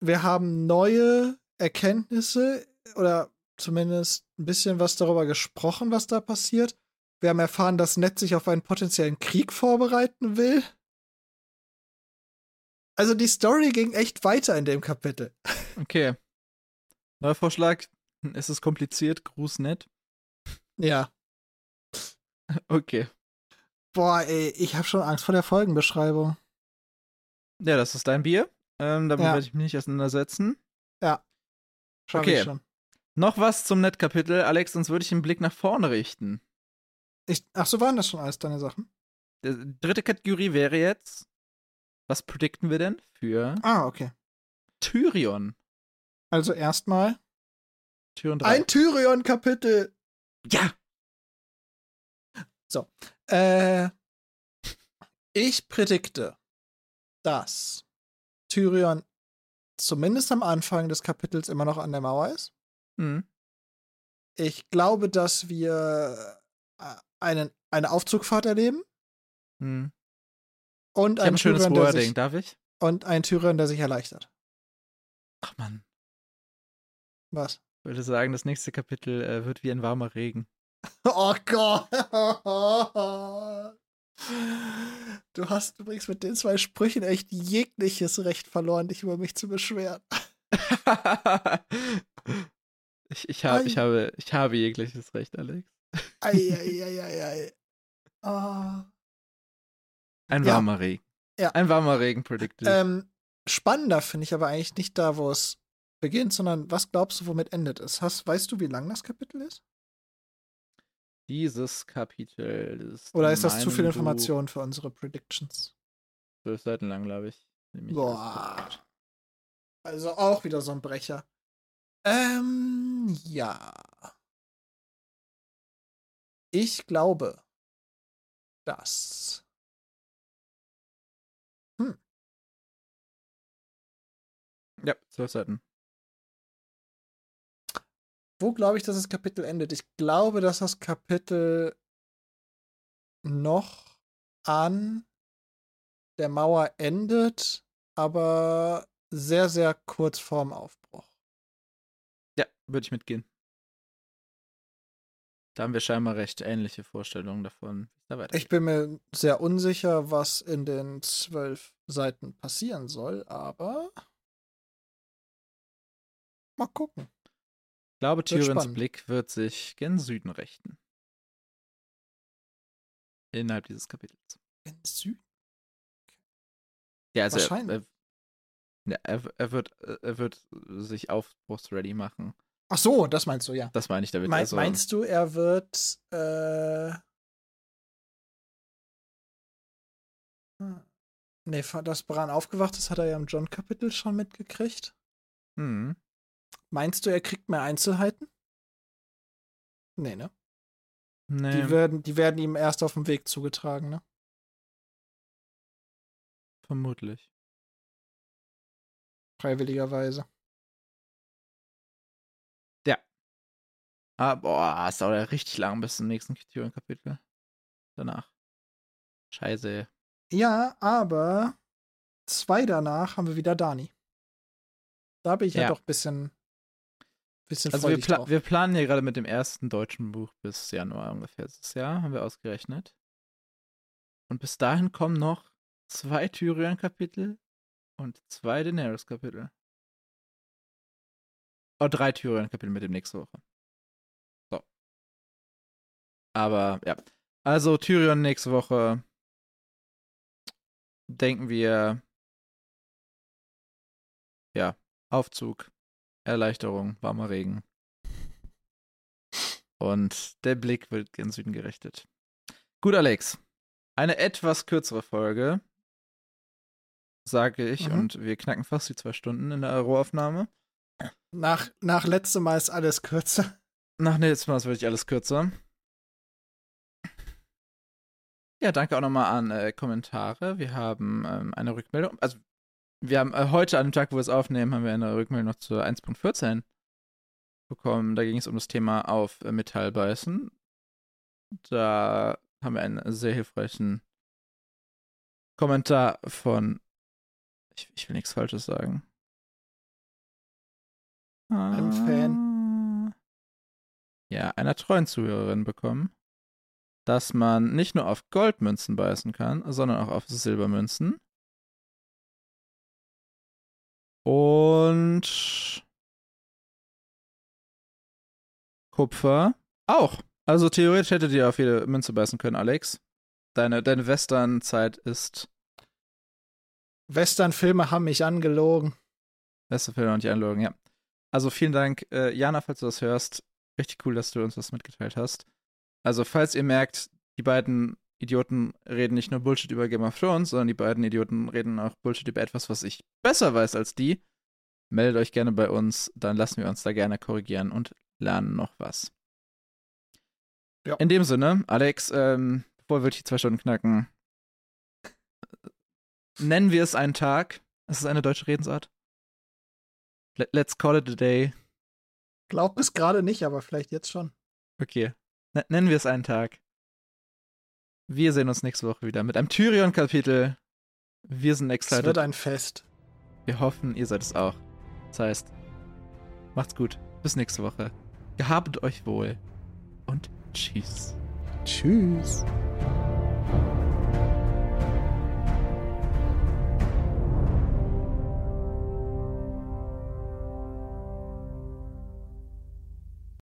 Wir haben neue Erkenntnisse oder zumindest ein bisschen was darüber gesprochen, was da passiert. Wir haben erfahren, dass Ned sich auf einen potenziellen Krieg vorbereiten will. Also die Story ging echt weiter in dem Kapitel. Okay. Neuer Vorschlag. Es ist kompliziert. Gruß nett. Ja. Okay. Boah, ey, ich habe schon Angst vor der Folgenbeschreibung. Ja, das ist dein Bier. Ähm, damit Ja. werde ich mich nicht auseinandersetzen. Schaff Okay. ich schon. Noch was zum Net-Kapitel. Alex, sonst würde ich den Blick nach vorne richten. Ich, ach so, waren das schon alles deine Sachen? Die dritte Kategorie wäre jetzt, was predikten wir denn für Ah, okay. Tyrion? Also erstmal Tyrion 3. ein Tyrion-Kapitel. ja! Äh, ich predikte, dass Tyrion zumindest am Anfang des Kapitels immer noch an der Mauer ist. Hm. Ich glaube, dass wir äh, einen, eine Aufzugfahrt erleben Hm. und Ich einen ein schönes der Wording, sich, darf ich? und einen Tyrion, der sich erleichtert. Ach man, Was? ich würde sagen, das nächste Kapitel äh, wird wie ein warmer Regen. Oh Gott. Du hast übrigens mit den zwei Sprüchen echt jegliches Recht verloren, dich über mich zu beschweren. ich, ich, hab, ich, habe, ich habe jegliches Recht, Alex. Eieieiei. Oh. Ein Ja. warmer Regen. Ja. Ein warmer Regen predicted. Ähm, spannender finde ich aber eigentlich nicht da, wo es beginnt, sondern was glaubst du, womit endet es? Hast, weißt du, wie lang das Kapitel ist? Dieses Kapitel ist. Oder ist das zu viel Information für unsere Predictions? Zwölf Seiten lang, glaube ich. Boah. Also auch wieder so ein Brecher. Ähm, ja. Ich glaube, dass. Hm. Ja, zwölf Seiten. Wo glaube ich, dass das Kapitel endet? Ich glaube, dass das Kapitel noch an der Mauer endet, aber sehr, sehr kurz vorm Aufbruch. Ja, würde ich mitgehen. Da haben wir scheinbar recht ähnliche Vorstellungen davon, da. Ich bin mir sehr unsicher, was in den zwölf Seiten passieren soll, aber mal gucken. Ich glaube, spannend. Blick wird sich gen Süden richten. Innerhalb dieses Kapitels. In Süden? Ja, also er, Wahrscheinlich. er, er, er, wird, er wird sich aufbruchsready machen. Ach so, das meinst du, ja. Das meine ich damit. Mein, also, meinst du, er wird äh. Nee, dass Bran aufgewacht ist, hat er ja im John-Kapitel schon mitgekriegt. Hm, Meinst du, er kriegt mehr Einzelheiten? Nee, ne? nee, Die, werden, die werden ihm erst auf dem Weg zugetragen, ne? vermutlich. Freiwilligerweise. Ah, boah, es dauert ja richtig lang bis zum nächsten Tyrion-Kapitel. Danach. Scheiße. Ja, aber zwei danach haben wir wieder Dani. Da bin ich ja, Ja. doch ein bisschen, bisschen Also wir, pla drauf. wir planen ja gerade mit dem ersten deutschen Buch bis Januar ungefähr dieses Jahr, haben wir ausgerechnet. Und bis dahin kommen noch zwei Tyrion-Kapitel und zwei Daenerys-Kapitel. Oh, drei Tyrion-Kapitel mit dem nächste Woche. Aber ja. Also Tyrion nächste Woche. Denken wir. Ja, Aufzug, Erleichterung, warmer Regen. Und der Blick wird gen Süden gerichtet. Gut, Alex. Eine etwas kürzere Folge, sage ich, Mhm. und wir knacken fast die zwei Stunden in der Rohaufnahme. Nach, nach letztem Mal ist alles kürzer. Nach letztes Mal ist wirklich alles kürzer. Ja, danke auch nochmal an äh, Kommentare. Wir haben ähm, eine Rückmeldung. Also, wir haben äh, heute, an dem Tag, wo wir es aufnehmen, haben wir eine Rückmeldung noch zur 1.14 bekommen. Da ging es um das Thema auf äh, Metall beißen. Da haben wir einen sehr hilfreichen Kommentar von. Ich, ich will nichts Falsches sagen. Einem Fan. Ja, einer treuen Zuhörerin bekommen, dass man nicht nur auf Goldmünzen beißen kann, sondern auch auf Silbermünzen. Und Kupfer auch. Also theoretisch hättet ihr auf jede Münze beißen können, Alex. Deine, deine Western-Zeit ist Western-Filme haben mich angelogen. beste Film und die Anlogen, ja. Also vielen Dank, äh, Jana, falls du das hörst. Richtig cool, dass du uns das mitgeteilt hast. Also, falls ihr merkt, die beiden Idioten reden nicht nur Bullshit über Game of Thrones, sondern die beiden Idioten reden auch Bullshit über etwas, was ich besser weiß als die, meldet euch gerne bei uns, dann lassen wir uns da gerne korrigieren und lernen noch was. Ja. In dem Sinne, Alex, ähm, bevor wir die zwei Stunden knacken, nennen wir es einen Tag. Es ist eine deutsche Redensart. Let- Let's call it a day. Glaub es gerade nicht, aber vielleicht jetzt schon. Okay. N nennen wir es einen Tag. Wir sehen uns nächste Woche wieder mit einem Tyrion-Kapitel. Wir sind Es excited. wird ein Fest. Wir hoffen, ihr seid es auch. Das heißt, macht's gut. Bis nächste Woche. Gehabt euch wohl. Und tschüss. Tschüss.